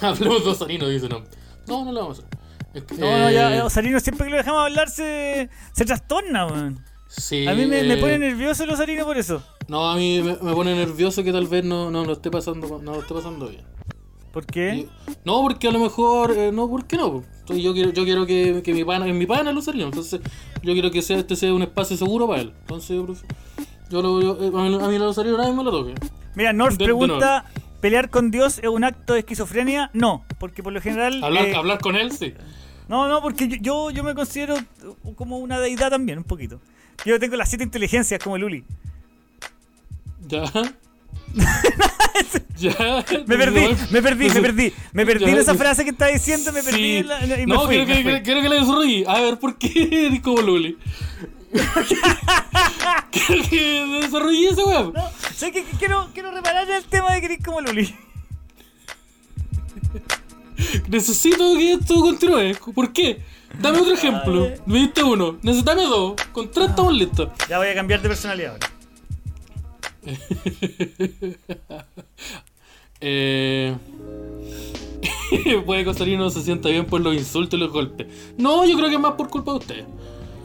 hablemos de Osarino, dice no. No, no lo vamos a hacer. Es que, No, no, ya, eh, Osarino siempre que lo dejamos hablar se, se trastorna, weón. Sí, A mí me, me eh, pone nervioso el Osarino por eso. No, a mí me, me pone nervioso que tal vez no, no lo esté pasando, no lo esté pasando bien. ¿Por qué? Y- no, porque a lo mejor, eh, no, ¿por qué no? Entonces yo quiero, yo quiero que, que mi pana, es mi pana el Osarino, entonces yo quiero que sea, este sea un espacio seguro para él. Entonces yo, lo, yo- eh, a mí, a mí el Osarino nadie me lo toque. Mira, North De- de pregunta: ¿pelear con Dios es un acto de esquizofrenia? No, porque por lo general. Hablar, eh, hablar con él, sí. No, no, porque yo, yo, yo me considero como una deidad también, un poquito. Yo tengo las siete inteligencias como Luli. Ya. ya. Me perdí, me perdí, me perdí. Me perdí en esa frase que está diciendo, me perdí Sí. en la- y me no, fui, quiero, que, quiero, le desarrolle. A ver, ¿por qué eres como Luli? quiero que desarrolle ese weón. No, sé que que quiero, quiero reparar el tema de que eres como Luli. Necesito que esto continúe. ¿Por qué? Dame otro ejemplo. Me diste uno. Necesitame dos. Con tres estamos listos. Ya voy a cambiar de personalidad ahora. Eh... Puede que Osarino no se sienta bien por los insultos y los golpes. No, yo creo que es más por culpa de ustedes.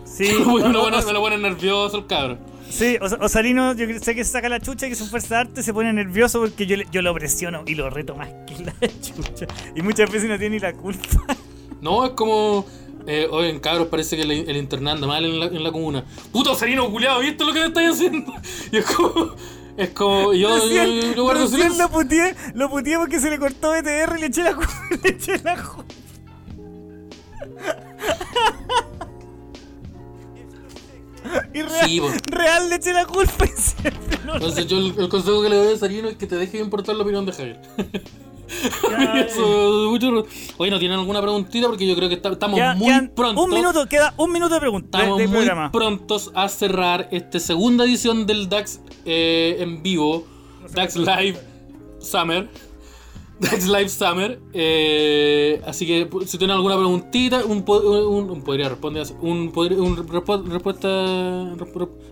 Sí, me, lo pone, me lo pone nervioso el cabro. sí, Os- Osarino, yo sé que se saca la chucha y que su fuerza de arte se pone nervioso porque yo, yo lo presiono y lo reto más que la chucha. Y muchas veces no tiene ni la culpa. No, es como. Eh, oigan, cabros, parece que el, el internet anda mal en la, en la comuna. Puto Osarino culiado, ¿viste lo que le estáis haciendo? Y es como. Es como. Yo, yo, yo, Recién, yo guardo recién silencio. lo puteé, lo puteé porque se le cortó BTR y le eché la culpa. Le eché la. Y real, Sí, real le eché la culpa Entonces, yo el, el consejo que le doy a Sarino es que te deje de importar la opinión de Javier. Ya, Oye, ¿no tienen alguna preguntita? Porque yo creo que está- estamos muy quedan prontos. Un minuto, queda un minuto de pregunta de, Estamos de muy programa. prontos a cerrar esta segunda edición del DAX eh, en vivo. DAX Live Summer. DAX Live Summer. Eh, así que si tienen alguna preguntita, un, un- un- podría responder un, un respu- respuesta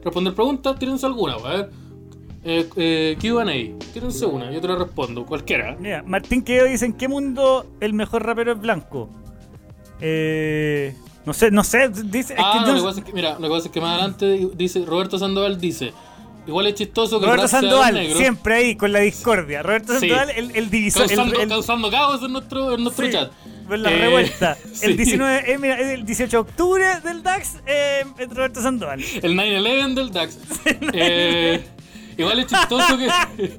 responder preguntas, tírense alguna, a ver. Eh, eh, Q&A, tírense una, yo te la respondo, cualquiera. Mira, Martín Quedo dice: ¿En qué mundo el mejor rapero es blanco? Eh, no sé, no sé. Dice, es Ah, que no, yo- lo que pasa es que, mira, lo que pasa es que más adelante dice, Roberto Sandoval dice, igual es chistoso que el Roberto Sandoval, negro. siempre ahí con la discordia. Roberto Sí. Sandoval, el, el divisor. el- Causando, el- causando caos en nuestro, en nuestro Sí, chat. pues la Eh, revuelta. sí. El 19, eh, mira, el 18 de octubre del DAX, eh, es Roberto Sandoval. El 9-11 del DAX. Eh, igual es chistoso que.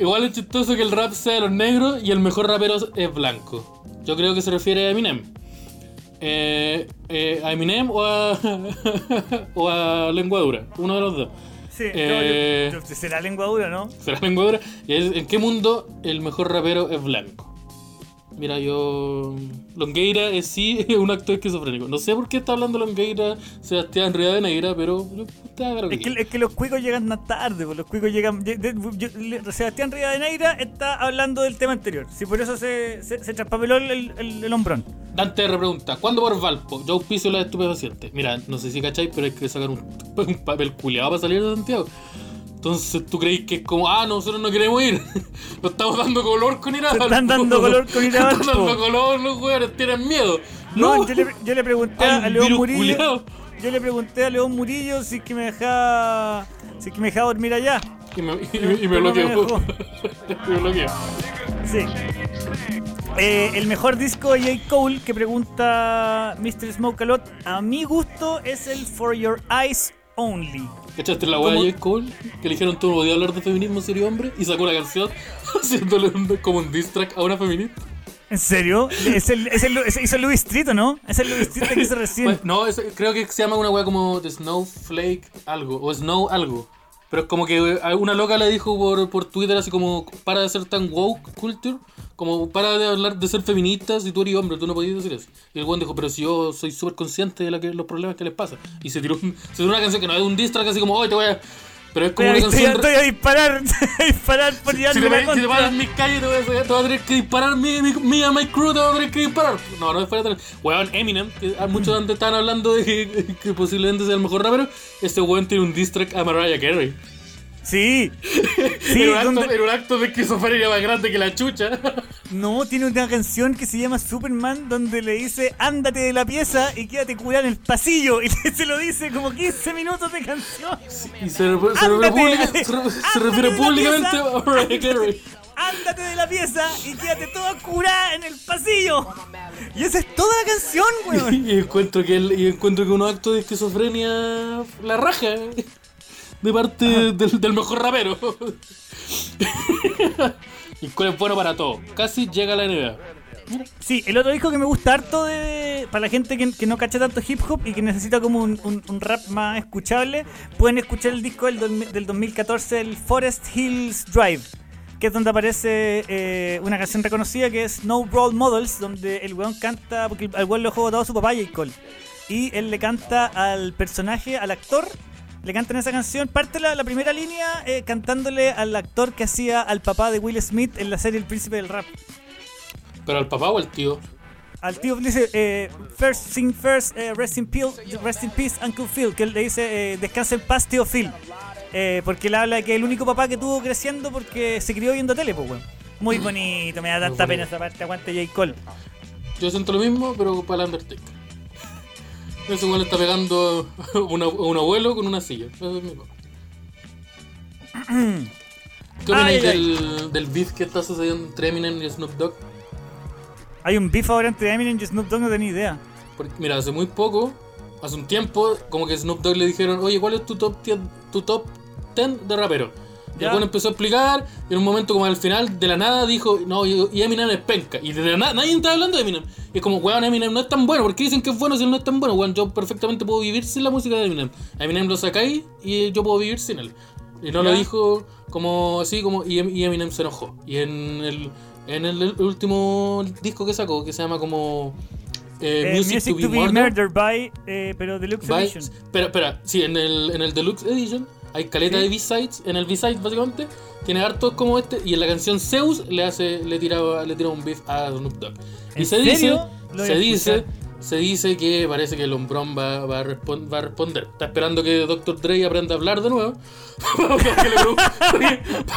Igual es chistoso que el rap sea de los negros y el mejor rapero es blanco. Yo creo que se refiere a Eminem. Eh, eh, a Eminem o a, o a Lengua Dura, uno de los dos. Sí, Eh, no, yo- yo- será lengua dura, ¿no? ¿Será Lengua Dura? ¿En qué mundo el mejor rapero es blanco? Mira, yo. Longueira es sí un acto esquizofrénico. No sé por qué está hablando Longueira, Sebastián Rivadeneira, pero Es que, es que los cuicos llegan más tarde, pues los cuicos llegan. yo- Sebastián Rivadeneira está hablando del tema anterior. Si por eso se, se, se traspapeló el, el, el hombrón. Dante R pregunta, ¿cuándo por Valpo? Yo auspicio la estupefaciente. Mira, no sé si cacháis, pero hay que sacar un, un papel culiado para salir de Santiago. Entonces, ¿tú creéis que es como, ah, nosotros no queremos ir? Nos estamos dando color con ir a Se están dando color con ir a Están dando color, los jugadores tienen miedo. No, yo, le, yo le pregunté a León Murillo. culiao. Yo le pregunté a León Murillo si es que me dejaba. Si es que me dejaba dormir allá. Y me, y, y me bloqueó. me bloqueó. Sí. Eh, el mejor disco de J. Cole que pregunta Mr. Smoke a lot, a mi gusto es el For Your Eyes Only. ¿Cachaste la weá de J. Cole? Que le dijeron tú no podías hablar de feminismo serio hombre y sacó la canción haciéndole un- como un diss track a una feminista. ¿En serio? Es el, es el, es- hizo el Louis Street, ¿o no? Es el Louis Street que hizo recién. Pues, no, es- creo que se llama una weá como The Snowflake algo, o Snow algo. Pero es como que eh, una loca le dijo por, por Twitter así como, para de ser tan woke culture, como para de hablar de ser feminista si tú eres hombre, tú no podías decir eso. Y el weón dijo, pero si yo soy súper consciente de la que, los problemas que les pasa. Y se tiró, se una canción que no es un diss track así como, hoy te voy a... Pero es como Estoy, una canción... estoy a disparar, a disparar por Si llevarme te, la si te paras mis calles, te voy, a, te voy a tener que disparar. Mi, mi, mi, a my crew te voy a tener que disparar. No, no tener. Weón, Eminem, que muchos antes estaban hablando de que, que posiblemente sea el mejor rapero. Este weón tiene un diss track a Mariah Carey. Sí. Sí, era, un acto, donde- era un acto de esquizofrenia más grande que la chucha. No, tiene una canción que se llama Superman donde le dice ándate de la pieza y quédate curado en el pasillo. Y se lo dice como 15 minutos de canción. Y se, se, refiere, pública- se, se públicamente a Mariah Carey. Ándate de la pieza y quédate toda curada en el pasillo. Y esa es toda la canción, weón. Y encuentro que, el- y encuentro que unos actos de esquizofrenia la raja. De parte del, del mejor rapero. y el cual es bueno para todo. Casi llega a la NBA. Sí, el otro disco que me gusta harto de, para la gente que, que no cacha tanto hip hop y que necesita como un, un- un rap más escuchable, pueden escuchar el disco del, del 2014, el Forest Hills Drive, que es donde aparece eh, una canción reconocida que es No Role Models, donde el weón canta, porque al weón lo dejó votado su papá J. Cole, y él le canta al personaje, al actor, le cantan esa canción, parte la, la primera línea eh, cantándole al actor que hacía al papá de Will Smith en la serie El Príncipe del Rap. Pero al papá o al tío. Al tío dice, eh, first thing first, eh, rest, in peace, rest in peace, Uncle Phil. Que él le dice, eh, descansa en paz, tío Phil. Eh, porque él habla de que es el único papá que tuvo creciendo porque se crió viendo tele, pues, weón. Muy bonito, me da tanta pena esa parte. Aguante J. Cole. Yo siento lo mismo, pero para el Undertaker. Ese weón está pegando a un abuelo con una silla. Eso es mi. ¿Qué opináis del, del beef que está sucediendo entre Eminem y Snoop Dogg? Hay un beef ahora entre Eminem y Snoop Dogg, no tenía idea. Porque, mira, hace muy poco, hace un tiempo, como que Snoop Dogg le dijeron, oye, ¿cuál es tu top 10, tu top 10 de rapero? Y Ya. weón empezó a explicar, y en un momento como al final, de la nada, dijo, no, y y Eminem es penca. Y de la nada, nadie estaba hablando de Eminem. Y es como, weón, Eminem no es tan bueno. ¿Por qué dicen que es bueno si él no es tan bueno? Weón, yo perfectamente puedo vivir sin la música de Eminem. A Eminem lo sacáis y yo puedo vivir sin él. Y no lo dijo como así, como y Em- y Eminem se enojó. Y en el, en el último disco que sacó, que se llama como... eh, Eh, Music, to, be, Murdered by, eh, pero Deluxe By- Edition. Pero, espera, sí, en el, en el Deluxe Edition hay caleta Sí. de B-Sides. En el B-Side, básicamente, tiene hartos como este. Y en la canción Zeus le hace le tira, le tira un beef a Snoop Dogg. Y ¿En se serio? dice, se dice, se dice que parece que el hombrón va, va, a va a responder. Está esperando que Dr. Dre aprenda a hablar de nuevo. para que le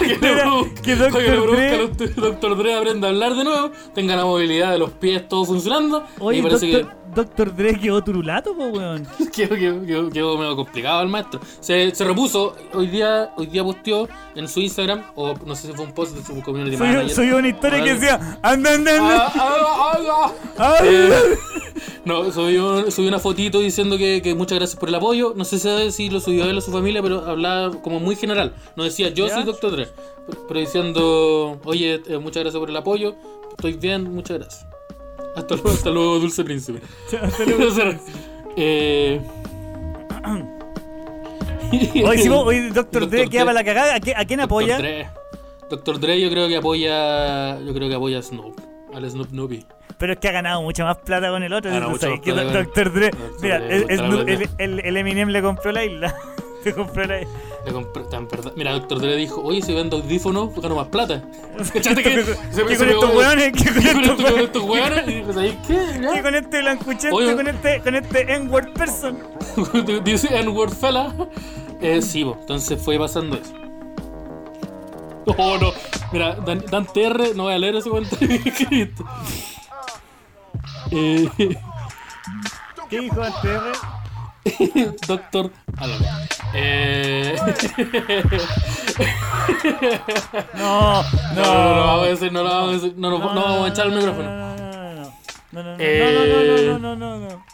que- que produzca- que que Dr. Dre- aprenda a hablar de nuevo. Tenga la movilidad de los pies todo funcionando. y parece Doctor, Doctor Dre quedó turulato, po, weón. quedó, quedó, quedó- quedó medio complicado el maestro. Se, se repuso, hoy día, hoy día posteó en su Instagram, o no sé si fue un post de su community Soy, manager. soy una historia que decía, anda, anda, anda. Ah, ah, ah, Eh, no, subió, subió una fotito diciendo que, que muchas gracias por el apoyo. No sé si- si lo subió él o su familia, pero hablaba como muy general. No decía yo ¿Ya? soy Doctor Dre, pero diciendo, oye, eh, muchas gracias por el apoyo. Estoy bien, muchas gracias. Hasta luego, hasta luego Dulce Príncipe. hasta luego. Eh... Hoy vos, hoy Doctor Dre Dre. queda para la cagada. ¿A, qué- a quién apoya? Doctor Dre. Doctor Dre yo creo que apoya. Yo creo que apoya a Snoop. Al Snoop Nubi. Pero es que ha ganado mucha más plata con el otro. Ha ganado ¿tú mucha sabes más que plata con- Doctor Dre. Dr. Mira, Dre, el- el Eminem le compró la isla. Le compró la isla. Le compré- tan verdad- Mira, Doctor Dre dijo: Oye, si vendo audífonos, gano más plata. ¿Cachaste que ¿Qué se con estos weones? ¿Qué con ¿Qué con estos estos- con weones? estos weones? Y dijo: ¿Sabes qué? ¿Qué Ya. con este blancuchete? Con este, con este N-word person. Dice N-word fella. Eh, sí, bo, entonces fue pasando eso. Oh, no. Mira, Dan, Dan TR, no voy a leer ese comentario que escribiste. Eh, ¿Qué dijo antes? Doctor Álvaro. Eh, No, no. no, no, no vamos a decir, no lo vamos a decir, no, no, no vamos a echar el micrófono. No, no, no, no. No, no, no, Eh, no, no, no, no, no.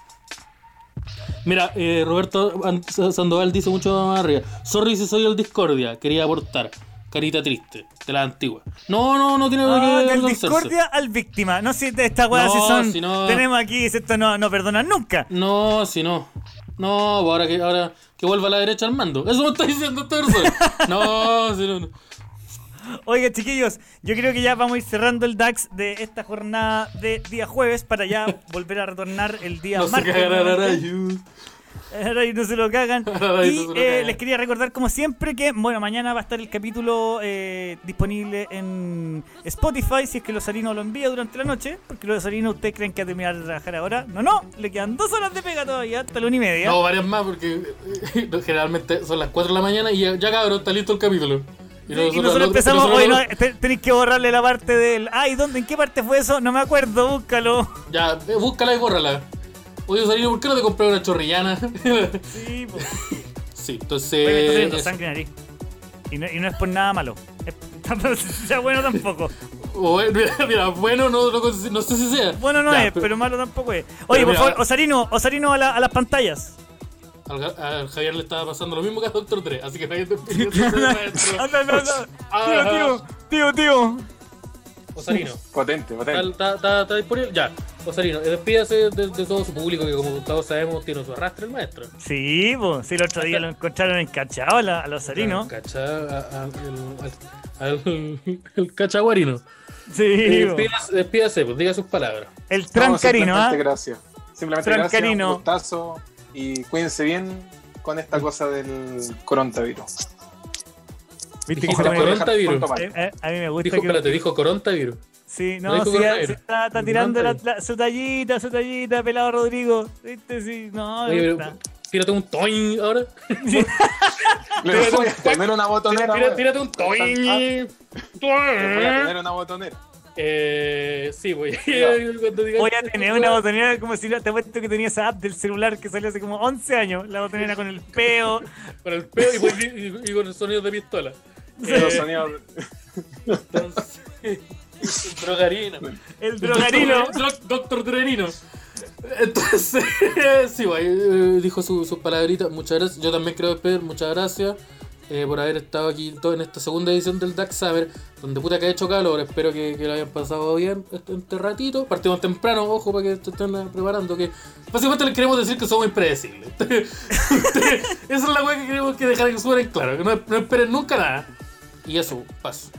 Mira, eh, Roberto An- Sandoval dice mucho más arriba. Sorry si soy el Discordia, quería aportar. Carita triste, de la antigua. No, no, no tiene nada que Ah, del avergonzarse. discordia al víctima. No si esta weá No, si son. si no- Tenemos aquí, esto no, no perdonan nunca. No, si no. No, pues ahora que, ahora que vuelva a la derecha al mando. Eso me está diciendo esta persona. No, si no. no. Oiga, chiquillos, yo creo que ya vamos a ir cerrando el DAX de esta jornada de día jueves para ya volver a retornar el día No se martes. Ahora y no se lo cagan. Y y no se lo eh, cagan. les quería recordar, como siempre, que bueno, mañana va a estar el capítulo eh, disponible en Spotify si es que Lozarino lo envía durante la noche. Porque Lozarino, ¿ustedes creen que va a terminar de trabajar ahora? No, no, le quedan dos horas de pega todavía, hasta la una y media. No, varias más porque eh, generalmente son las 4 de la mañana y ya, ya cabrón, está listo el capítulo. Y nosotros empezamos, nosotros- oye, no, te- tenéis que borrarle la parte del. Ay, ¿dónde, ¿en qué parte fue eso? No me acuerdo, búscalo. Ya, eh, búscala y bórrala. Oye, Sarino, ¿por qué no te compré una chorrillana? Sí, pues. sí, Oye, me está entonces. saliendo eso. sangre en nariz. Y no, y no es por nada malo. Es, sea bueno tampoco. Bueno, mira, mira, bueno, no, no, no sé si sea. Bueno no Ya, es, pero, malo tampoco es. Oye, por mira, favor, Osarino, Osarino a, la- a las pantallas. Al, al Javier le estaba pasando lo mismo que a Doctor 3, así que nadie te pidió. Anda, anda, anda. Ah, Tío, tío, tío, tío. Osarino. Potente, potente. ¿Está, está, está disponible? Ya. Osarino, eh, despídase de, de todo su público que como todos sabemos tiene su arrastre el maestro. Sí, pues, sí, el otro día lo encontraron encachado a, la- a a- a- al, el cachaguarino. Sí, Eh, despídase, despídase, pues diga sus palabras. el No, trancarino, ¿ah? simplemente gracias. Simplemente Trancarino. gracias, un gustazo y cuídense bien con esta cosa del coronavirus. Viste que. Pronto más. Eh, eh, a mí me gusta Dijo, que... espérate, dijo corontavirus. Sí, No sí, sí, está, está tirando la- la- su tallita, su tallita, pelado Rodrigo. ¿Viste? Sí, no, Oye, pero, tírate un toing ahora. Le voy a poner una botonera. Weón. tírate un toing. Le voy a poner una botonera. Eh, sí, voy Voy a tener una botonera como si te apuesto que tenía esa app del celular que salió hace como 11 años. La botonera con el peo. Con el peo y, y- y- y con el sonido de pistola. Los Eh, sonidos. entonces, drogarino. El drogarino. Doc- Doctor Drogarino. Entonces, sí, güey, eh, dijo su- sus palabritas. Muchas gracias. Yo también quiero despedir. Muchas gracias eh, por haber estado aquí todo en esta segunda edición del DAX Summer. Donde puta que ha hecho calor. Espero que, que lo hayan pasado bien este, este ratito. Partimos temprano, ojo, para que se estén preparando. Que básicamente les queremos decir que somos impredecibles. Esa es la weá que queremos que dejar que suene en claro. Que no, no esperen nunca nada. Y eso, paso.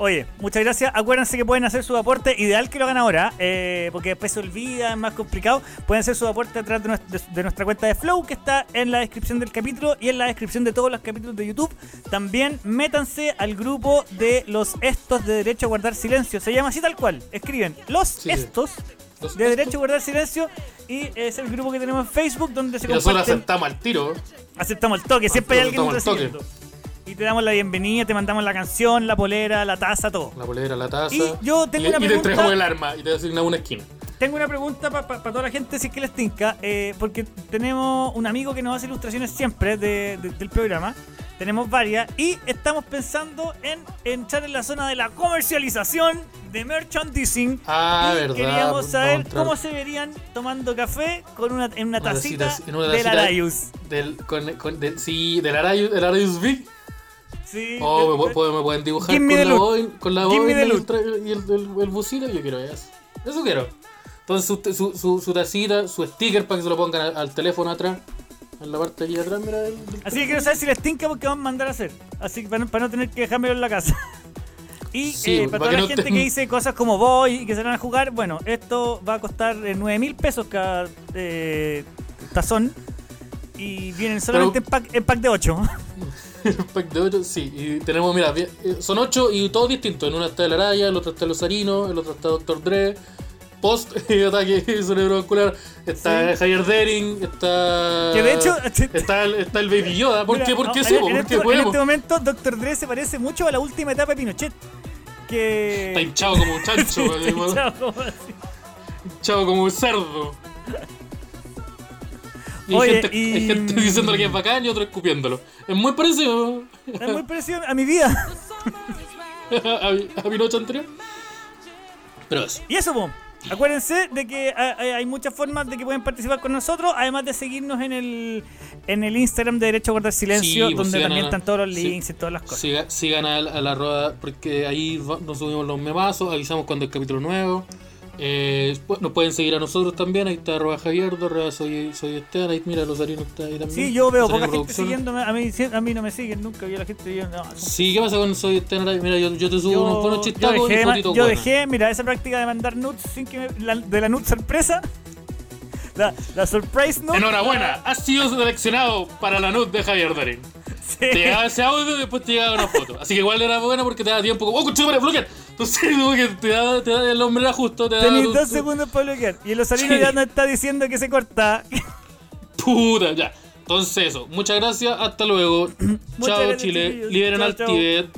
Oye, muchas gracias. Acuérdense que pueden hacer su aporte. Ideal que lo hagan ahora, eh, porque después se olvida, es más complicado. Pueden hacer su aporte a través de, nues- de- nuestra cuenta de Flow, que está en la descripción del capítulo y en la descripción de todos los capítulos de YouTube. También métanse al grupo de los estos de Derecho a Guardar Silencio. Se llama así tal cual. Escriben los Sí, sí. estos Los de estos- Derecho a Guardar Silencio y es el grupo que tenemos en Facebook donde se Y nosotros aceptamos al tiro. Aceptamos el toque, siempre hay alguien recibiendo. Y te damos la bienvenida, te mandamos la canción, la polera, la taza, todo. La polera, la taza. Y yo tengo y, una y te pregunta- entregamos el arma y te asignamos una esquina. tengo una pregunta para toda la gente, si es que les tinca, eh, porque tenemos un amigo que nos hace ilustraciones siempre de- de- del programa. Tenemos varias y estamos pensando en entrar en la zona de la comercialización de merchandising. Ah, y verdad. queríamos saber cómo se verían tomando café con una, en una Una tacita, tacita, en una del tacita Arayus. Del, con, con- del- sí, del Arayus, del Arayus Big. Sí, Oh, me, pu- me pueden dibujar con la, boina, con la boina y el, y el, el, el yo quiero eso. Eso quiero. Entonces su, su, su, su tacita, su sticker para que se lo pongan al, al teléfono atrás. En la parte de allá atrás, mira. del Así que quiero saber si les tinca porque vamos a mandar a hacer. Así que para, no- para no tener que dejármelo en la casa. Y Sí, eh, para para toda la no gente te- que dice cosas como voy y que se van a jugar, bueno, esto va a costar eh, 9 mil pesos cada eh, tazón. Y vienen solamente en, pack, en pack de 8. El pack de 8, sí. Y tenemos, mira, eh, son 8 y todos distintos. En una está el Araya, el otro está el Osarino, el otro está Dr. Dre. Post y ataque cerebrovascular. Está Javier Dering, está. Que de hecho- Está el, está el Baby Yoda. ¿Por qué? ¿Por no, qué en- sí? en, ¿Por este, en podemos? este momento, Dr. Dre se parece mucho a la última etapa de Pinochet. Que. Está hinchado como un chancho, Sí, está como- hinchado como así. hinchado como un cerdo. Y hay, Oye, gente, y- hay gente diciéndole que es bacán y otro escupiéndolo. Es muy parecido Es muy parecido a mi vida. a, mi- a mi noche anterior. Pero eso. Y eso, po. Acuérdense de que hay muchas formas de que pueden participar con nosotros, además de seguirnos en el en el Instagram de Derecho a Guardar Silencio, Sí, pues donde también a- están todos los sí. links y todas las cosas. Siga- sigan a, a la rueda porque ahí nos subimos los memazos, avisamos cuando hay capítulo nuevo. Eh, nos pueden seguir a nosotros también, ahí está arroba Javier, arroba soy, soy Esteban, ahí mira los arinos está ahí también. Sí, yo veo poca gente siguiéndome, a mí, a mí no me siguen nunca, yo la gente yo, no, Sí, ¿qué pasa con soy Esteban? Mira, yo, yo te subo yo, unos buenos chistacos y fotitos yo dejé, mira, esa práctica de mandar nudes sin que me- la- de la nude sorpresa, la, la surprise nude. Enhorabuena, has sido seleccionado para la NUT de Javier Darín. Sí. Te llegaba ese audio y después te llegaba una foto. Así que igual era buena porque te da tiempo como, oh, cuchillo para bloquear. Entonces, como que te da, te da el hombre era justo, te da. Tenéis tu- dos tu- segundos para bloquear. Y el Osarino Sí. ya nos está diciendo que se corta. Puta, ya. Entonces eso, muchas gracias, hasta luego. Chao Chile, liberen al. Tibet.